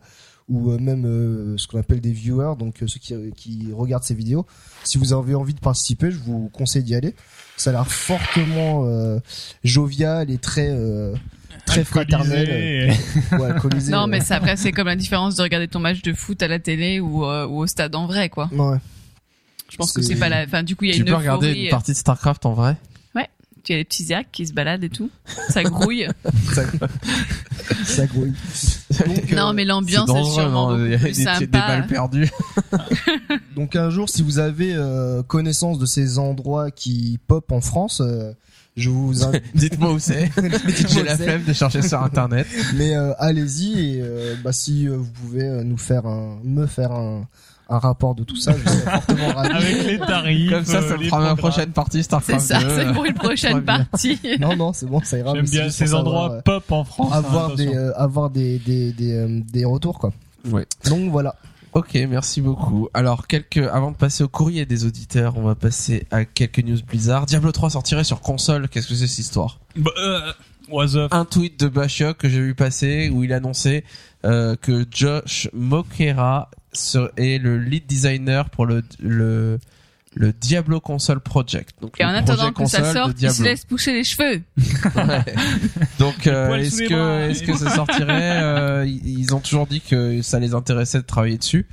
ou euh, même euh, ce qu'on appelle des viewers donc euh, ceux qui qui regardent ces vidéos. Si vous avez envie de participer je vous conseille d'y aller. Ça a l'air fortement euh, jovial et très euh, très fraternel ouais, Non, ouais. mais après, c'est comme la différence de regarder ton match de foot à la télé ou, euh, ou au stade en vrai, quoi. ouais Je pense que C'est- pas la. Enfin, du coup, il y a Tu une peux regarder une partie de StarCraft en vrai Tu as les petits ergs qui se baladent et tout. Ça grouille. [laughs] [laughs] ça grouille donc, euh, non, mais l'ambiance est dangereux, sûrement non Il y a des, balles perdues. Donc un jour, si vous avez euh, connaissance de ces endroits qui pop en France, euh, je vous invite. [laughs] Dites-moi où c'est. [laughs] J'ai la flemme de chercher sur internet. Mais euh, allez-y et euh, bah, si euh, vous pouvez euh, nous faire un, me faire un, un rapport de tout ça, je serais [laughs] fortement ravi. Avec les tarifs. Comme ça, euh, ça me les fera ma prochaine partie C'est StarCraft ça, 2. c'est pour une prochaine partie. Non, non, c'est bon, ça ira. J'aime bien c'est ces endroits pop en France. euh, hein, avoir des euh, avoir des des des, euh, des retours quoi. Ouais. Donc voilà. Ok, merci beaucoup. Alors, quelques, avant de passer au courrier des auditeurs, on va passer à quelques news Blizzard. Diablo 3 sortirait sur console. Qu'est-ce que c'est cette histoire Bah, euh, what's up Un tweet de Bashok que j'ai vu passer où il annonçait euh, que Josh Mokera est le lead designer pour le le le Diablo Console Project. Donc Et en le attendant projet que ça console de sorte, il se laisse pousser les cheveux. Ouais. Donc euh, est-ce que est-ce que ça sortirait euh, Ils ont toujours dit que ça les intéressait de travailler dessus.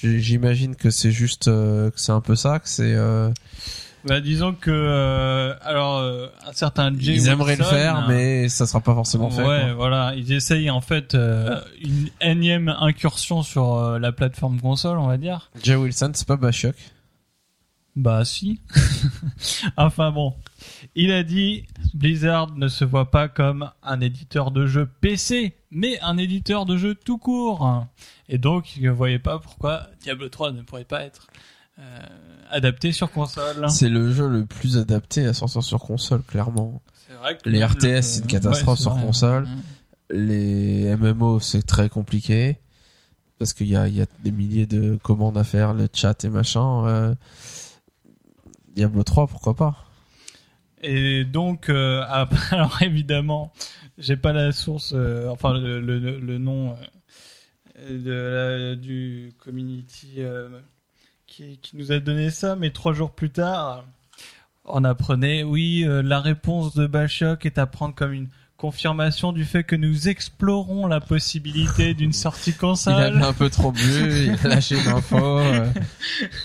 J- J'imagine que c'est juste euh, que c'est un peu ça, que c'est euh, Bah, disons que euh, alors euh, un certain Jay ils aimeraient le Wilson, faire, euh, mais ça sera pas forcément fait. ouais, quoi. voilà, ils essayent en fait euh, une énième incursion sur euh, la plateforme console, on va dire. Jay Wilson, c'est pas Bashok. Bah si. [laughs] enfin bon, il a dit Blizzard ne se voit pas comme un éditeur de jeux PC, mais un éditeur de jeux tout court. Et donc il ne voyait pas pourquoi Diablo 3 ne pourrait pas être euh, adapté sur console. C'est le jeu le plus adapté à sortir sur console, clairement. C'est vrai que Les le- RTS, c'est une catastrophe sur vrai. console. Les MMO, c'est très compliqué parce qu'il y a, il y a des milliers de commandes à faire, le chat et machin. euh, Diablo 3, pourquoi pas? Et donc, euh, [laughs] alors évidemment, j'ai pas la source, euh, enfin le, nom euh, de du community qui, qui nous a donné ça, mais trois jours plus tard, on apprenait, oui, la réponse de Bashok est à prendre comme une confirmation du fait que nous explorons la possibilité d'une sortie Il console. avait un peu trop bu, il a lâché l'info. euh.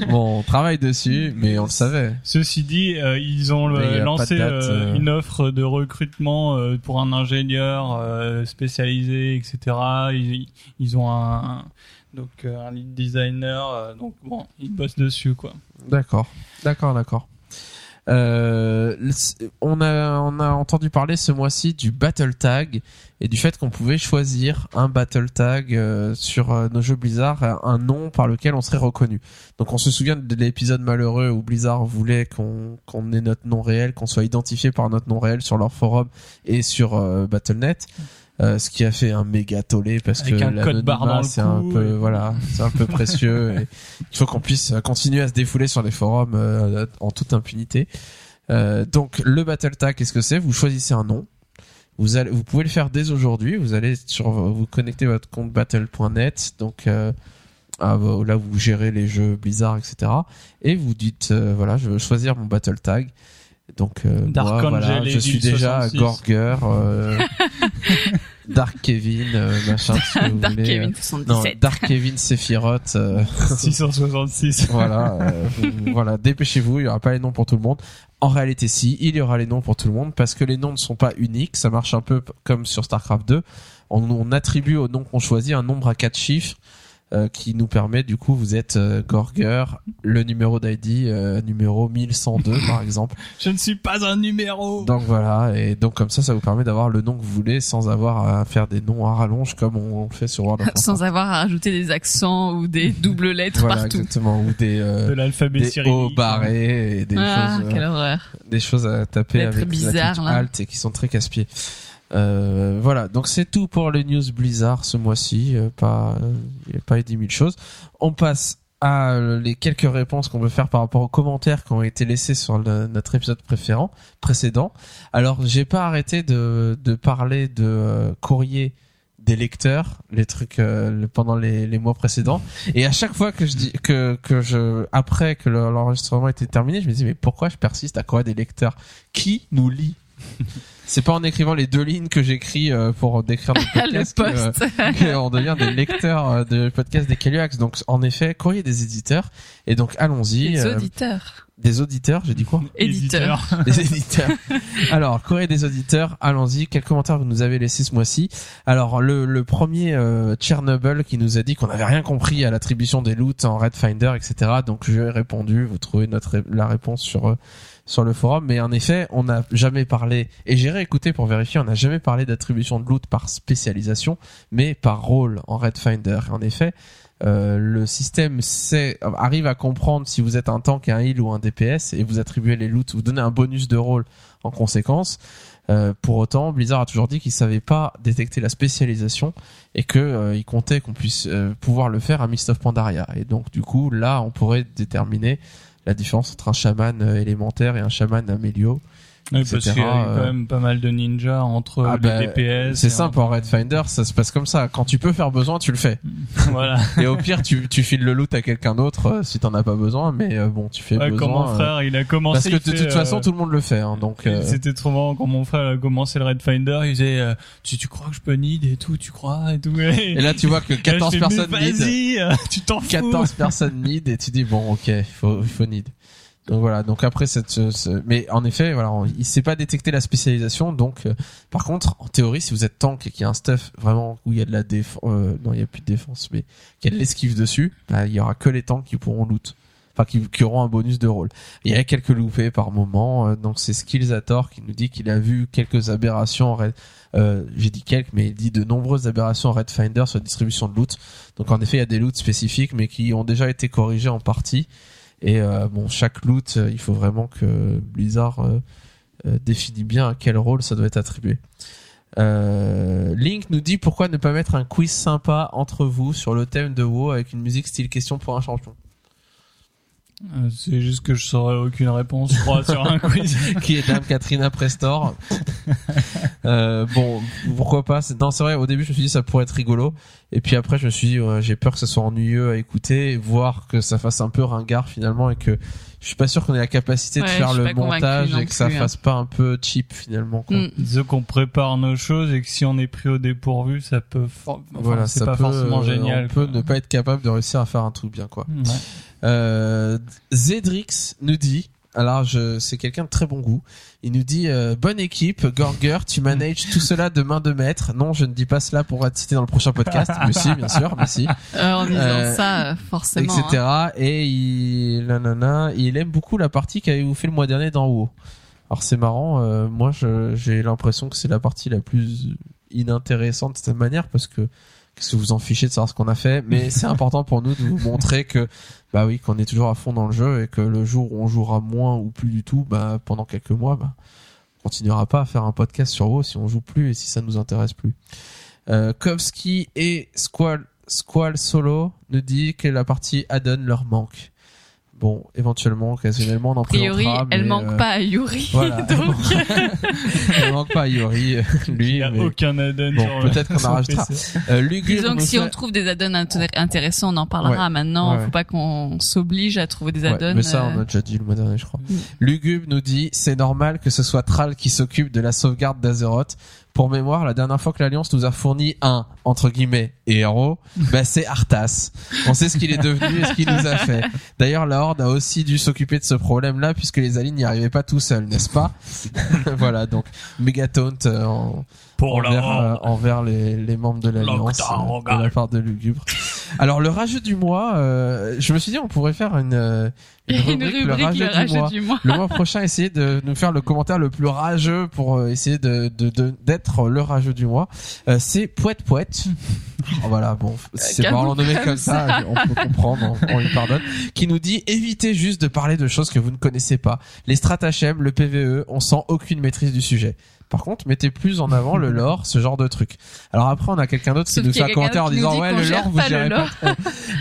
Bon, on travaille dessus, mais on le savait. Ceci dit, euh, ils ont il euh, lancé date, euh, une offre de recrutement euh, pour un ingénieur spécialisé, etc. Ils, ils ont un, un- donc un lead designer, donc bon, ils bossent dessus quoi. D'accord, d'accord, d'accord. Euh, on a on a entendu parler ce mois-ci du battle tag et du fait qu'on pouvait choisir un battle tag euh, sur euh, nos jeux Blizzard, un- nom par lequel on serait reconnu. Donc on se souvient de l'épisode malheureux où Blizzard voulait qu'on qu'on ait notre nom réel, qu'on soit identifié par notre nom réel sur leur forum et sur Battle.net. Euh, ce qui a fait un méga tollé parce Avec que un code barre c'est un peu voilà c'est un peu précieux et il faut qu'on puisse continuer à se défouler sur les forums euh, en toute impunité. Euh, donc le battle tag, qu'est-ce que c'est? Vous choisissez un nom. Vous allez, vous pouvez le faire dès aujourd'hui. Vous allez sur, vous connectez votre compte battle.net, donc euh, vos- là vous gérez les jeux Blizzard, etc. Et vous dites euh, voilà, je veux choisir mon battle tag. Donc euh, Dark moi, voilà, je suis déjà 66. Gorger, euh, [laughs] Dark Kevin, euh, machin, ce que vous Dark voulez. Kevin Non, 77. Dark Kevin Sephiroth. euh, 666. [laughs] voilà, euh, voilà, dépêchez-vous, il y aura pas les noms pour tout le monde. En réalité, si, il y aura les noms pour tout le monde parce que les noms ne sont pas uniques. Ça marche un peu comme sur StarCraft 2. On, on attribue au nom qu'on choisit un nombre à quatre chiffres euh, qui nous permet, du coup, vous êtes euh, Gorger, le numéro d'ID, euh, numéro 1102 [laughs] par exemple. Je ne suis pas un numéro. Donc voilà, et donc comme ça, ça vous permet d'avoir le nom que vous voulez sans avoir à faire des noms à rallonge comme on, on le fait sur World of [laughs] Warcraft. Sans avoir à rajouter des accents ou des doubles lettres voilà, partout. exactement, ou des, euh, de l'alphabet cyrillique. hauts barrés et des ah, choses. euh, quelle horreur. des choses à taper avec la bizarres, touche là. Alt et qui sont très casse-pieds. Euh, voilà, donc c'est tout pour les news Blizzard ce mois-ci. pas, a pas eu 10 000 choses. On passe à euh, les quelques réponses qu'on peut faire par rapport aux commentaires qui ont été laissés sur notre épisode préférent, précédent. Alors, j'ai pas arrêté de, de parler de euh, courrier des lecteurs, les trucs pendant les, les mois précédents. Et à chaque fois que je dis que que je après que le- l'enregistrement était terminé, je me dis mais pourquoi je persiste à courrier des lecteurs? Qui nous lit? C'est pas en écrivant les deux lignes que j'écris euh, pour décrire [laughs] le le podcast que, euh, [laughs] poste. qu'on devient des lecteurs euh, de podcast des Caluax. Donc en effet, courrier des éditeurs. Et donc allons-y. Euh, auditeurs. des auditeurs, j'ai dit quoi Éditeurs. [laughs] des éditeurs. Alors, courrier des auditeurs, allons-y. Quels commentaires vous nous avez laissés ce mois-ci? Alors, le, le premier, euh, Chernobyl, qui nous a dit qu'on n'avait rien compris à l'attribution des loots en Red Finder, etc. Donc, je lui ai répondu. Vous trouvez notre la réponse sur euh, sur le forum. Mais en effet, on n'a jamais parlé, et j'ai réécouté pour vérifier, on n'a jamais parlé d'attribution de loot par spécialisation, mais par rôle en Red Finder. En effet, euh, le système sait, arrive à comprendre si vous êtes un tank, un heal ou un DPS et vous attribuez les loots, vous donnez un bonus de rôle en conséquence. Euh, pour autant, Blizzard a toujours dit qu'il savait pas détecter la spécialisation et que euh, il comptait qu'on puisse euh, pouvoir le faire à Mist of Pandaria. Et donc du coup, là, on pourrait déterminer la différence entre un chaman euh, élémentaire et un chaman amélio. Oui, parce qu'il y a euh, quand même pas mal de ninjas entre Ah les bah, DPS. C'est simple en Red Finder, ça se passe comme ça. Quand tu peux faire besoin, tu le fais. [laughs] voilà. Et au pire, tu, tu files le loot à quelqu'un d'autre euh, si t'en as pas besoin. Mais euh, bon, tu fais Ouais, besoin. quand mon frère, il a commencé. parce que de toute façon, euh, tout le monde le fait. Hein, donc. euh, C'était trop marrant quand mon frère a commencé le Red Finder, il disait euh, tu, tu crois que je peux need et tout, tu crois et tout? Et là, tu vois que [laughs] 14 je fais, mais personnes need. Vas-y, tu t'en fous. 14 personnes need et tu dis bon ok faut faut need donc voilà donc après cette ce- ce- mais en effet voilà on- il sait pas détecter la spécialisation donc euh, par contre en théorie si vous êtes tank et qu'il y a un stuff vraiment où il y a de la défense euh, non il y a plus de défense mais qu'il y a de l'esquive dessus bah, il y aura que les tanks qui pourront loot. Enfin qui, qui auront un bonus de rôle. Il y a quelques loupés par moment euh, donc c'est Skillsator qui nous dit qu'il a vu quelques aberrations en Red euh, j'ai dit quelques mais il dit de nombreuses aberrations en Red Finder sur la distribution de loot. Donc en effet, il y a des loots spécifiques, mais qui ont déjà été corrigés en partie. Et euh, bon, chaque loot, euh, il faut vraiment que Blizzard euh, euh, définit bien à quel rôle ça doit être attribué. Euh, Link nous dit pourquoi ne pas mettre un quiz sympa entre vous sur le thème de WoW avec une musique style question pour un champion C'est juste que je saurais aucune réponse, je crois, sur un quiz. [laughs] qui est Dame Katrina Prestor. [laughs] euh, bon, pourquoi pas c'est- Non, c'est vrai. Au début, je me suis dit ça pourrait être rigolo, et puis après, je me suis dit ouais, j'ai peur que ce soit ennuyeux à écouter, voire que ça fasse un peu ringard finalement, et que je suis pas sûr qu'on ait la capacité de faire le montage et que ça plus, hein. fasse pas un peu cheap finalement. Quoi. Mm. Disons qu'on prépare nos choses et que si on est pris au dépourvu, ça peut. for- Enfin, voilà, c'est ça pas peut, forcément euh, génial. On peut quoi. ne pas être capable de réussir à faire un truc bien, quoi. Ouais. Euh, Zedrix nous dit, alors je, c'est quelqu'un de très bon goût. Il nous dit euh, bonne équipe, Gorger, tu manages tout cela de main de maître. Non, je ne dis pas cela pour être cité dans le prochain podcast, [laughs] mais si, bien sûr, mais si, Euh, en disant Euh, ça, forcément. etc. hein. Et il, nanana, il aime beaucoup la partie qu'avez-vous fait le mois dernier dans WoW. Alors c'est marrant, euh, moi je, j'ai l'impression que c'est la partie la plus inintéressante de cette manière parce que que vous en fichez de savoir ce qu'on a fait, mais [laughs] c'est important pour nous de vous montrer que bah oui qu'on est toujours à fond dans le jeu et que le jour où on jouera moins ou plus du tout, bah pendant quelques mois, bah on continuera pas à faire un podcast sur WoW si on joue plus et si ça nous intéresse plus. Euh, Kovski et Squall Squall Solo nous dit que la partie add-on leur manque. Bon, éventuellement, occasionnellement, on en A priori, présentera, elle mais, manque euh, pas à Yuri. [laughs] Voilà. [laughs] donc, [laughs] elle manque pas à Yori, euh, lui. Il n'y a mais- aucun add-on Bon, le- peut-être qu'on en rajoutera. Euh, Lugubre disons que nous si fait- on trouve des add-ons intér- intéressants, on en parlera. Ouais. Maintenant, Ouais, faut pas qu'on s'oblige à trouver des Ouais, add-ons. mais ça, euh, on a déjà dit le mois dernier, je crois. Mm. Lugube nous dit, c'est normal que ce soit Thrall qui s'occupe de la sauvegarde d'Azeroth. Pour mémoire, la dernière fois que l'Alliance nous a fourni un, entre guillemets, héros, [laughs] bah, c'est Arthas. On sait ce qu'il est devenu et ce qu'il nous a fait. D'ailleurs, la Horde a aussi dû s'occuper de ce problème-là puisque les aliens n'y arrivaient pas tout seuls, n'est-ce pas? [laughs] voilà, donc, Megataunt euh, en, Pour envers, euh, envers les, les membres de l'Alliance euh, de la part de Lugubre. Alors le rageux du mois, euh, je me suis dit on pourrait faire une, euh, une [laughs] Une rubrique, rubrique, le rageux, le rageux du mois. du mois. Le mois prochain, essayer de nous faire le commentaire le plus rageux pour essayer de de- de- d'être le rageux du mois. Euh, c'est Poète Poète. [laughs] Oh, voilà, bon, c'est pas calme-toi nommé comme comme ça, ça. on peut comprendre, on, on lui pardonne. Qui nous dit évitez juste de parler de choses que vous ne connaissez pas. Les stratagèmes, le PVE, on sent aucune maîtrise du sujet. Par contre, mettez plus en avant le lore, ce genre de truc. Alors après, on a quelqu'un d'autre qui nous fait a un commentaire en disant ouais, le lore, vous gérez pas trop.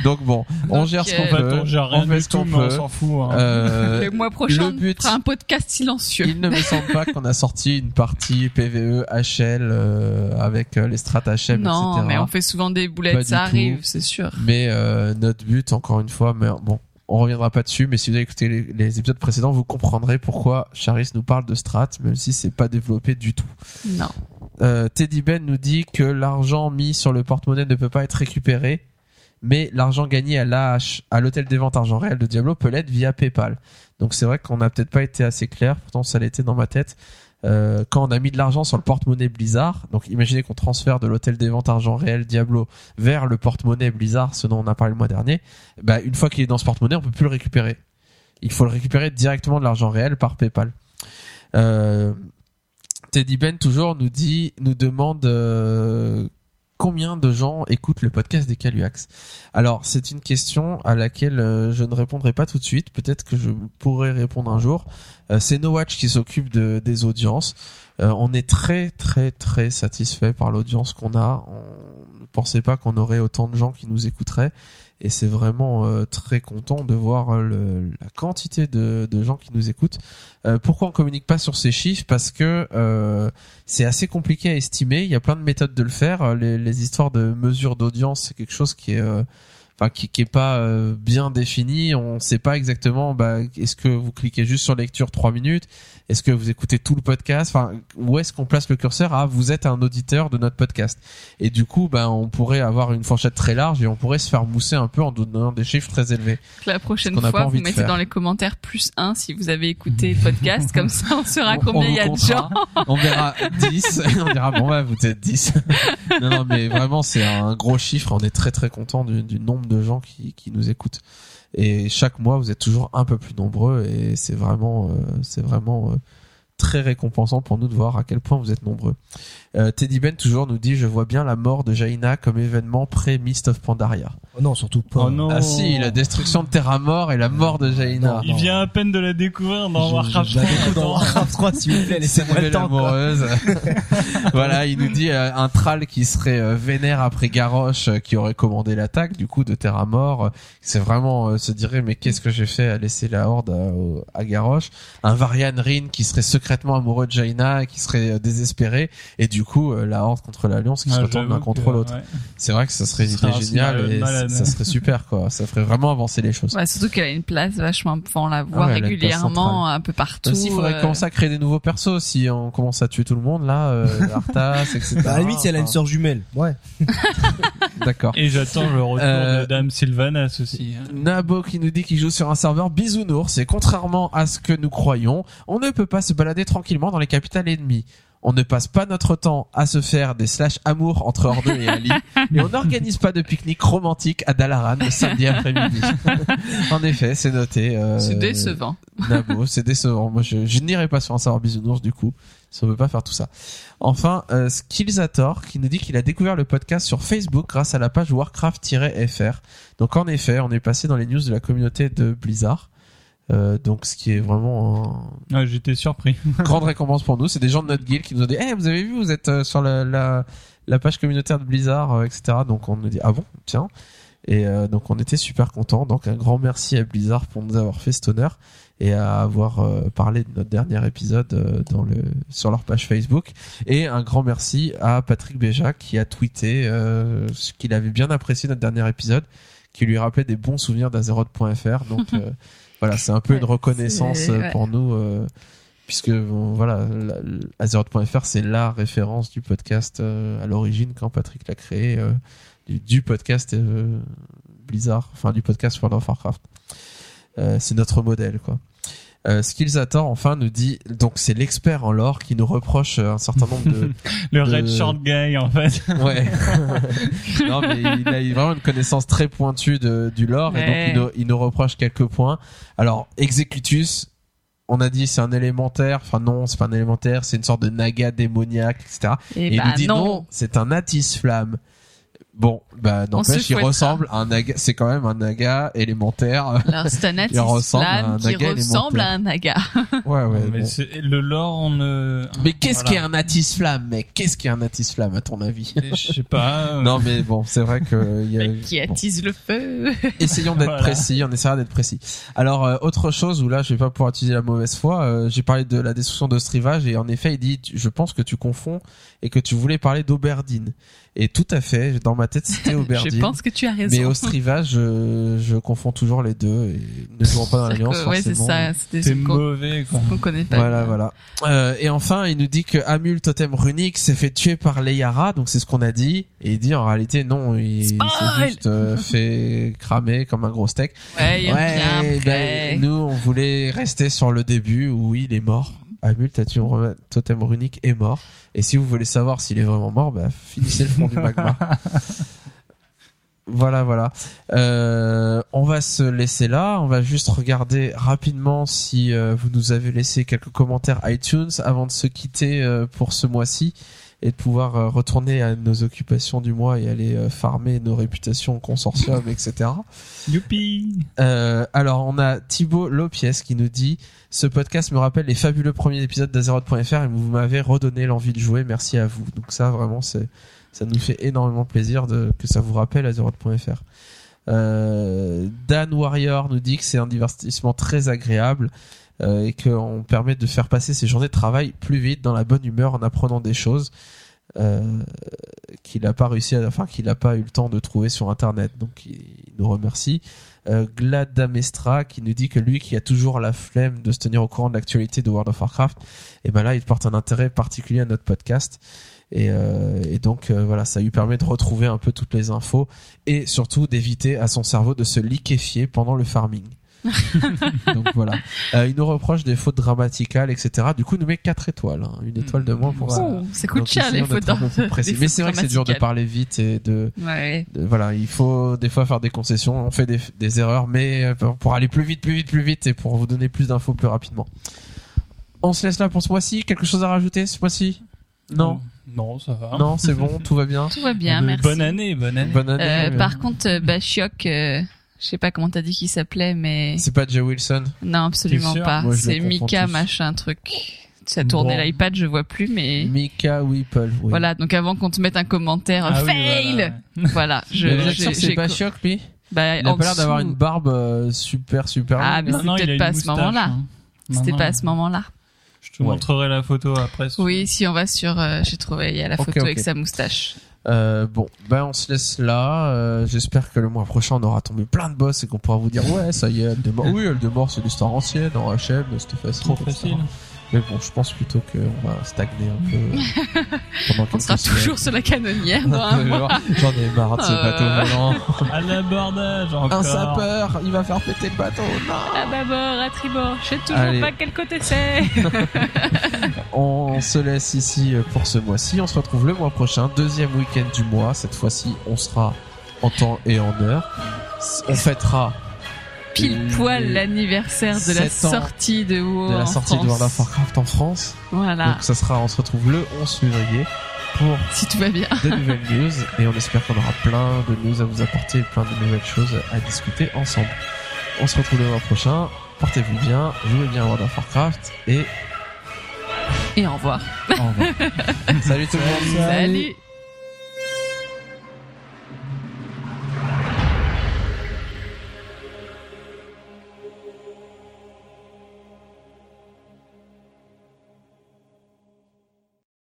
Donc bon, on gère ce euh, qu'on En fait, peut. on gère rien on fait ce qu'on mais on peut. s'en fout. hein. Euh, le mois prochain, on fera un podcast silencieux. il ne me semble pas qu'on a sorti une partie PVE HL euh, avec les stratagèmes, Non, etc. mais on fait souvent des boulettes, ça arrive, c'est sûr. Mais euh, notre but, encore une fois, mais bon, on reviendra pas dessus. Mais si vous avez écouté les, les épisodes précédents, vous comprendrez pourquoi Charis nous parle de strat, même si c'est pas développé du tout. Non. Euh, Teddy Ben nous dit que l'argent mis sur le porte-monnaie ne peut pas être récupéré, mais l'argent gagné à l'AH, à l'hôtel des ventes argent réel de Diablo, peut l'être via PayPal. Donc c'est vrai qu'on n'a peut-être pas été assez clair, pourtant ça l'était dans ma tête. Euh, quand on a mis de l'argent sur le porte-monnaie Blizzard, donc imaginez qu'on transfère de l'hôtel des ventes argent réel Diablo vers le porte-monnaie Blizzard, ce dont on a parlé le mois dernier, bah une fois qu'il est dans ce porte-monnaie, on peut plus le récupérer. Il faut le récupérer directement de l'argent réel par PayPal. Euh, Teddy Ben toujours nous dit, nous demande euh, combien de gens écoutent le podcast des Caluax? Alors, c'est une question à laquelle euh, je ne répondrai pas tout de suite. Peut-être que je pourrai répondre un jour. Euh, c'est No Watch qui s'occupe de, des audiences. Euh, on est très très très satisfait par l'audience qu'on a. On ne pensait pas qu'on aurait autant de gens qui nous écouteraient et c'est vraiment euh, très content de voir euh, le, la quantité de, de, gens qui nous écoutent. Euh, pourquoi on communique pas sur ces chiffres? Parce que euh, c'est assez compliqué à estimer. Il y a plein de méthodes de le faire. Les, les histoires de mesure d'audience, c'est quelque chose qui est enfin qui, qui est pas euh, bien défini. On sait pas exactement. Bah, est-ce que vous cliquez juste sur lecture trois minutes? Est-ce que vous écoutez tout le podcast? Enfin, où est-ce qu'on place le curseur? Ah, vous êtes un auditeur de notre podcast. Et du coup, bah, on pourrait avoir une fourchette très large et on pourrait se faire mousser un peu en donnant des chiffres très élevés. La prochaine fois, vous mettez dans les commentaires plus 1 si vous avez écouté le podcast. comme ça, on saura combien il y a de gens. [laughs] on verra 10. [laughs] on dira bon, ouais, vous êtes 10. [laughs] non, non, mais vraiment, c'est un gros chiffre. On est très très content du, du nombre de gens qui, qui nous écoutent. Et chaque mois, vous êtes toujours un peu plus nombreux et c'est vraiment, euh, c'est vraiment euh, très récompensant pour nous de voir à quel point vous êtes nombreux. Euh, Teddy Ben toujours nous dit je vois bien la mort de Jaina comme événement pré Mist of Pandaria. Oh non, surtout pas. Oh non. Ah si, la destruction de Terra Mort et la mort de Jaina. Il vient à peine de la découvrir dans Warcraft 3. dans [laughs] Warcraft 3, s'il vous plaît, laissez-moi le temps. [laughs] voilà, il nous dit euh, un tral qui serait euh, vénère après Garrosh euh, qui aurait commandé l'attaque du coup de Terra Mort. C'est vraiment euh, se dirait mais qu'est-ce que j'ai fait à laisser la horde à, à Garrosh? Un Varian Rin qui serait secrètement amoureux de Jaina et qui serait euh, désespéré et du coup euh, la horde contre l'Alliance qui se Ah, retourne d'un j'avoue contre l'autre. ouais. C'est vrai que ça serait une idée géniale et malade. ça serait super quoi. Ça ferait vraiment avancer les choses. Ouais, surtout qu'elle a une place vachement, enfin, on la voit Ah place régulièrement un peu partout. Aussi, il faudrait euh, commencer à créer des nouveaux persos si on commence à tuer tout le monde là, euh, [laughs] Arthas, etc. Bah, à la limite, si elle a une sœur jumelle. Ouais. [laughs] D'accord. Et j'attends le retour Euh, de Dame Sylvanas aussi. hein. Nabo qui nous dit qu'il joue sur un serveur bisounours et contrairement à ce que nous croyons, on ne peut pas se balader tranquillement dans les capitales ennemies. On ne passe pas notre temps à se faire des slash amour entre Horde et Ali [laughs] et on n'organise pas de pique-nique romantique à Dalaran le samedi après-midi. [laughs] en effet, c'est noté. euh, C'est décevant. Nabo, c'est décevant. Moi, je, je n'irai pas sur un serveur bisounours du coup. Si on veut pas faire tout ça. Enfin, euh, Skillsator qui nous dit qu'il a découvert le podcast sur Facebook grâce à la page Warcraft-FR. Donc en effet, on est passé dans les news de la communauté de Blizzard. Euh, donc ce qui est vraiment Ouais, J'étais surpris. [laughs] grande récompense pour nous. C'est des gens de notre guild qui nous ont dit, eh, vous avez vu, vous êtes euh, sur la, la, la page communautaire de Blizzard, euh, etc. Donc on nous dit, ah bon, tiens. Et euh, donc on était super contents. Donc un grand merci à Blizzard pour nous avoir fait cet honneur et à avoir euh, parlé de notre dernier épisode euh, dans le sur leur page Facebook. Et un grand merci à Patrick Béja qui a tweeté euh, ce qu'il avait bien apprécié notre dernier épisode, qui lui rappelait des bons souvenirs d'Azeroth.fr. Donc [laughs] euh, voilà, c'est un peu une reconnaissance ouais. pour nous. euh, puisque bon, voilà, Azeroth.fr c'est la référence du podcast euh, à l'origine quand Patrick l'a créé, euh, du, du podcast euh, Blizzard, enfin du podcast World of Warcraft. Euh, c'est notre modèle quoi. Euh, Skillsator enfin nous dit donc c'est l'expert en lore qui nous reproche euh, un certain nombre de [laughs] Le De- Red Short Guy, en fait. [laughs] ouais [laughs] non mais il a vraiment une connaissance très pointue de, du lore et donc il nous, il nous reproche quelques points alors Executus on a dit c'est un élémentaire enfin non c'est pas un élémentaire c'est une sorte de naga démoniaque etc Et, et il bah nous dit non, non. c'est un Atis Flamme. Bon, bah n'empêche, il ressemble à un naga, c'est quand même un naga élémentaire. Un [laughs] Il ressemble à un Atis qui naga ressemble à un naga. ouais, ouais. mais bon. c'est- le lore, on ne... Mais qu'est-ce Voilà. qu'est un Atis Flamme Mais qu'est-ce qu'est un Atis Flamme à ton avis? Je sais pas. euh, Non, mais bon, c'est vrai que y a. [laughs] qui bon. attise le feu. [laughs] Essayons d'être Voilà. précis, on essaiera d'être précis. Alors euh, autre chose où là je vais pas pouvoir utiliser la mauvaise foi, euh, j'ai parlé de la destruction d'Ostrivage et en effet il dit je pense que tu confonds et que tu voulais parler d'Auberdine. Et tout à fait, dans ma tête c'était [laughs] Je pense que tu as raison. Mais Ostrivage, je, je confonds toujours les deux et ne [laughs] jouons pas dans l'alliance Ouais, c'est ça. C'est mauvais, quoi. qu'on connaît pas. Voilà, voilà. Euh, et enfin, il nous dit que Amul Totem Runique s'est fait tuer par Leiara, donc c'est ce qu'on a dit. Et il dit en réalité non, il, s'est juste euh, [laughs] fait cramer comme un gros steak. Ouais, il revient ben, après. nous on voulait rester sur le début où il est mort. Amul Totem Totem Runique est mort. Et si vous voulez savoir s'il est vraiment mort, bah, finissez le fond du magma. [laughs] Voilà, voilà. Euh, on va se laisser là. On va juste regarder rapidement si euh, vous nous avez laissé quelques commentaires iTunes avant de se quitter euh, pour ce mois-ci. Et de pouvoir euh, retourner à nos occupations du mois et aller euh, farmer nos réputations consortium, etc. Youpi Euh, alors, on a Thibaut Lopiès qui nous dit Ce podcast me rappelle les fabuleux premiers épisodes d'Azeroth.fr et vous m'avez redonné l'envie de jouer. Merci à vous. Donc, ça, vraiment, c'est ça nous fait énormément plaisir de, que ça vous rappelle Azeroth.fr. Euh, Dan Warrior nous dit que c'est un divertissement très agréable et qu'on permet de faire passer ses journées de travail plus vite dans la bonne humeur en apprenant des choses euh, qu'il n'a pas réussi à, qu'il n'a pas eu le temps de trouver sur internet. Donc il, nous remercie. Euh, Gladamestra qui nous dit que lui qui a toujours la flemme de se tenir au courant de l'actualité de World of Warcraft, et ben là il porte un intérêt particulier à notre podcast. Et, euh, donc euh, voilà, ça lui permet de retrouver un peu toutes les infos et surtout d'éviter à son cerveau de se liquéfier pendant le farming. [laughs] donc voilà. Euh, il nous reproche des fautes grammaticales, etc. Du coup, il nous met 4 étoiles, hein. une étoile de moins pour ça. Oh, ça coûte Donc, cher les d'être fautes. un peu plus précis. les Mais c'est vrai que c'est dur de parler vite et de, Ouais. de- voilà, il faut des fois faire des concessions, on fait des, des erreurs, mais euh, pour aller plus vite, plus vite, plus vite et pour vous donner plus d'infos plus rapidement. On se laisse là pour ce mois-ci. Quelque chose à rajouter ce mois-ci? Non, Non, ça va. non, c'est bon, tout va bien. [laughs] Tout va bien, Euh, merci. Bonne année, bonne année. Bonne année. Euh, par contre, euh, Bashiok, euh, je sais pas comment t'as dit qu'il s'appelait, mais C'est pas Jay Wilson. non, absolument pas. C'est Mika tous. machin truc. Ça tournait Bon. l'iPad, je vois plus, mais Mika Whipple. Oui. voilà. Donc avant qu'on te mette un commentaire Ah oui, fail, voilà. voilà. je, c'est pas Chioc, lui bah, Il a pas l'air d'avoir une barbe euh, super super. Ah, mais c'est peut-être une pas à ce moment-là. hein. C'était pas à ce moment-là. Je te Ouais. montrerai la photo après. Oui, si on va sur, euh, j'ai trouvé, il y a la photo avec sa moustache. Euh, bon, ben on se laisse là. Euh, J'espère que le mois prochain on aura tombé plein de boss et qu'on pourra vous dire ouais ça y est, Eldemort. [laughs] Oui, Eldemort c'est l'histoire ancienne. En HM c'était facile. Trop etc. Mais bon, je pense plutôt qu'on va stagner un peu [laughs] pendant On sera semaines. toujours sur la canonnière. J'en ai marre de ce Euh. bateau volant. [laughs] À l'abordage encore. Un sapeur, il va faire péter le bateau. Non. À bâbord, à tribord, je sais toujours Allez. pas quel côté c'est. [laughs] On se laisse ici pour ce mois-ci. On se retrouve le mois prochain, deuxième week-end du mois. Cette fois-ci, on sera en temps et en heure. On fêtera Pile poil l'anniversaire de la sortie de WoW de la sortie de. World of Warcraft en France. Voilà, Donc ça sera, on se retrouve le 11 février pour si tout va bien. de nouvelles [laughs] news et on espère qu'on aura plein de news à vous apporter, et plein de nouvelles choses à discuter ensemble. On se retrouve le mois prochain. Portez-vous bien, jouez bien à World of Warcraft et Et au revoir. au revoir. [laughs] Salut tout le monde. Salut.